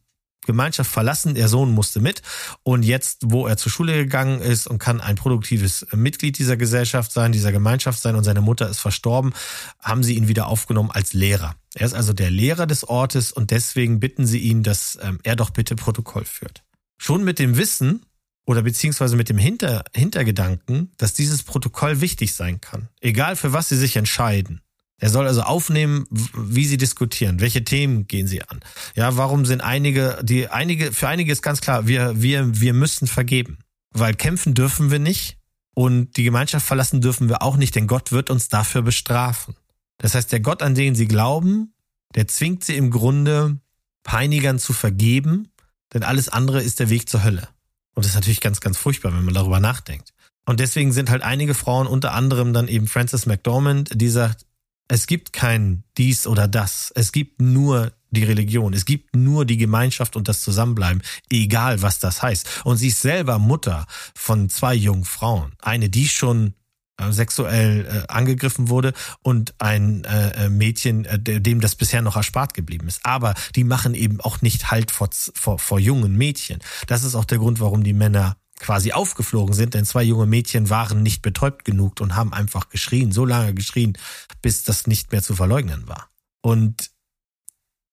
Gemeinschaft verlassen, der Sohn musste mit und jetzt, wo er zur Schule gegangen ist und kann ein produktives Mitglied dieser Gesellschaft sein, dieser Gemeinschaft sein und seine Mutter ist verstorben, haben sie ihn wieder aufgenommen als Lehrer. Er ist also der Lehrer des Ortes und deswegen bitten sie ihn, dass ähm, er doch bitte Protokoll führt. Schon mit dem Wissen oder beziehungsweise mit dem Hinter Hintergedanken, dass dieses Protokoll wichtig sein kann, egal für was sie sich entscheiden. Er soll also aufnehmen, wie sie diskutieren, welche Themen gehen sie an. Ja, warum sind einige, die einige, für einige ist ganz klar, wir, wir, wir müssen vergeben. Weil kämpfen dürfen wir nicht und die Gemeinschaft verlassen dürfen wir auch nicht, denn Gott wird uns dafür bestrafen. Das heißt, der Gott, an den sie glauben, der zwingt sie im Grunde, Peinigern zu vergeben, denn alles andere ist der Weg zur Hölle. Und das ist natürlich ganz, ganz furchtbar, wenn man darüber nachdenkt. Und deswegen sind halt einige Frauen, unter anderem dann eben Frances McDormand, die sagt, es gibt kein dies oder das. Es gibt nur die Religion. Es gibt nur die Gemeinschaft und das Zusammenbleiben, egal was das heißt. Und sie ist selber Mutter von zwei jungen Frauen. Eine, die schon äh, sexuell äh, angegriffen wurde und ein äh, Mädchen, dem das bisher noch erspart geblieben ist. Aber die machen eben auch nicht Halt vor, vor, vor jungen Mädchen. Das ist auch der Grund, warum die Männer quasi aufgeflogen sind, denn zwei junge Mädchen waren nicht betäubt genug und haben einfach geschrien, so lange geschrien, bis das nicht mehr zu verleugnen war. Und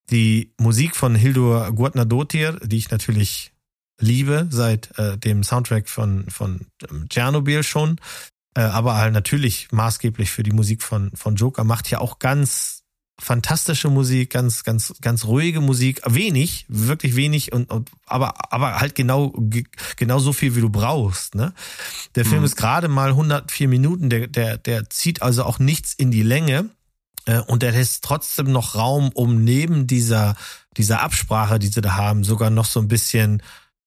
die Musik von Hildur Guadnadotir, die ich natürlich liebe seit äh, dem Soundtrack von von ähm, Tschernobyl schon, äh, aber halt natürlich maßgeblich für die Musik von von Joker macht ja auch ganz fantastische Musik, ganz, ganz, ganz ruhige Musik, wenig, wirklich wenig und, und aber, aber halt genau, genau so viel, wie du brauchst. Ne? Der Film mhm. ist gerade mal 104 Minuten, der, der, der zieht also auch nichts in die Länge äh, und der lässt trotzdem noch Raum, um neben dieser, dieser Absprache, die sie da haben, sogar noch so ein bisschen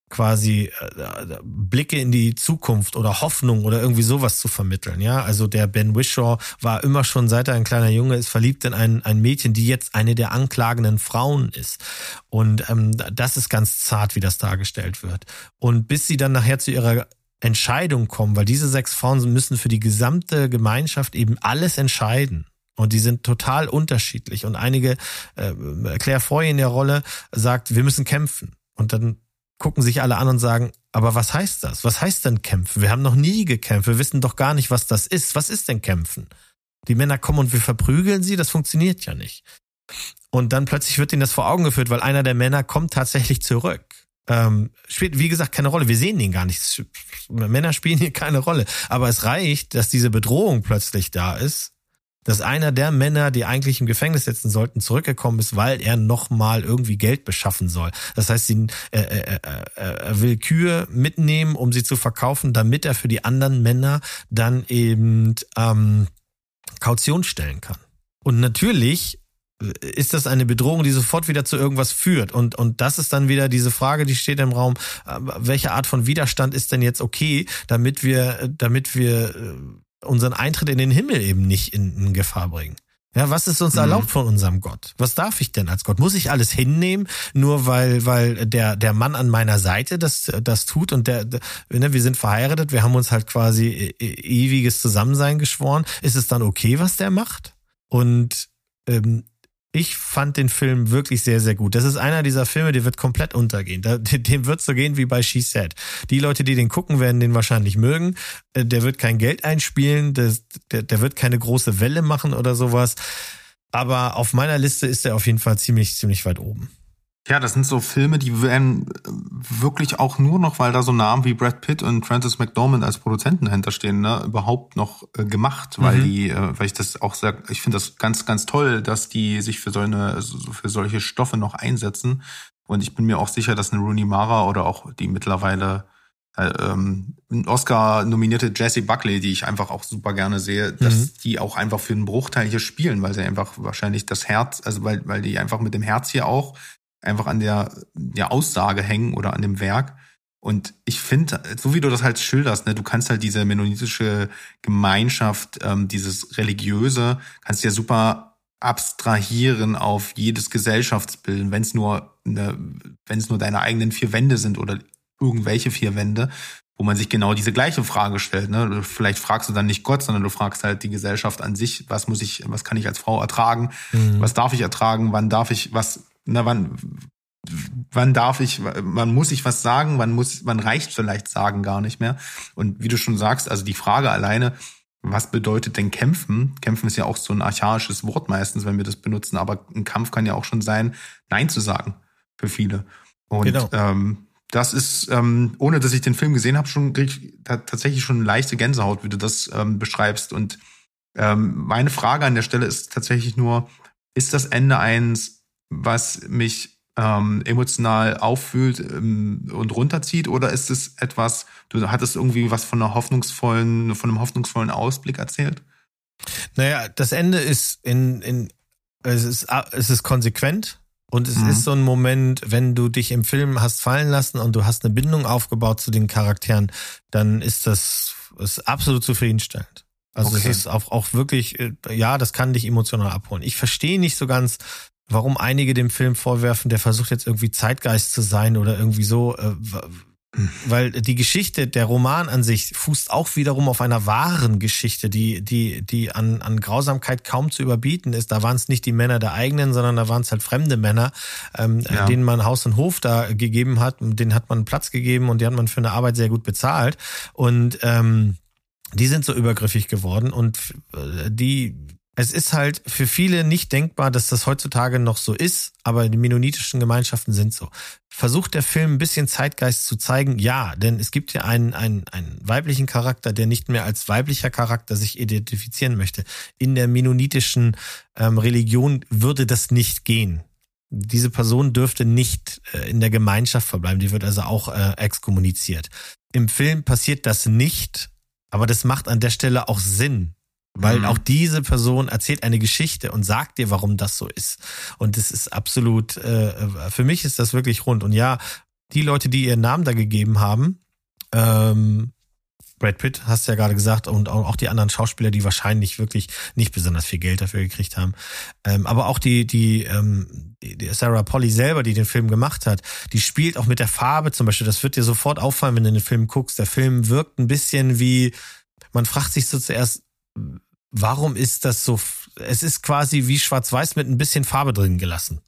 quasi äh, Blicke in die Zukunft oder Hoffnung oder irgendwie sowas zu vermitteln. Ja, also der Ben Wishaw war immer schon, seit er ein kleiner Junge ist, verliebt in ein, ein Mädchen, die jetzt eine der anklagenden Frauen ist. Und ähm, das ist ganz zart, wie das dargestellt wird. Und bis sie dann nachher zu ihrer Entscheidung kommen, weil diese sechs Frauen müssen für die gesamte Gemeinschaft eben alles entscheiden. Und die sind total unterschiedlich. Und einige, äh, Claire Foy in der Rolle sagt, wir müssen kämpfen. Und dann gucken sich alle an und sagen, aber was heißt das? Was heißt denn kämpfen? Wir haben noch nie gekämpft. Wir wissen doch gar nicht, was das ist. Was ist denn kämpfen? Die Männer kommen und wir verprügeln sie. Das funktioniert ja nicht. Und dann plötzlich wird ihnen das vor Augen geführt, weil einer der Männer kommt tatsächlich zurück. Ähm, spielt, wie gesagt, keine Rolle. Wir sehen ihn gar nicht. Männer spielen hier keine Rolle. Aber es reicht, dass diese Bedrohung plötzlich da ist, dass einer der Männer, die eigentlich im Gefängnis sitzen sollten, zurückgekommen ist, weil er nochmal irgendwie Geld beschaffen soll. Das heißt, sie, äh, äh, äh, er will Kühe mitnehmen, um sie zu verkaufen, damit er für die anderen Männer dann eben ähm, Kaution stellen kann. Und natürlich ist das eine Bedrohung, die sofort wieder zu irgendwas führt. Und, und das ist dann wieder diese Frage, die steht im Raum, äh, welche Art von Widerstand ist denn jetzt okay, damit wir, damit wir äh, unseren Eintritt in den Himmel eben nicht in, in Gefahr bringen. Ja, was ist uns mhm. erlaubt von unserem Gott? Was darf ich denn als Gott? Muss ich alles hinnehmen, nur weil, weil der, der Mann an meiner Seite das, das tut und der, der ne, wir sind verheiratet, wir haben uns halt quasi e, e, ewiges Zusammensein geschworen. Ist es dann okay, was der macht? Und ähm, ich fand den Film wirklich sehr, sehr gut. Das ist einer dieser Filme, der wird komplett untergehen. Dem wird so gehen wie bei She Said. Die Leute, die den gucken, werden den wahrscheinlich mögen. Äh, der wird kein Geld einspielen, der, der, der wird keine große Welle machen oder sowas. Aber auf meiner Liste ist er auf jeden Fall ziemlich, ziemlich weit oben. Ja, das sind so Filme, die werden äh, wirklich auch nur noch, weil da so Namen wie Brad Pitt und Francis McDormand als Produzenten dahinter stehen, ne, überhaupt noch äh, gemacht, weil mhm. die, äh, weil ich das auch sehr, ich finde das ganz, ganz toll, dass die sich für so eine, für solche Stoffe noch einsetzen. Und ich bin mir auch sicher, dass eine Rooney Mara oder auch die mittlerweile äh, ähm, Oscar nominierte Jessie Buckley, die ich einfach auch super gerne sehe, dass mhm. die auch einfach für einen Bruchteil hier spielen, weil sie einfach wahrscheinlich das Herz, also weil, weil die einfach mit dem Herz hier auch einfach an der, der Aussage hängen oder an dem Werk. Und ich finde, so wie du das halt schilderst, ne, du kannst halt diese mennonitische Gemeinschaft, ähm, dieses religiöse, kannst ja super abstrahieren auf jedes Gesellschaftsbild, wenn es nur, ne, wenn es nur deine eigenen vier Wände sind oder irgendwelche vier Wände, wo man sich genau diese gleiche Frage stellt. Ne? Vielleicht fragst du dann nicht Gott, sondern du fragst halt die Gesellschaft an sich, was muss ich, was kann ich als Frau ertragen, mhm. was darf ich ertragen, wann darf ich, was na, wann, wann darf ich, wann muss ich was sagen, wann muss, wann reicht vielleicht sagen gar nicht mehr. Und wie du schon sagst, also die Frage alleine, was bedeutet denn kämpfen? Kämpfen ist ja auch so ein archaisches Wort meistens, wenn wir das benutzen, aber ein Kampf kann ja auch schon sein, Nein zu sagen für viele. Und genau. ähm, das ist, ähm, ohne dass ich den Film gesehen habe, schon tatsächlich schon eine leichte Gänsehaut, wie du das ähm, beschreibst. Und ähm, meine Frage an der Stelle ist tatsächlich nur, ist das Ende eins was mich ähm, emotional auffühlt ähm, und runterzieht? Oder ist es etwas, du hattest irgendwie was von einer hoffnungsvollen, von einem hoffnungsvollen Ausblick erzählt? Naja, das Ende ist in, in es ist, es ist konsequent und es mhm. ist so ein Moment, wenn du dich im Film hast fallen lassen und du hast eine Bindung aufgebaut zu den Charakteren, dann ist das ist absolut zufriedenstellend. Also okay. es ist auch, auch wirklich, äh, ja, das kann dich emotional abholen. Ich verstehe nicht so ganz, warum einige dem Film vorwerfen, der versucht jetzt irgendwie Zeitgeist zu sein oder irgendwie so, äh, weil die Geschichte, der Roman an sich fußt auch wiederum auf einer wahren Geschichte, die, die, die an, an Grausamkeit kaum zu überbieten ist. Da waren es nicht die Männer der eigenen, sondern da waren es halt fremde Männer, ähm, ja. denen man Haus und Hof da gegeben hat, denen hat man Platz gegeben und die hat man für eine Arbeit sehr gut bezahlt. Und ähm, die sind so übergriffig geworden und äh, die es ist halt für viele nicht denkbar, dass das heutzutage noch so ist, aber die mennonitischen Gemeinschaften sind so. Versucht der Film ein bisschen Zeitgeist zu zeigen? Ja, denn es gibt ja einen, einen, einen weiblichen Charakter, der nicht mehr als weiblicher Charakter sich identifizieren möchte. In der mennonitischen ähm, Religion würde das nicht gehen. Diese Person dürfte nicht äh, in der Gemeinschaft verbleiben, die wird also auch äh, exkommuniziert. Im Film passiert das nicht, aber das macht an der Stelle auch Sinn, weil mhm. auch diese Person erzählt eine Geschichte und sagt dir, warum das so ist. Und es ist absolut, äh, für mich ist das wirklich rund. Und ja, die Leute, die ihren Namen da gegeben haben, ähm, Brad Pitt, hast du ja gerade gesagt, und auch die anderen Schauspieler, die wahrscheinlich wirklich nicht besonders viel Geld dafür gekriegt haben. Ähm, aber auch die, die, ähm, die Sarah Polly selber, die den Film gemacht hat, die spielt auch mit der Farbe zum Beispiel. Das wird dir sofort auffallen, wenn du den Film guckst. Der Film wirkt ein bisschen wie, man fragt sich so zuerst, warum ist das so? Es ist quasi wie Schwarz-Weiß mit ein bisschen Farbe drin gelassen.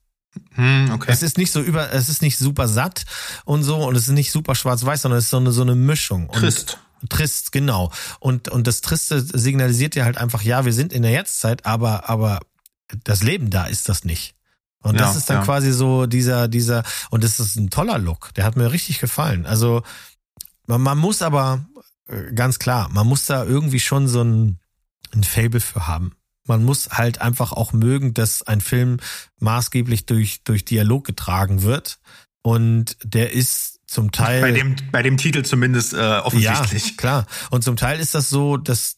Hm, okay. Es ist nicht so über, es ist nicht super satt und so und es ist nicht super schwarz-weiß, sondern es ist so eine, so eine Mischung. Trist. Und, trist, genau. Und, und das Triste signalisiert ja halt einfach, ja, wir sind in der Jetztzeit, aber, aber das Leben da ist das nicht. Und ja, das ist dann ja. quasi so dieser, dieser, und das ist ein toller Look. Der hat mir richtig gefallen. Also, man, man muss aber, äh, ganz klar, man muss da irgendwie schon so ein, ein Fable für haben. Man muss halt einfach auch mögen, dass ein Film maßgeblich durch, durch Dialog getragen wird. Und der ist zum Teil. Bei dem, bei dem Titel zumindest äh, offensichtlich. Ja, klar. Und zum Teil ist das so, dass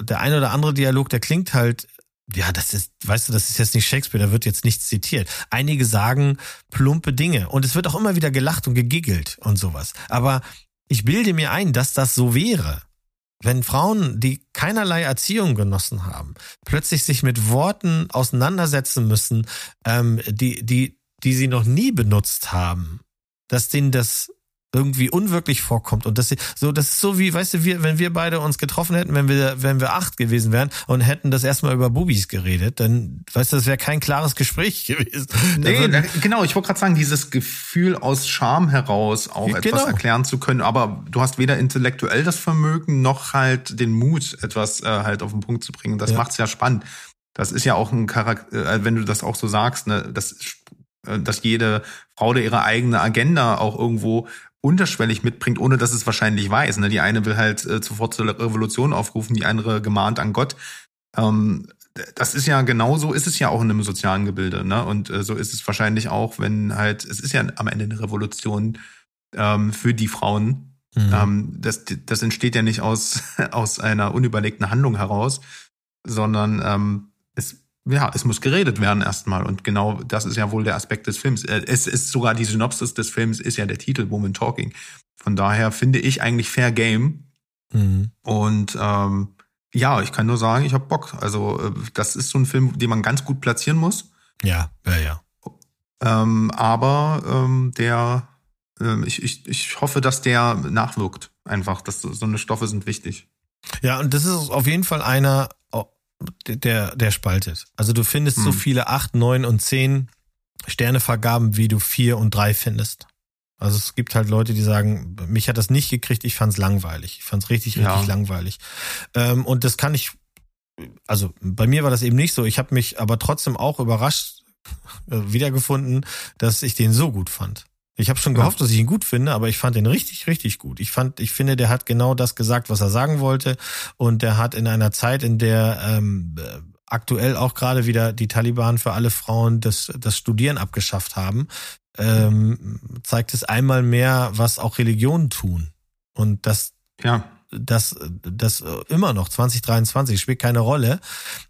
der eine oder andere Dialog, der klingt halt ja, das ist, weißt du, das ist jetzt nicht Shakespeare, da wird jetzt nichts zitiert. Einige sagen plumpe Dinge und es wird auch immer wieder gelacht und gegiggelt und sowas. Aber ich bilde mir ein, dass das so wäre. Wenn Frauen, die keinerlei Erziehung genossen haben, plötzlich sich mit Worten auseinandersetzen müssen, ähm, die, die, die sie noch nie benutzt haben, dass denen das irgendwie unwirklich vorkommt. Und das so das ist so wie weißt du wir wenn wir beide uns getroffen hätten wenn wir wenn wir acht gewesen wären und hätten das erstmal über Bubis geredet dann weißt du das wäre kein klares Gespräch gewesen. Nee würden, genau ich wollte gerade sagen dieses Gefühl aus Scham heraus auch genau. etwas erklären zu können. Aber du hast weder intellektuell das Vermögen noch halt den Mut etwas äh, halt auf den Punkt zu bringen. Das ja. macht's ja spannend. Das ist ja auch ein Charakter äh, wenn du das auch so sagst ne das äh, dass jede Frau da ihre eigene Agenda auch irgendwo unterschwellig mitbringt, ohne dass es wahrscheinlich weiß. Ne? Die eine will halt äh, sofort zur Revolution aufrufen, die andere gemahnt an Gott. Ähm, das ist ja genauso ist es ja auch in einem sozialen Gebilde, ne? Und äh, so ist es wahrscheinlich auch, wenn halt, es ist ja am Ende eine Revolution ähm, für die Frauen. Mhm. Ähm, das, das entsteht ja nicht aus, aus einer unüberlegten Handlung heraus, sondern ähm, ja, es muss geredet werden erstmal. Und genau das ist ja wohl der Aspekt des Films. Äh, es ist sogar die Synopsis des Films, ist ja der Titel Woman Talking. Von daher finde ich eigentlich Fair Game. Mhm. Und ähm, ja, ich kann nur sagen, ich habe Bock. Also äh, das ist so ein Film, den man ganz gut platzieren muss. Ja, ja, ja. Ähm, aber ähm, der, ähm, ich, ich, ich hoffe, dass der nachwirkt. Einfach, dass so eine Stoffe sind wichtig. Ja, und das ist auf jeden Fall einer, der, der spaltet. Also du findest hm. so viele acht, neun und zehn Sternevergaben, wie du vier und drei findest. Also es gibt halt Leute, die sagen, mich hat das nicht gekriegt, ich fand's langweilig. Ich fand's richtig, richtig ja. langweilig. Ähm, und das kann ich, also bei mir war das eben nicht so. Ich habe mich aber trotzdem auch überrascht äh, wiedergefunden, dass ich den so gut fand. Ich habe schon gehofft, dass ich ihn gut finde, aber ich fand ihn richtig, richtig gut. Ich fand, ich finde, der hat genau das gesagt, was er sagen wollte, und der hat in einer Zeit, in der ähm, aktuell auch gerade wieder die Taliban für alle Frauen das, das Studieren abgeschafft haben, ähm, zeigt es einmal mehr, was auch Religionen tun. Und das, ja. das, das immer noch 2023 spielt keine Rolle,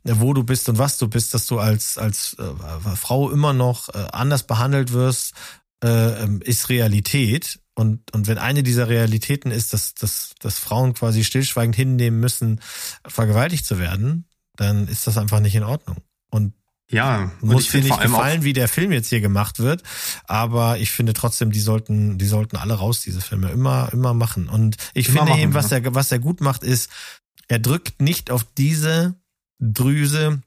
wo du bist und was du bist, dass du als, als äh, Frau immer noch äh, anders behandelt wirst, äh, ähm, ist Realität. Und, und wenn eine dieser Realitäten ist, dass, dass, dass Frauen quasi stillschweigend hinnehmen müssen, vergewaltigt zu werden, dann ist das einfach nicht in Ordnung. Und ja, muss dir nicht gefallen, wie der Film jetzt hier gemacht wird, aber ich finde trotzdem, die sollten, die sollten alle raus, diese Filme, immer, immer machen. Und ich finde machen, eben, was ja. er, was er gut macht, ist, er drückt nicht auf diese Drüse,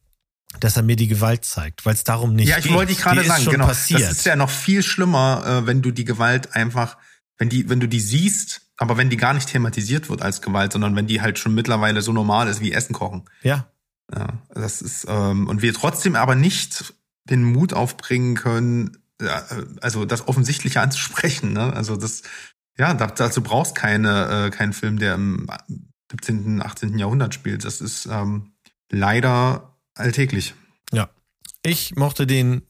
dass er mir die Gewalt zeigt, weil es darum nicht geht. Ja, ich wollte dich gerade sagen, genau. Passiert. Das ist ja noch viel schlimmer, äh, wenn du die Gewalt einfach, wenn die, wenn du die siehst, aber wenn die gar nicht thematisiert wird als Gewalt, sondern wenn die halt schon mittlerweile so normal ist wie Essen kochen. Ja. Ja, das ist ähm, und wir trotzdem aber nicht den Mut aufbringen können, ja, also das Offensichtliche anzusprechen. Ne? Also das, ja, dazu brauchst keine äh, keinen Film, der im 17., 18. Jahrhundert spielt. Das ist ähm, leider alltäglich. Ja. Ich mochte den,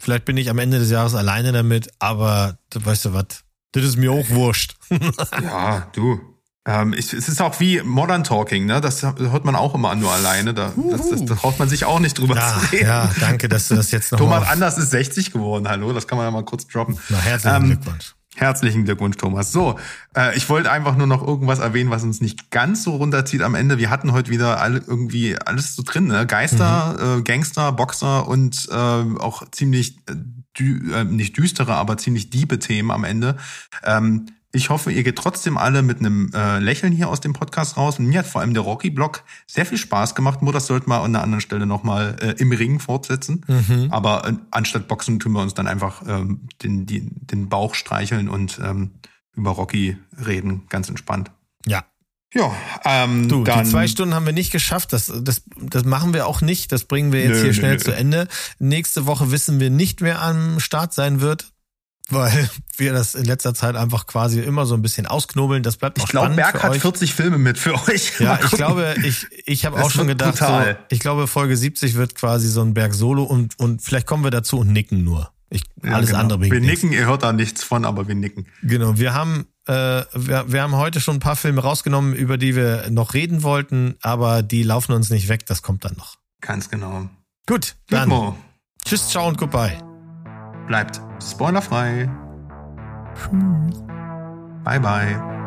vielleicht bin ich am Ende des Jahres alleine damit, aber weißt du was, das ist mir auch wurscht. ja, du. Ähm, ich, es ist auch wie Modern Talking, ne? Das hört man auch immer nur alleine. Da, das, das, da traut man sich auch nicht drüber ja, zu reden. Ja, danke, dass du das jetzt noch Thomas Anders ist 60 geworden, hallo, das kann man ja mal kurz droppen. Na, herzlichen ähm, Glückwunsch. Herzlichen Glückwunsch, Thomas. So, äh, ich wollte einfach nur noch irgendwas erwähnen, was uns nicht ganz so runterzieht am Ende. Wir hatten heute wieder alle irgendwie alles so drin, ne? Geister, mhm. äh, Gangster, Boxer und äh, auch ziemlich äh, dü äh, nicht düstere, aber ziemlich diebe Themen am Ende. Ähm, ich hoffe, ihr geht trotzdem alle mit einem äh, Lächeln hier aus dem Podcast raus. Und mir hat vor allem der Rocky-Block sehr viel Spaß gemacht. Nur das sollten wir an einer anderen Stelle nochmal äh, im Ring fortsetzen. Mhm. Aber äh, anstatt Boxen tun wir uns dann einfach ähm, den, die, den Bauch streicheln und ähm, über Rocky reden. Ganz entspannt. Ja, ja, ähm, du, dann, die zwei Stunden haben wir nicht geschafft. Das, das, das machen wir auch nicht. Das bringen wir jetzt nö, hier schnell nö. zu Ende. Nächste Woche wissen wir nicht, wer am Start sein wird. Weil wir das in letzter Zeit einfach quasi immer so ein bisschen ausknobeln. Das bleibt auch Ich glaube, spannend Berg für hat euch. 40 Filme mit für euch. Ja, ich glaube, ich, ich habe auch schon gedacht, so, ich glaube, Folge 70 wird quasi so ein Berg Solo und, und vielleicht kommen wir dazu und nicken nur. Ich, Ja, alles genau. andere bringt Wir nichts. nicken, ihr hört da nichts von, aber wir nicken. Genau, wir haben, äh, wir, wir haben heute schon ein paar Filme rausgenommen, über die wir noch reden wollten, aber die laufen uns nicht weg, das kommt dann noch. Ganz genau. Gut, dann tschüss, ciao und goodbye. Bleibt spoilerfrei. Bye bye.